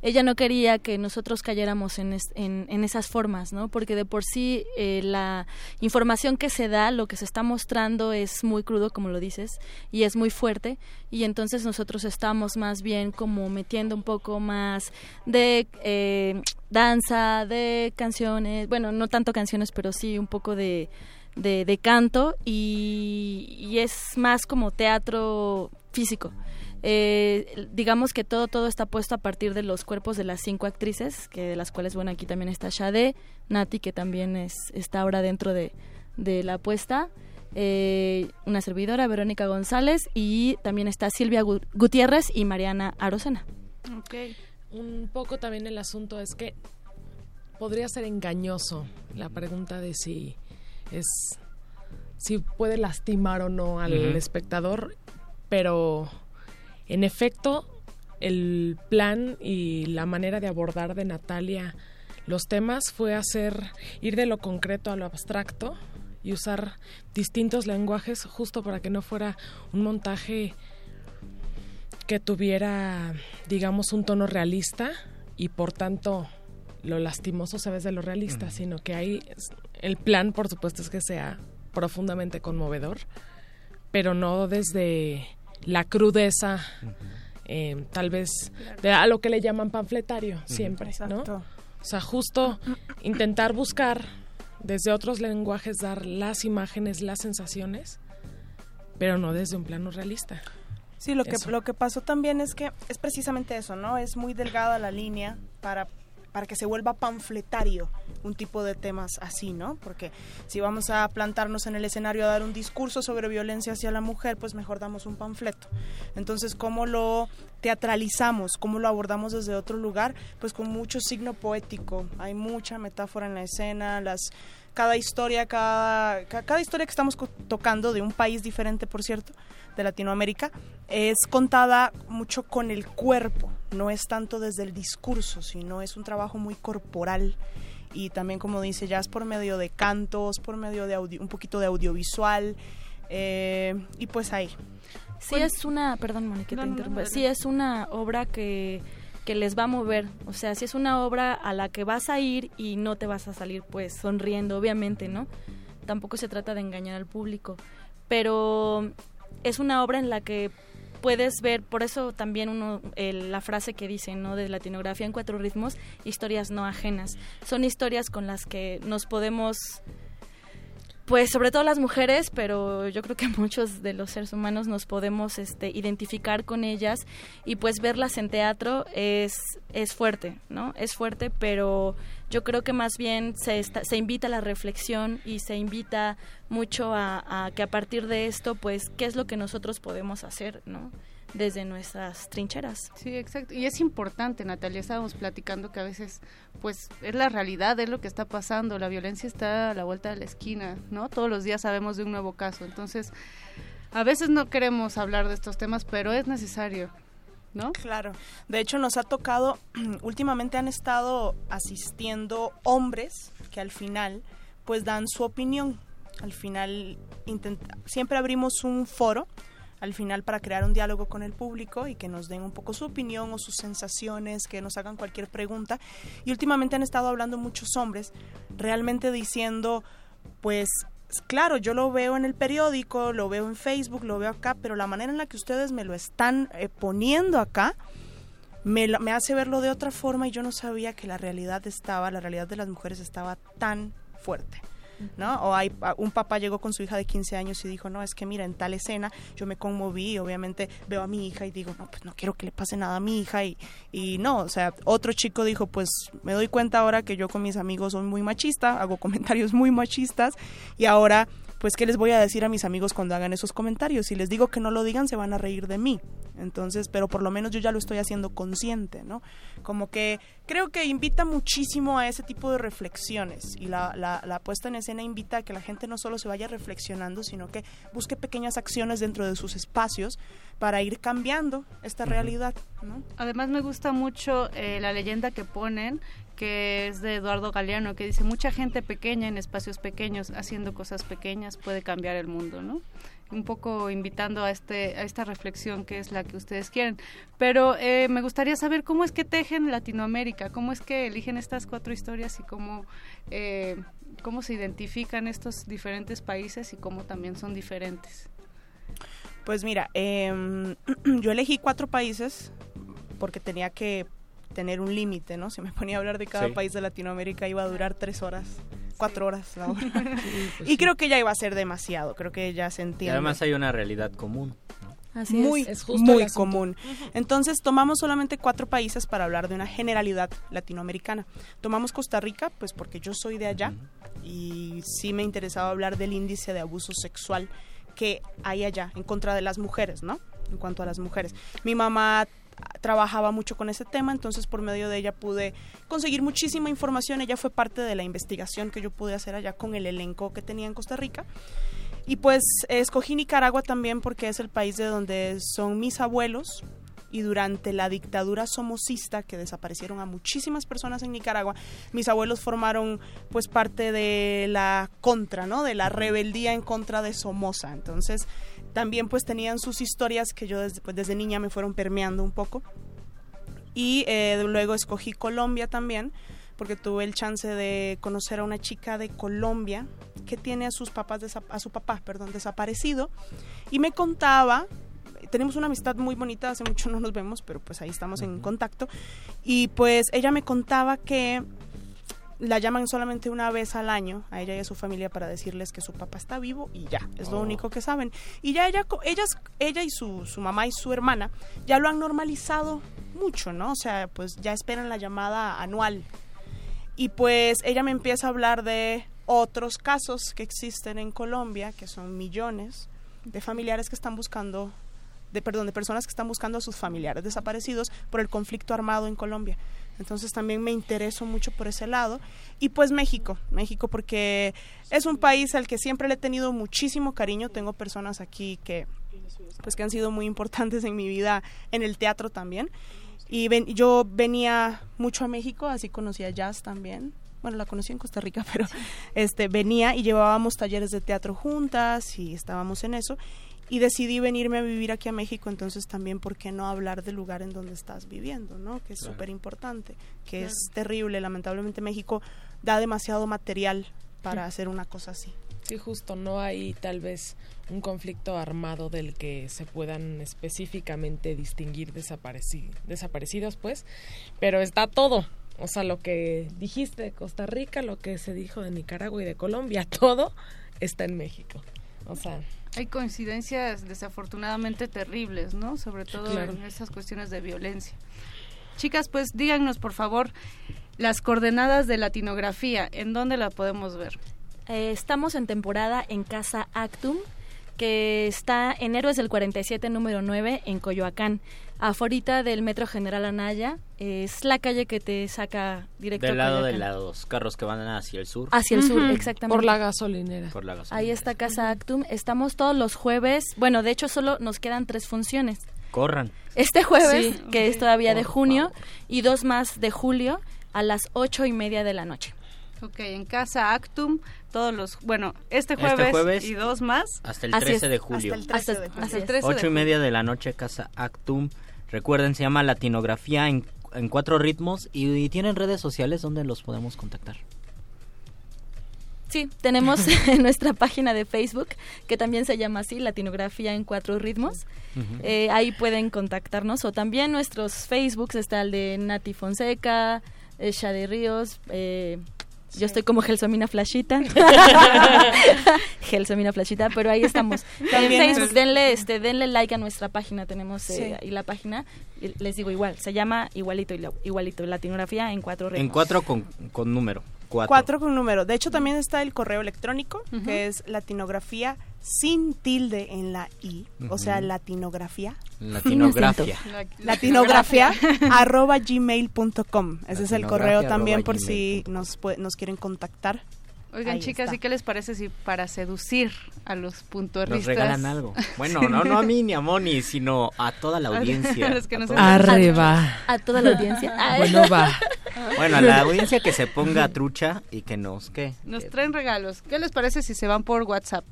S34: ella no quería que nosotros cayéramos en, es- en, en esas formas, ¿no? Porque de por sí eh, la información que se da, lo que se está mostrando es muy crudo, como lo dices, y es muy fuerte, y entonces nosotros estamos más bien como metiendo un poco más de eh, danza, de canciones, bueno, no tanto canciones, pero sí un poco de, de, de canto, y, y es más como teatro físico. Eh, digamos que todo todo está puesto a partir de los cuerpos de las cinco actrices, que de las cuales bueno aquí también está Shade, Nati que también es está ahora dentro de, de la puesta, eh, una servidora Verónica González y también está Silvia Gu- Gutiérrez y Mariana Arocena.
S35: Un poco también el asunto es que podría ser engañoso la pregunta de si es si puede lastimar o no al espectador, pero en efecto el plan y la manera de abordar de Natalia los temas fue hacer, ir de lo concreto a lo abstracto y usar distintos lenguajes justo para que no fuera un montaje que tuviera, digamos, un tono realista y por tanto lo lastimoso se ve de lo realista, sino que hay el plan, por supuesto, es que sea profundamente conmovedor, pero no desde la crudeza, eh, tal vez de a lo que le llaman panfletario siempre, ¿no?
S33: Exacto.
S35: O sea, justo intentar buscar desde otros lenguajes dar las imágenes, las sensaciones, pero no desde un plano realista.
S33: Sí, lo que, lo que pasó también es que es precisamente eso, ¿no? Es muy delgada la línea para, para que se vuelva panfletario un tipo de temas así, ¿no? Porque si vamos a plantarnos en el escenario a dar un discurso sobre violencia hacia la mujer, pues mejor damos un panfleto. Entonces, ¿cómo lo teatralizamos? ¿Cómo lo abordamos desde otro lugar? Pues con mucho signo poético. Hay mucha metáfora en la escena, las cada historia, cada, ca- cada historia que estamos tocando de un país diferente, por cierto, de Latinoamérica, es contada mucho con el cuerpo, no es tanto desde el discurso, sino es un trabajo muy corporal. Y también, como dice Jazz, por medio de cantos, por medio de audio, un poquito de audiovisual, eh, y pues ahí.
S34: Sí es una, perdón Mónica,
S33: No,
S34: te
S33: no, no,
S34: sí es una obra que, que les va a mover, o sea, sí es una obra a la que vas a ir y no te vas a salir pues sonriendo, obviamente, ¿no? Tampoco se trata de engañar al público, pero es una obra en la que puedes ver, por eso también uno, la frase que dice, ¿no? De latinografía en cuatro ritmos, historias no ajenas. Son historias con las que nos podemos pues sobre todo las mujeres, pero yo creo que muchos de los seres humanos nos podemos este, identificar con ellas y pues verlas en teatro es, es fuerte, ¿no? Es fuerte, pero yo creo que más bien se, está- se invita a la reflexión y se invita mucho a, a que a partir de esto, pues, ¿qué es lo que nosotros podemos hacer, ¿no? Desde nuestras trincheras.
S36: Sí, exacto. Y es importante, Natalia, estábamos platicando que a veces, pues, es la realidad, es lo que está pasando. La violencia está a la vuelta de la esquina, ¿no? Todos los días sabemos de un nuevo caso. Entonces, a veces no queremos hablar de estos temas, pero es necesario, ¿no?
S33: Claro. De hecho, nos ha tocado, últimamente han estado asistiendo hombres que al final, pues, dan su opinión. Al final, intenta- siempre abrimos un foro al final para crear un diálogo con el público y que nos den un poco su opinión o sus sensaciones, que nos hagan cualquier pregunta. Y últimamente han estado hablando muchos hombres, realmente diciendo, pues claro, yo lo veo en el periódico, lo veo en Facebook, lo veo acá, pero la manera en la que ustedes me lo están eh, poniendo acá, me, me hace verlo de otra forma y yo no sabía que la realidad estaba, la realidad de las mujeres estaba tan fuerte. ¿No? O hay, a- un papá llegó con su hija de 15 años y dijo, no, es que mira, en tal escena yo me conmoví obviamente veo a mi hija y digo, no, pues no quiero que le pase nada a mi hija y, y no, o sea, otro chico dijo, pues me doy cuenta ahora que yo con mis amigos soy muy machista, hago comentarios muy machistas y ahora, pues, ¿qué les voy a decir a mis amigos cuando hagan esos comentarios? Si les digo que no lo digan, se van a reír de mí. Entonces, pero por lo menos yo ya lo estoy haciendo consciente, ¿no? Como que creo que invita muchísimo a ese tipo de reflexiones y la, la, la puesta en escena invita a que la gente no solo se vaya reflexionando, sino que busque pequeñas acciones dentro de sus espacios para ir cambiando esta realidad, ¿no?
S36: Además me gusta mucho eh, la leyenda que ponen, que es de Eduardo Galeano, que dice, mucha gente pequeña en espacios pequeños, haciendo cosas pequeñas, puede cambiar el mundo, ¿no? Un poco invitando a, este, a esta reflexión que es la que ustedes quieren. Pero eh, me gustaría saber cómo es que tejen Latinoamérica, cómo es que eligen estas cuatro historias y cómo, eh, cómo se identifican estos diferentes países y cómo también son diferentes.
S33: Pues mira, em, yo elegí cuatro países porque tenía que tener un límite, ¿no? Si me ponía a hablar de cada
S32: Sí.
S33: país de Latinoamérica iba a durar tres horas, cuatro horas la hora.
S32: pues
S33: y creo que ya iba a ser demasiado, creo que ya se
S32: Y
S33: entiende.
S32: además hay una realidad común.
S34: Así
S33: muy,
S34: es.
S33: muy común. Entonces tomamos solamente cuatro países para hablar de una generalidad latinoamericana. Tomamos Costa Rica, pues porque yo soy de allá y sí me interesaba hablar del índice de abuso sexual que hay allá en contra de las mujeres, ¿no? En cuanto a las mujeres. Mi mamá trabajaba mucho con ese tema, entonces por medio de ella pude conseguir muchísima información. Ella fue parte de la investigación que yo pude hacer allá con el elenco que tenía en Costa Rica. Y pues escogí Nicaragua también porque es el país de donde son mis abuelos y durante la dictadura somocista que desaparecieron a muchísimas personas en Nicaragua, mis abuelos formaron pues parte de la contra, ¿no? De la rebeldía en contra de Somoza. Entonces, también pues tenían sus historias que yo desde, pues, desde niña me fueron permeando un poco. Y eh, luego escogí Colombia también, porque tuve el chance de conocer a una chica de Colombia que tiene a sus papás a su papá, perdón, desaparecido. Y me contaba tenemos una amistad muy bonita, hace mucho no nos vemos, pero pues ahí estamos en contacto. Y pues ella me contaba que la llaman solamente una vez al año a ella y a su familia para decirles que su papá está vivo y ya, es lo
S37: Oh.
S33: único que saben. Y ya ella, ellas, ella y su, su mamá y su hermana ya lo han normalizado mucho, ¿no? O sea, pues ya esperan la llamada anual. Y pues ella me empieza a hablar de otros casos que existen en Colombia, que son millones de familiares que están buscando, de perdón, de personas que están buscando a sus familiares desaparecidos por el conflicto armado en Colombia. Entonces también me intereso mucho por ese lado. Y pues México, México porque es un país al que siempre le he tenido muchísimo cariño. Tengo personas aquí que pues que han sido muy importantes en mi vida en el teatro también. Y ven- yo venía mucho a México, así conocía jazz también. Bueno, la conocí en Costa Rica, pero este venía y llevábamos talleres de teatro juntas y estábamos en eso. Y decidí venirme a vivir aquí a México, entonces también, ¿por qué no hablar del lugar en donde estás viviendo, no? Que es
S35: Claro.
S33: súper importante, que
S35: Claro.
S33: es terrible. Lamentablemente México da demasiado material para
S35: Sí.
S33: hacer una cosa así.
S35: Sí, justo, no hay tal vez un conflicto armado del que se puedan específicamente distinguir desapareci- desaparecidos, pues, pero está todo. O sea, lo que dijiste de Costa Rica, lo que se dijo de Nicaragua y de Colombia, todo está en México. O sea,
S36: Hay coincidencias desafortunadamente terribles, ¿no? Sobre todo
S35: Claro.
S36: en esas cuestiones de violencia. Chicas, pues díganos por favor las coordenadas de latinografía, ¿en dónde la podemos ver?
S34: Eh, estamos en temporada en Casa Actum, que está en Héroes del 47, número 9, en Coyoacán. Aforita del Metro General Anaya, es la calle que te saca directo
S32: Del lado de los carros que van hacia el sur.
S34: Hacia el sur,
S36: Ujú.
S34: exactamente.
S35: por la gasolinera.
S32: Por la gasolina.
S34: Ahí está Casa Actum. Estamos todos los jueves. Bueno, de hecho, solo nos quedan tres funciones.
S32: Corran.
S34: Este jueves,
S36: Sí,
S34: que
S36: ok.
S34: es todavía de
S32: Por
S34: junio, y dos más de julio a las ocho y media de la noche.
S36: Ok, en Casa Actum, todos los, bueno, este
S32: Este
S36: jueves,
S32: jueves
S36: y dos más.
S32: Hasta el
S34: Así
S32: 13
S34: es.
S32: de julio.
S33: Hasta el 13 de julio.
S36: Hasta el 13 de
S32: Ocho y
S36: julio.
S32: media de la noche, Casa Actum. Recuerden, se llama Latinografía en, en cuatro ritmos y, y tienen redes sociales donde los podemos contactar.
S34: Sí, tenemos nuestra página de Facebook, que también se llama así, Latinografía en Cuatro Ritmos. Eh, ahí pueden contactarnos, o también nuestros Facebooks, está el de Nati Fonseca, eh, Shade Ríos, eh, yo estoy como Gelsomina Flashita. Gelsomina Flashita, pero ahí estamos.
S33: También
S34: en Facebook,
S33: es-
S34: denle, este, denle like a nuestra página, tenemos eh,
S33: Sí.
S34: ahí la página, les digo igual, se llama igualito, igualito, Latinografía en Cuatro Ritmos.
S32: En cuatro con, con número. Cuatro.
S33: Cuatro con número. De hecho, también está el correo electrónico, que es latinografía sin tilde en la I, o sea, latinografía.
S32: Latinografía.
S33: Latinografía arroba gmail.com. Ese es el correo también por si nos, pue- nos quieren contactar.
S36: Oigan,
S33: Ahí
S36: chicas,
S33: está.
S36: ¿y qué les parece si para seducir a los puntuarristas...
S32: Nos regalan algo. Bueno, no, no a mí ni a Moni, sino a toda la audiencia.
S36: A los que
S35: Arriba.
S34: A toda la audiencia.
S35: Bueno, va.
S32: Bueno, a la audiencia que se ponga trucha y que nos, ¿qué?
S36: Nos traen regalos. ¿Qué les parece si se van por WhatsApp?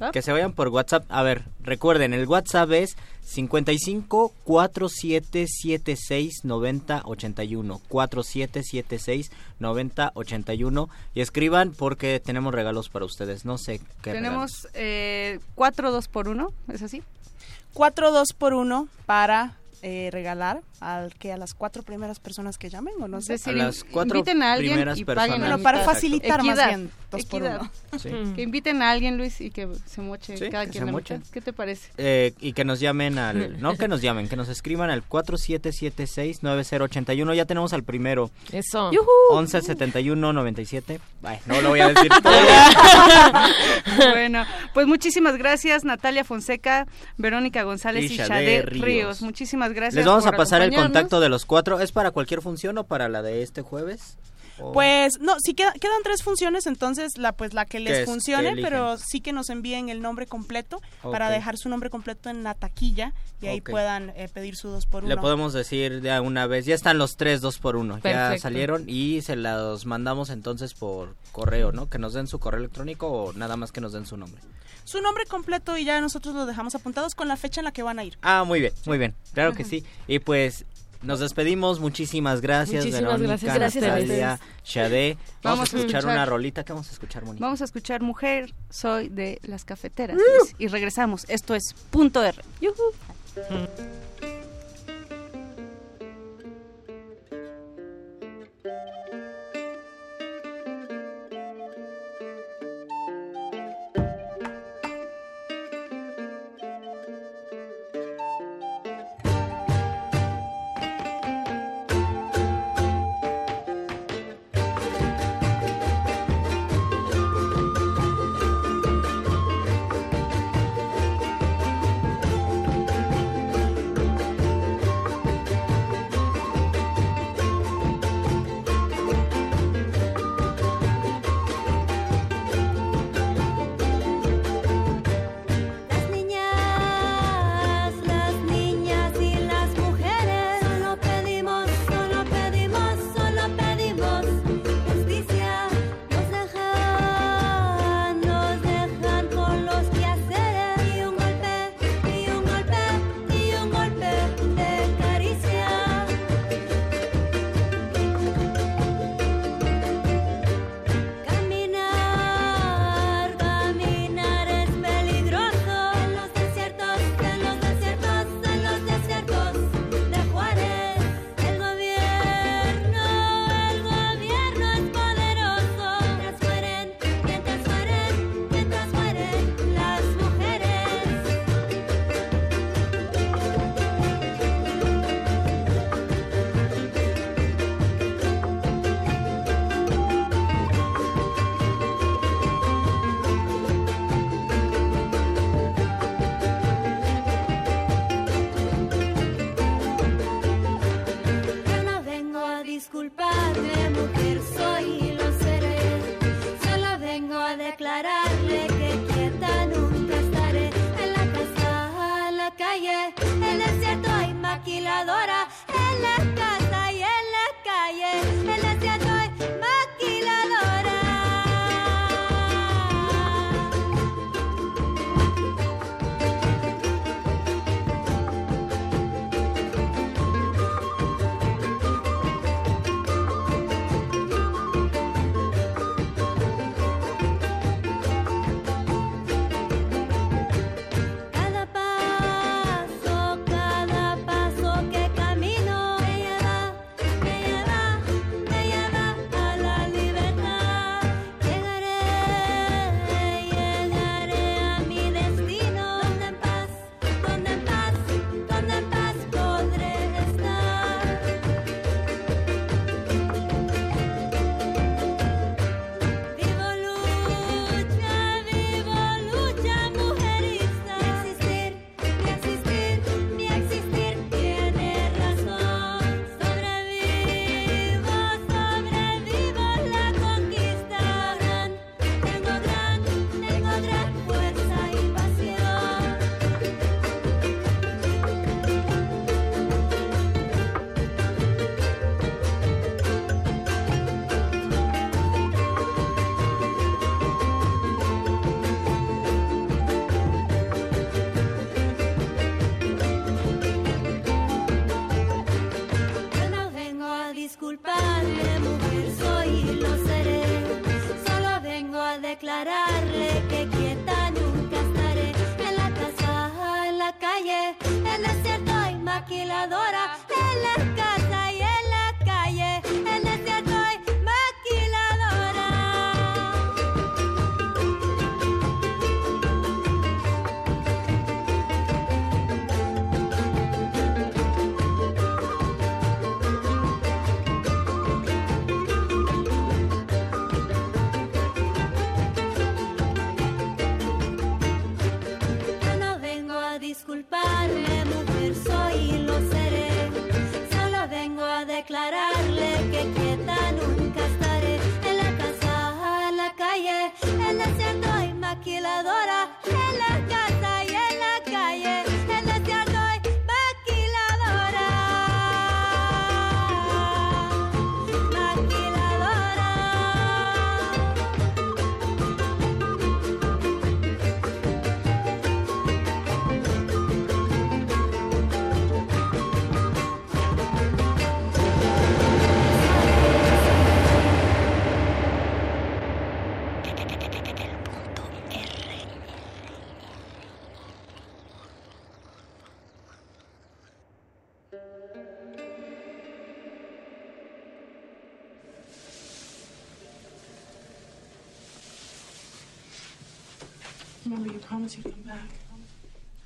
S36: ¿Va?
S32: Que se vayan por WhatsApp. A ver, recuerden, el WhatsApp es 55 4776 90 81. 4776 90 81. Y escriban porque tenemos regalos para ustedes. No sé qué
S36: Tenemos eh, cuatro dos por uno, ¿es así?
S33: Cuatro dos por uno para eh, regalar al que a las cuatro primeras personas que llamen o no sé.
S36: Decir,
S32: A las cuatro
S36: inviten a alguien
S32: primeras
S36: y
S32: personas.
S36: paguen
S33: Bueno, para facilitar más
S36: Equidad,
S33: bien, dos por uno.
S32: Sí.
S36: Que inviten a alguien, Luis, y que se moche
S32: Sí,
S36: cada
S32: que
S36: quien
S32: se
S36: la
S32: moche.
S36: ¿Qué te parece?
S32: Eh, y que nos llamen al... No que nos llamen, que nos escriban al 4776-9081. Ya tenemos al primero.
S35: Eso.
S32: 1171-97. Ay, no lo voy a decir todo.
S36: bueno, pues muchísimas gracias Natalia Fonseca, Verónica González
S32: Y
S36: y,
S32: Shade Ríos.
S36: Ríos. Muchísimas gracias.
S32: Les vamos a
S36: por
S32: pasar el
S36: acompañarnos.
S32: contacto de los cuatro. ¿Es para cualquier función o para la de este jueves? O-
S33: Pues no, sí queda- quedan tres funciones, entonces la pues la que
S32: ¿Qué
S33: les
S32: es?
S33: funcione, pero sí que nos envíen el nombre completo para dejar su nombre completo en la taquilla y ahí puedan eh, pedir su dos por uno.
S32: Le podemos decir de una vez, ya están los tres dos por uno, ya salieron y se los mandamos entonces por correo, ¿no? Que nos den su correo electrónico o nada más que nos den su nombre.
S33: Su nombre completo y ya nosotros lo dejamos apuntados con la fecha en la que van a ir.
S32: Ah, muy bien, muy bien, claro que sí. Y pues nos despedimos, muchísimas gracias,
S36: Muchísimas
S32: Verónica,
S36: gracias,
S32: Natalia. Shade. Vamos,
S36: Vamos
S32: a escuchar, una rolita, ¿qué vamos a escuchar, Mónica?
S36: Vamos a escuchar Mujer, soy de las cafeteras.
S32: Uh.
S36: Y regresamos. Esto es Punto R.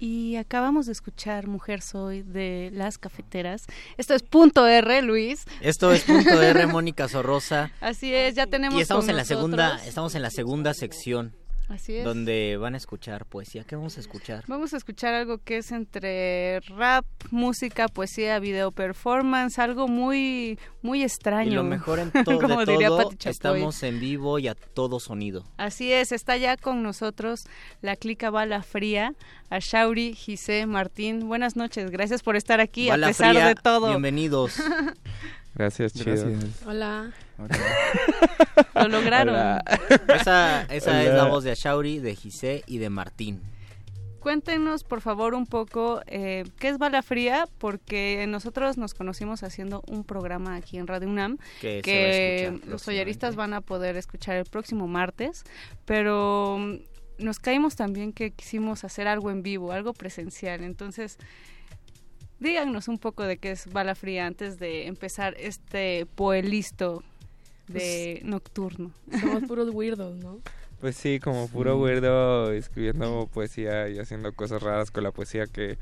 S37: Y
S2: acabamos de escuchar Mujer Soy de las cafeteras. Esto es punto R, Luis.
S32: Esto es punto R, Mónica Sorrosa.
S2: Así es, ya tenemos
S32: Y estamos en la
S2: nosotros-
S32: segunda, estamos en la segunda sección.
S2: Así es.
S32: Donde van a escuchar poesía. ¿Qué vamos a escuchar?
S2: Vamos a escuchar algo que es entre rap, música, poesía, video performance, algo muy muy extraño.
S32: Y lo mejor en todo,
S2: Como
S32: de
S2: diría
S32: todo, estamos en vivo y a todo sonido.
S2: Así es, está ya con nosotros la clica Bala Fría, a Shauri, Gise, Martín. Buenas noches, gracias por estar aquí
S32: Bala
S2: a pesar
S32: Fría,
S2: de todo.
S32: Bienvenidos.
S38: Gracias, chido.
S39: Gracias.
S40: Hola.
S2: Lo lograron.
S38: Hola.
S32: Esa, esa es la voz de Ashauri, de Gise y de Martín.
S2: Cuéntenos, por favor, un poco eh, qué es Bala Fría, porque nosotros nos conocimos haciendo un programa aquí en Radio UNAM
S32: Que va
S2: los oyeristas van a poder escuchar el próximo martes, pero mm, nos caímos también que quisimos hacer algo en vivo, algo presencial. Entonces, díganos un poco de qué es Bala Fría antes de empezar este poelisto de nocturno.
S40: Somos puros weirdos, ¿no?
S38: Pues sí, como puro weirdo escribiendo poesía y haciendo cosas raras con la poesía que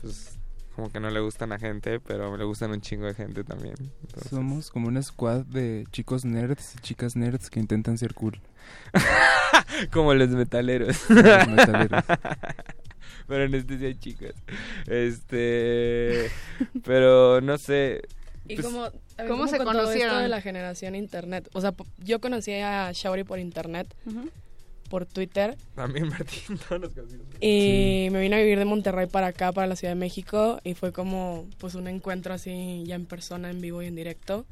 S38: pues como que no le gustan a gente, pero le gustan un chingo de gente también. Entonces-
S39: Somos como una squad de chicos nerds y chicas nerds que intentan ser cool.
S38: como los metaleros.
S39: Los metaleros.
S38: pero en este sí hay chicas. Este, pero no sé.
S40: ¿Y
S38: pues,
S40: cómo, a ver,
S2: ¿Cómo se
S40: con todo esto
S2: conocieron?
S40: de la generación internet? O sea, yo conocí a Shauri por internet, por Twitter,
S38: También Martín, todos nos conocimos.
S40: y me vine a vivir de Monterrey para acá, para la Ciudad de México, y fue como pues un encuentro así ya en persona, en vivo y en directo.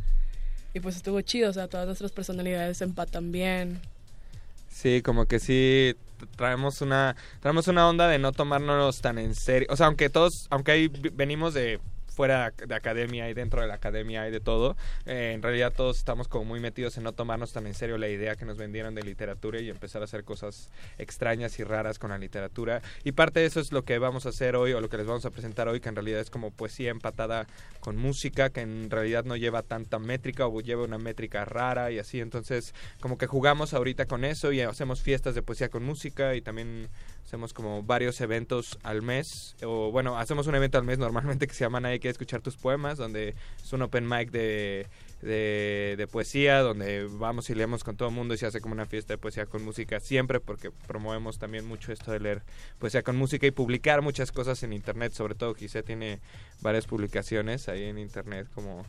S40: Y pues estuvo chido, o sea, todas nuestras personalidades se empatan bien.
S38: Sí, como que sí traemos una traemos una onda de no tomárnoslos tan en serio. O sea, aunque todos, aunque ahí venimos de fuera de academia y dentro de la academia y de todo, eh, en realidad todos estamos como muy metidos en no tomarnos tan en serio la idea que nos vendieron de literatura y empezar a hacer cosas extrañas y raras con la literatura. Y parte de eso es lo que vamos a hacer hoy o lo que les vamos a presentar hoy, que en realidad es como poesía empatada con música, que en realidad no lleva tanta métrica o lleva una métrica rara y así. Entonces, como que jugamos ahorita con eso y hacemos fiestas de poesía con música y también hacemos como varios eventos al mes. O bueno, hacemos un evento al mes normalmente que se llama Nadie quiere escuchar tus poemas, donde es un open mic de, de, de poesía, donde vamos y leemos con todo el mundo y se hace como una fiesta de poesía con música siempre, porque promovemos también mucho esto de leer poesía con música y publicar muchas cosas en internet. Sobre todo, quizá tiene varias publicaciones ahí en internet como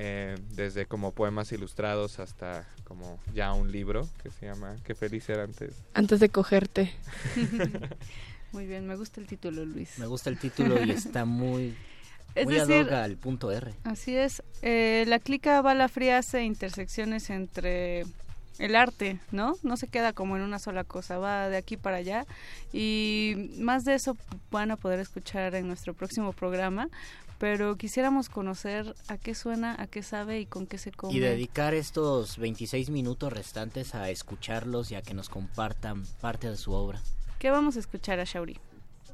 S38: eh, desde como poemas ilustrados hasta como ya un libro que se llama Qué feliz era antes.
S40: Antes de cogerte.
S2: Muy bien, me gusta el título, Luis.
S32: Me gusta el título y está muy,
S2: Es
S32: muy
S2: decir,
S32: al punto R.
S2: Así es. Eh, la clica Bala Fría hace intersecciones entre el arte, ¿no? No se queda como en una sola cosa, va de aquí para allá. Y más de eso van a poder escuchar en nuestro próximo programa. Pero quisiéramos conocer a qué suena, a qué sabe y con qué se come.
S32: Y dedicar estos 26 minutos restantes a escucharlos y a que nos compartan parte de su obra.
S2: ¿Qué vamos a escuchar a Shauri?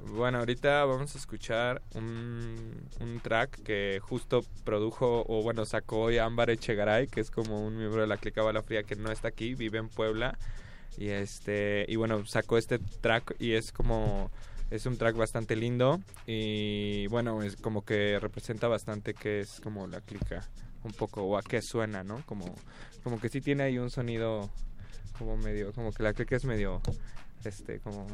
S38: Bueno, ahorita vamos a escuchar un, un track que justo produjo, o bueno, sacó hoy Ámbar Echegaray, que es como un miembro de la Clica Bala Fría que no está aquí, vive en Puebla. Y este y bueno, sacó este track y es como es un track bastante lindo y bueno, es como que representa bastante que es como la clica un poco o a qué suena, ¿no? Como como que sí tiene ahí un sonido como medio como que la clica es medio este como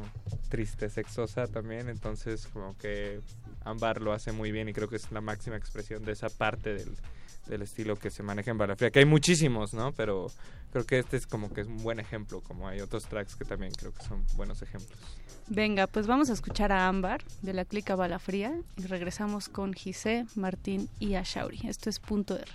S38: triste, sexosa también, entonces como que Ámbar lo hace muy bien y creo que es la máxima expresión de esa parte del, del estilo que se maneja en Balafría, que hay muchísimos, ¿no? Pero creo que este es como que es un buen ejemplo, como hay otros tracks que también creo que son buenos ejemplos.
S2: Venga, pues vamos a escuchar a Ámbar de la clica Bala Fría y regresamos con Gise, Martín y a Shauri. Esto es punto R.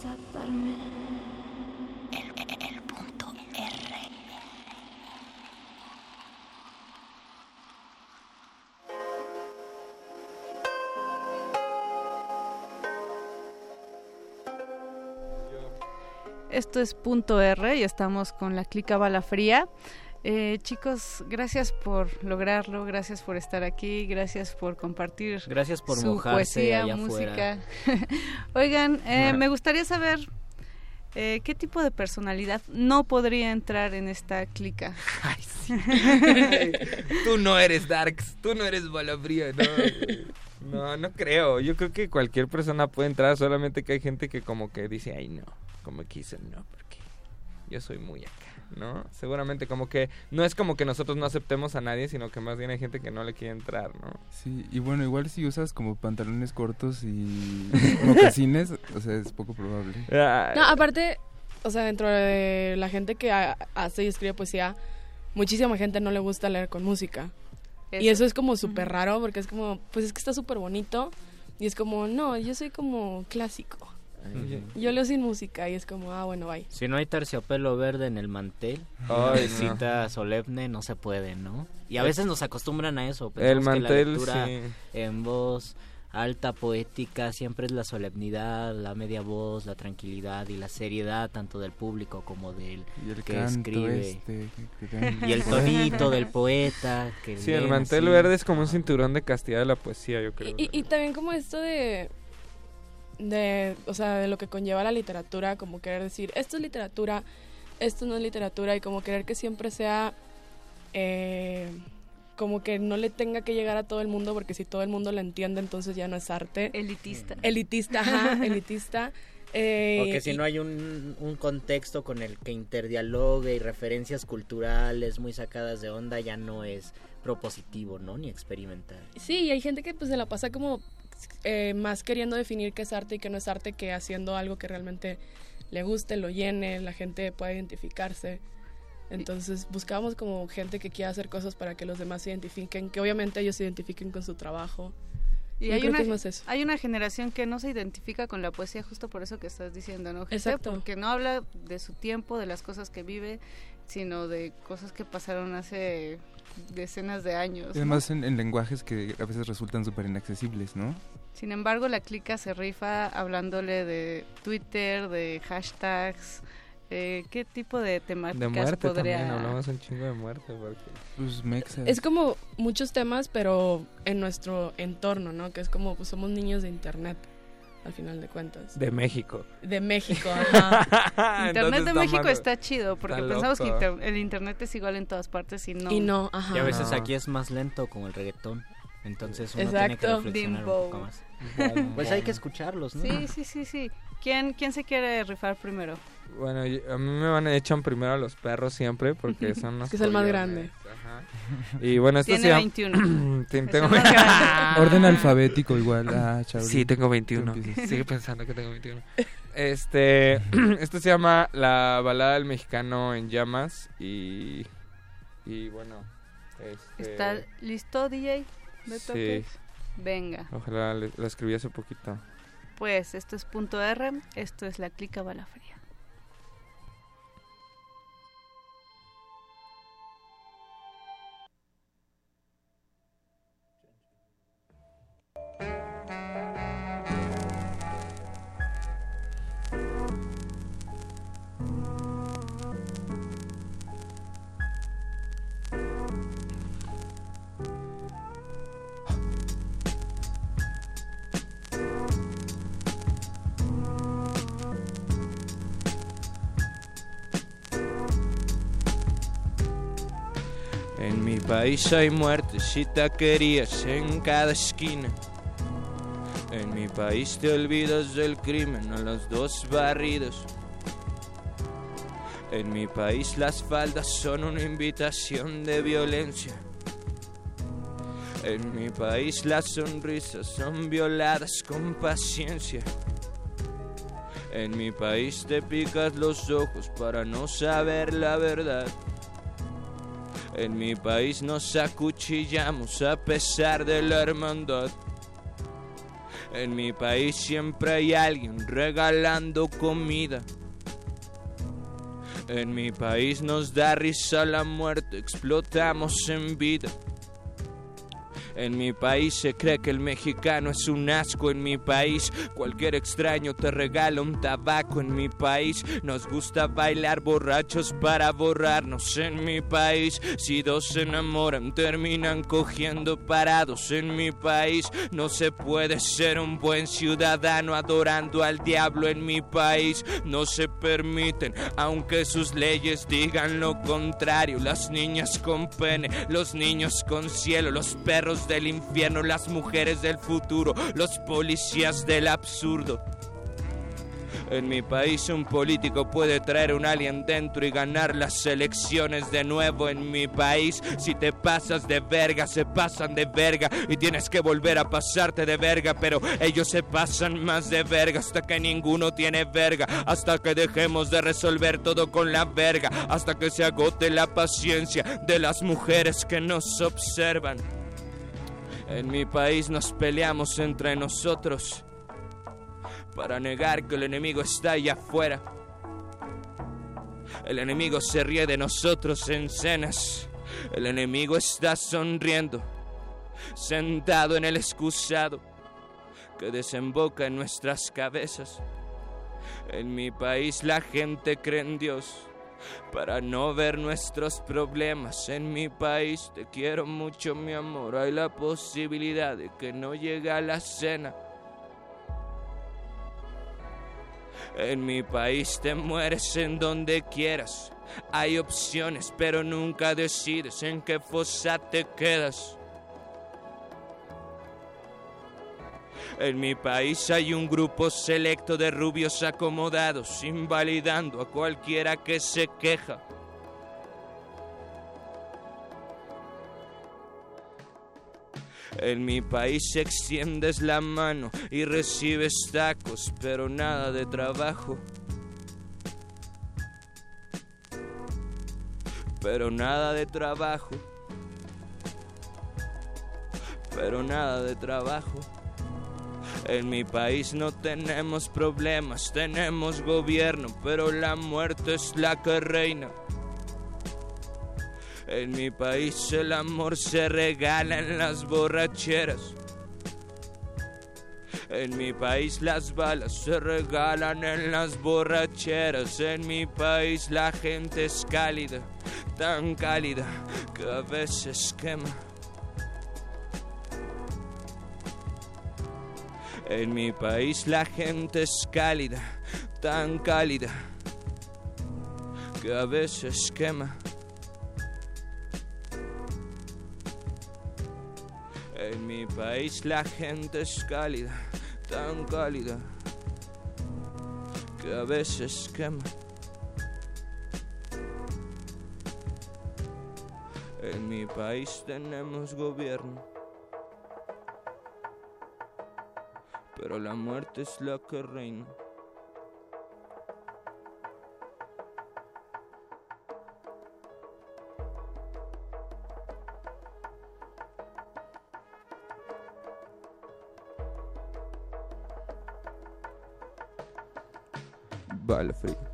S7: desatarme. El, el punto R.
S2: Esto es punto R y estamos con la clica bala fría. Eh, chicos, gracias por lograrlo, gracias por estar aquí, gracias por compartir
S32: Gracias por
S2: su poesía,
S32: allá
S2: música. Oigan, eh, me gustaría saber eh, qué tipo de personalidad no podría entrar en esta clica.
S38: tú no eres Darks, tú no eres Bala Fría, no. No, no creo. Yo creo que cualquier persona puede entrar, solamente que hay gente que como que dice, ay no, como que dice no, porque yo soy muy acá, ¿no? Seguramente como que no es como que nosotros no aceptemos a nadie, sino que más bien hay gente que no le quiere entrar, ¿no?
S39: Sí, y bueno, igual si usas como pantalones cortos y mocasines, o sea, es poco probable.
S40: No, aparte, o sea, dentro de la gente que ha- hace y escribe poesía, muchísima gente no le gusta leer con música. Y
S2: Eso.
S40: eso es como súper raro porque es como, pues es que está súper bonito. Y es como, no, yo soy como clásico. Yo leo sin música y es como, ah, bueno, bye.
S32: Si no hay terciopelo verde en el mantel,
S38: Ay,
S32: cita solemne no se puede, ¿no? Y a veces nos acostumbran a eso.
S38: El
S32: que
S38: mantel,
S32: la lectura
S38: sí.
S32: en voz alta, poética, siempre es la solemnidad, la media voz, la tranquilidad y la seriedad tanto del público como del
S39: Y el
S32: que
S39: canto
S32: escribe.
S39: este, que- que canta.
S32: y el tonito del poeta. Que
S38: Sí, el mantel
S32: así.
S38: verde es como un cinturón de castidad de la poesía, yo creo.
S40: Y, y también como esto de, de, o sea, de lo que conlleva la literatura, como querer decir, esto es literatura, esto no es literatura, y como querer que siempre sea, eh, como que no le tenga que llegar a todo el mundo, porque si todo el mundo lo entiende, entonces ya no es arte.
S2: Elitista.
S40: Elitista, ajá, elitista. Eh,
S32: Porque si
S40: y-
S32: no hay un, un contexto con el que interdialogue y referencias culturales muy sacadas de onda, ya no es propositivo, ¿no? Ni experimental.
S40: Sí, y hay gente que pues se la pasa como eh, más queriendo definir qué es arte y qué no es arte que haciendo algo que realmente le guste, lo llene, la gente pueda identificarse. Entonces buscamos como gente que quiera hacer cosas para que los demás se identifiquen, que obviamente ellos se identifiquen con su trabajo.
S2: Y
S40: Yo
S2: hay
S40: creo
S2: una,
S40: que es más eso.
S2: hay una generación que no se identifica con la poesía justo por eso que estás diciendo, ¿no?
S40: Exacto.
S2: Porque no habla de su tiempo, de las cosas que vive, sino de cosas que pasaron hace decenas de años.
S39: Y
S2: ¿no?
S39: además en, en lenguajes que a veces resultan súper inaccesibles, ¿no?
S2: Sin embargo, la clica se rifa hablándole de Twitter, de hashtags, eh, qué tipo de temáticas
S41: De muerte
S2: podría...
S41: también, hablamos un chingo de muerte. Porque...
S39: Pues mexas.
S40: Es como muchos temas, pero en nuestro entorno, ¿no? Que es como, pues somos niños de internet, al final de cuentas.
S41: De México.
S40: De México, ajá.
S2: Internet de México
S41: está
S2: está chido porque
S41: está
S2: pensamos que
S41: loco.
S2: inter- el internet es igual en todas partes y no.
S40: Y no, ajá.
S32: Y a veces
S41: No.
S32: aquí es más lento como el reggaetón. Entonces uno tiene que
S40: Exacto.
S32: reflexionar
S2: Dimbo.
S32: un poco más. Pues hay que escucharlos, ¿no?
S2: Sí, sí, sí, sí. ¿Quién, ¿Quién se quiere rifar primero?
S41: Bueno, y- a mí me van a echan primero a los perros siempre porque son los
S40: que es el más grande.
S41: Y bueno, esto
S2: Tiene
S41: se llama...
S2: 21.
S41: Ten-
S2: Es
S41: tengo...
S39: Orden alfabético igual. Ah.
S41: Sí, tengo
S39: Tú
S41: 21.
S39: empiezas.
S41: Sigue pensando que tengo 21. Este, esto se llama La balada del mexicano en llamas y y bueno, este,
S2: ¿Está listo, DJ? ¿De
S41: Sí.
S2: toques? Venga.
S41: Ojalá le- lo escribí hace poquito.
S2: Pues esto es punto R, esto es la clica bala
S41: país hay muertes y taquerías en cada esquina. En mi país te olvidas del crimen a los dos barridos. En mi país las faldas son una invitación de violencia. En mi país las sonrisas son violadas con paciencia. En mi país te picas los ojos para no saber la verdad. En mi país nos acuchillamos a pesar de la hermandad. En mi país siempre hay alguien regalando comida. En mi país nos da risa la muerte, explotamos en vida. En mi país se cree que el mexicano es un asco. En mi país cualquier extraño te regala un tabaco. En mi país nos gusta bailar borrachos para borrarnos. En mi país si dos se enamoran terminan cogiendo parados. En mi país no se puede ser un buen ciudadano adorando al diablo. En mi país no se permiten, aunque sus leyes digan lo contrario. Las niñas con pene, los niños con cielo, los perros del infierno, las mujeres del futuro, los policías del absurdo. En mi país un político puede traer un alien dentro y ganar las elecciones de nuevo. En mi país si te pasas de verga, se pasan de verga y tienes que volver a pasarte de verga, pero ellos se pasan más de verga hasta que ninguno tiene verga, hasta que dejemos de resolver todo con la verga, hasta que se agote la paciencia de las mujeres que nos observan. En mi país nos peleamos entre nosotros para negar que el enemigo está allá afuera. El enemigo se ríe de nosotros en cenas. El enemigo está sonriendo, sentado en el excusado que desemboca en nuestras cabezas. En mi país la gente cree en Dios para no ver nuestros problemas. En mi país te quiero mucho, mi amor. Hay la posibilidad de que no llegue a la cena. En mi país te mueres en donde quieras. Hay opciones, pero nunca decides en qué fosa te quedas. En mi país hay un grupo selecto de rubios acomodados, invalidando a cualquiera que se queja. En mi país extiendes la mano y recibes tacos, pero nada de trabajo. pero nada de trabajo. Pero nada de trabajo. En mi país no tenemos problemas, tenemos gobierno, pero la muerte es la que reina. En mi país el amor se regala en las borracheras. En mi país las balas se regalan en las borracheras. En mi país la gente es cálida, tan cálida que a veces quema. En mi país la gente es cálida, tan cálida que a veces quema. En mi país la gente es cálida, tan cálida que a veces quema. En mi país tenemos gobierno, pero la muerte es la que reina. Bala fría.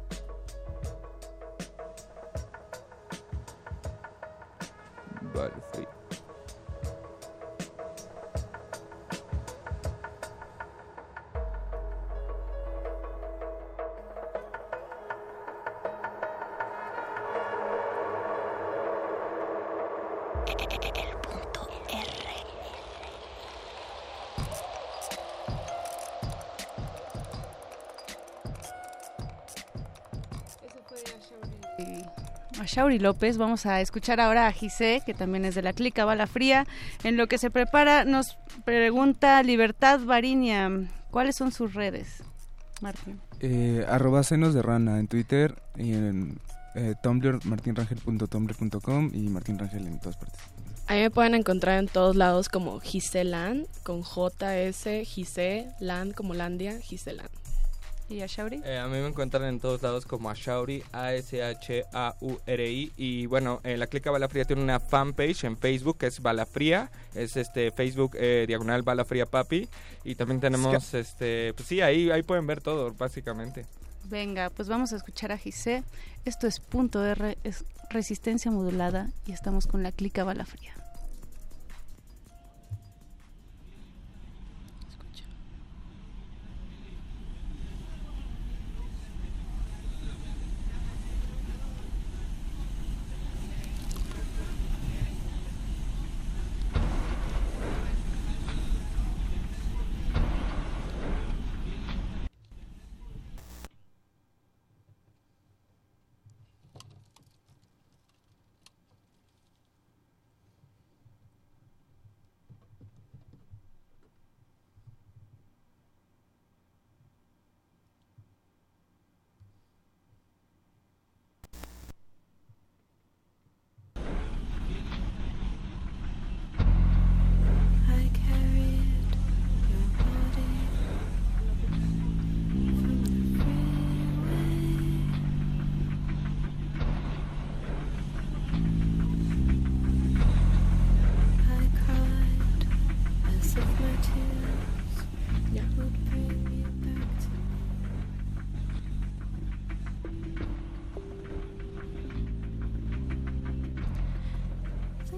S36: Shauri López. Vamos a escuchar ahora a Gise, que también es de la clica Bala Fría. En lo que se prepara, nos pregunta Libertad Varinia, ¿cuáles son sus redes? Martín.
S39: Eh, arroba senos de rana en Twitter y en eh, Tumblr, martinrangel.tumblr.com y Martín Rangel en todas partes.
S40: Ahí me pueden encontrar en todos lados como Giseland, con J-S, Gise, Land como Landia, Giseland.
S36: ¿Y a Shauri?
S38: Eh, a mí me encuentran en todos lados como Ashauri, A-S-H-A-U-R-I. Y bueno, eh, la Clica Balafría tiene una fanpage en Facebook que es Balafría. Es este Facebook eh, diagonal Balafría Papi. Y también tenemos, este, pues sí, ahí, ahí pueden ver todo, básicamente.
S36: Venga, pues vamos a escuchar a Gise. Esto es punto R, es resistencia modulada y estamos con la clica Bala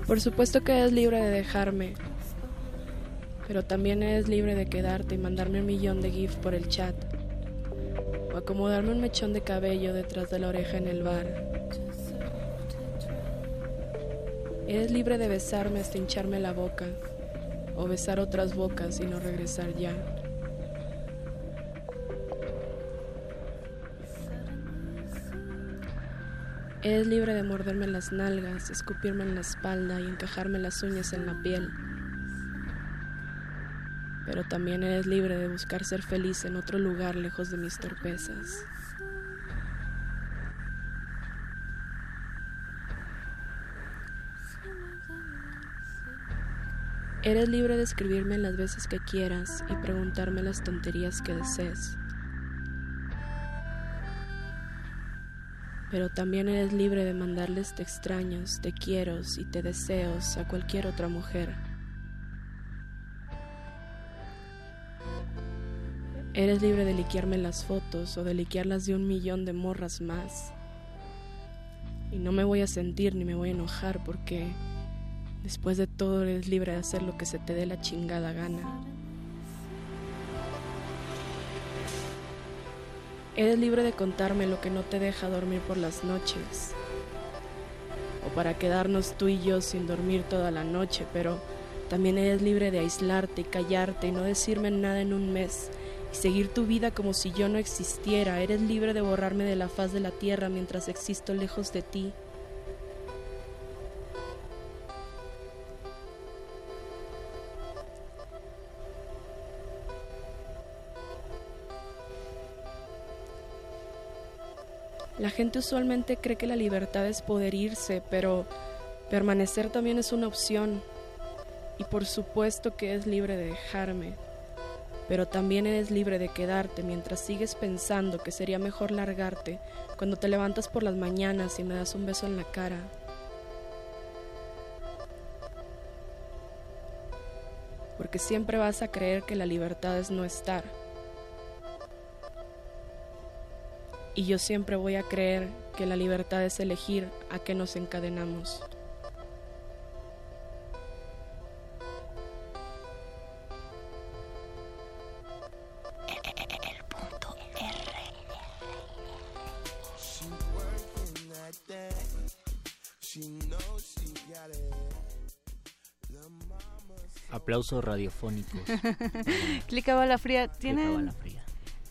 S40: Por supuesto que eres libre de dejarme, pero también eres libre de quedarte y mandarme un millón de GIF por el chat, o acomodarme un mechón de cabello detrás de la oreja en el bar. Eres libre de besarme hasta hincharme la boca, o besar otras bocas y no regresar ya. Eres libre de morderme las nalgas, escupirme en la espalda y encajarme las uñas en la piel. Pero también eres libre de buscar ser feliz en otro lugar lejos de mis torpezas. Eres libre de escribirme las veces que quieras y preguntarme las tonterías que desees. Pero también eres libre de mandarles te extraños, te quiero y te deseos a cualquier otra mujer. Eres libre de liquearme las fotos o de liquearlas de un millón de morras más. Y no me voy a sentir ni me voy a enojar porque después de todo eres libre de hacer lo que se te dé la chingada gana. Eres libre de contarme lo que no te deja dormir por las noches. O para quedarnos tú y yo sin dormir toda la noche, pero también eres libre de aislarte y callarte y no decirme nada en un mes y seguir tu vida como si yo no existiera. Eres libre de borrarme de la faz de la tierra mientras existo lejos de ti. La gente usualmente cree que la libertad es poder irse, pero permanecer también es una opción. Y por supuesto que es libre de dejarme, pero también eres libre de quedarte mientras sigues pensando que sería mejor largarte cuando te levantas por las mañanas y me das un beso en la cara. Porque siempre vas a creer que la libertad es no estar. Y yo siempre voy a creer que la libertad es elegir a qué nos encadenamos.
S42: El punto R.
S32: Aplausos radiofónicos.
S36: Clica Bala Fría,
S32: Clica
S36: ¿tienen
S32: Bala Fría.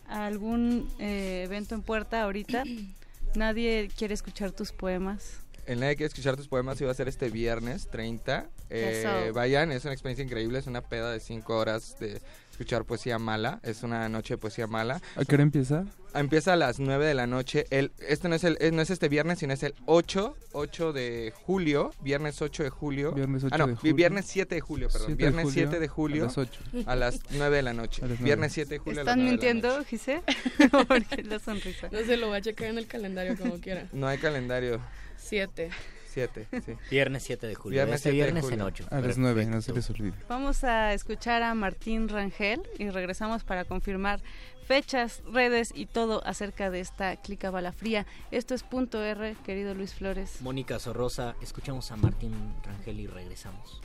S36: Algún eh, evento en puerta ahorita? ¿Nadie quiere escuchar tus poemas?
S38: El Nadie quiere escuchar tus poemas iba a ser este viernes 30. Eh, vayan, es una experiencia increíble, es una peda de 5 horas de escuchar poesía mala. Es una noche de poesía mala.
S39: ¿A qué hora empieza?
S38: Empieza a las 9 de la noche. El, este no es, el, eh, no es este viernes, sino es el 8, 8 de julio. Viernes 8 de julio.
S39: Viernes 8
S38: ah, no,
S39: de julio.
S38: viernes 7 de julio, perdón.
S39: 7 de
S38: viernes
S39: julio,
S38: 7 de julio.
S39: a las 8.
S38: A las 9 de la noche. Viernes 7 de julio. a las
S36: ¿Están
S38: 9 de la
S36: mintiendo, Gise? Porque la sonrisa.
S40: No se lo va a checar en el calendario como quiera.
S38: No hay calendario.
S40: Siete.
S38: 7, sí.
S32: Viernes 7 de julio.
S38: Viernes
S32: este
S38: 7 de
S32: viernes en
S38: julio.
S32: 8.
S39: A las 9, no se les olvide.
S36: Vamos a escuchar a Martín Rangel y regresamos para confirmar fechas, redes y todo acerca de esta clica bala fría. Esto es punto R, querido Luis Flores.
S32: Mónica Sorrosa, escuchamos a Martín Rangel y regresamos.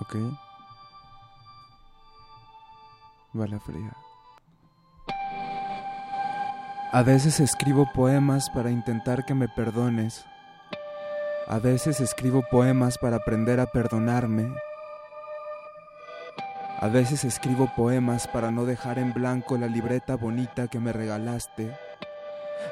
S39: Ok. Bala fría. A veces escribo poemas para intentar que me perdones. A veces escribo poemas para aprender a perdonarme. A veces escribo poemas para no dejar en blanco la libreta bonita que me regalaste.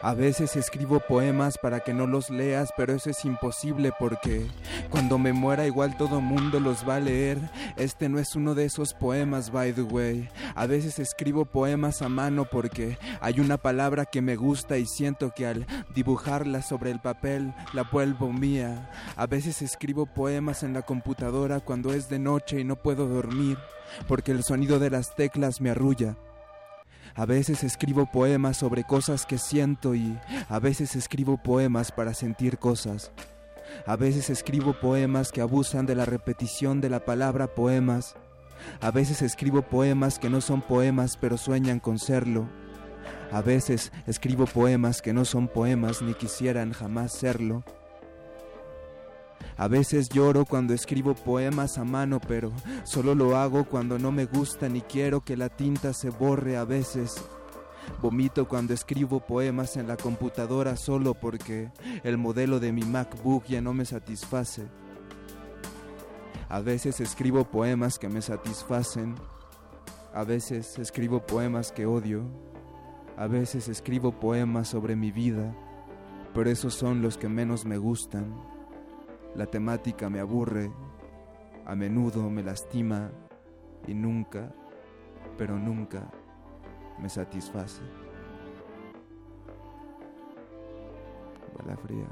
S39: A veces escribo poemas para que no los leas, pero eso es imposible porque cuando me muera igual todo mundo los va a leer. Este no es uno de esos poemas, by the way. A veces escribo poemas a mano porque hay una palabra que me gusta y siento que al dibujarla sobre el papel la vuelvo mía. A veces escribo poemas en la computadora cuando es de noche y no puedo dormir porque el sonido de las teclas me arrulla. A veces escribo poemas sobre cosas que siento y a veces escribo poemas para sentir cosas. A veces escribo poemas que abusan de la repetición de la palabra poemas. A veces escribo poemas que no son poemas pero sueñan con serlo. A veces escribo poemas que no son poemas ni quisieran jamás serlo. A veces lloro cuando escribo poemas a mano, pero solo lo hago cuando no me gusta ni quiero que la tinta se borre a veces. Vomito cuando escribo poemas en la computadora solo porque el modelo de mi MacBook ya no me satisface. A veces escribo poemas que me satisfacen. A veces escribo poemas que odio. A veces escribo poemas sobre mi vida, pero esos son los que menos me gustan. La temática me aburre, a menudo me lastima y nunca, pero nunca me satisface. Bala fría.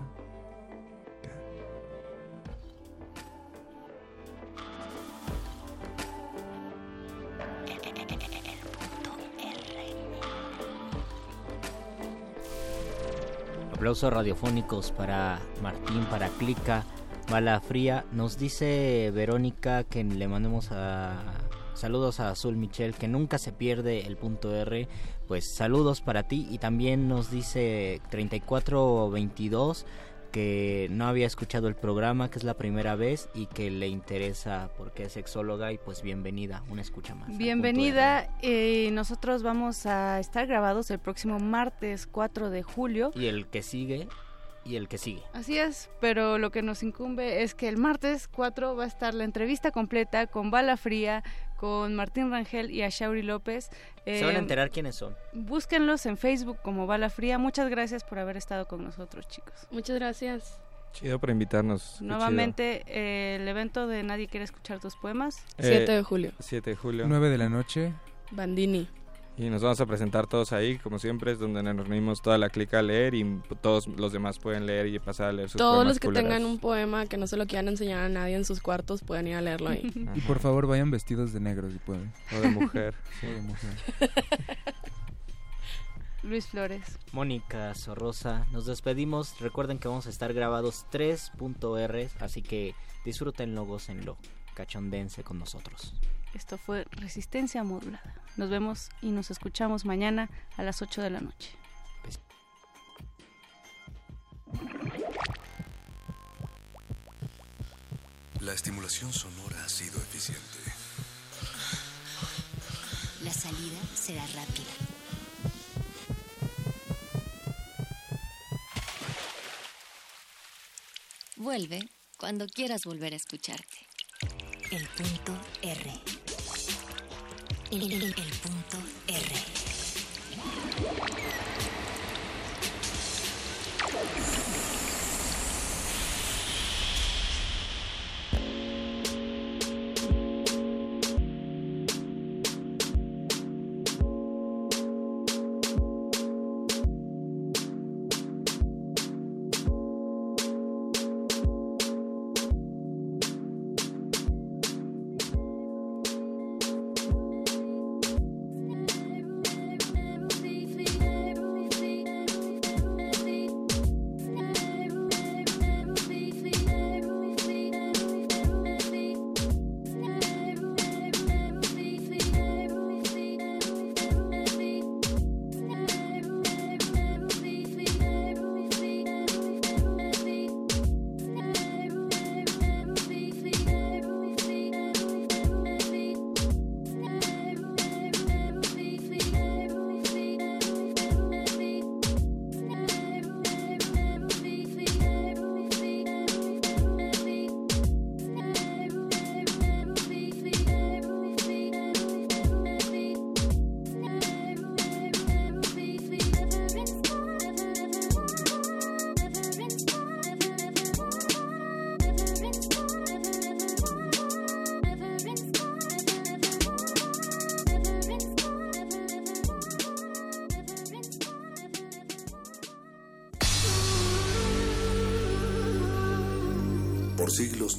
S32: Aplausos radiofónicos para Martín, para Clica Bala Fría. Nos dice Verónica que le mandemos a saludos a Azul Michel, que nunca se pierde el punto R. Pues saludos para ti. Y también nos dice 3422 que no había escuchado el programa, que es la primera vez y que le interesa porque es sexóloga y pues bienvenida, una escucha más.
S2: Bienvenida, eh, nosotros vamos a estar grabados el próximo martes 4 de julio.
S32: Y el que sigue y el que sigue.
S2: Así es, pero lo que nos incumbe es que el martes 4 va a estar la entrevista completa con Bala Fría, con Martín Rangel y a Shauri López.
S32: Se van a
S2: Eh,
S32: enterar quiénes son.
S2: Búsquenlos en Facebook como Bala Fría. Muchas gracias por haber estado con nosotros, chicos.
S40: Muchas gracias.
S38: Chido por invitarnos.
S2: Nuevamente, eh, el evento de Nadie quiere escuchar tus poemas.
S38: chido.
S40: 7 de julio.
S38: 7 de julio.
S22: 9 de la noche.
S40: Bandini.
S38: Y nos vamos a presentar todos ahí, como siempre, es donde nos reunimos toda la clica a leer y todos los demás pueden leer y pasar a leer sus
S40: Todos
S38: poemas
S40: los que
S38: culeros.
S40: tengan un poema que no se lo quieran enseñar a nadie en sus cuartos pueden ir a leerlo ahí.
S22: Y por favor vayan vestidos de negro si pueden.
S38: O de mujer.
S22: O de mujer.
S2: Luis Flores.
S32: Mónica Sorrosa, nos despedimos. Recuerden que vamos a estar grabados 3.R, así que disfrútenlo, gócenlo, cachondense con nosotros.
S2: Esto fue Resistencia Modulada. Nos vemos y nos escuchamos mañana a las 8 de la noche.
S14: La estimulación sonora ha sido eficiente.
S7: La salida será rápida. Vuelve cuando quieras volver a escucharte. El punto R. El, punto R.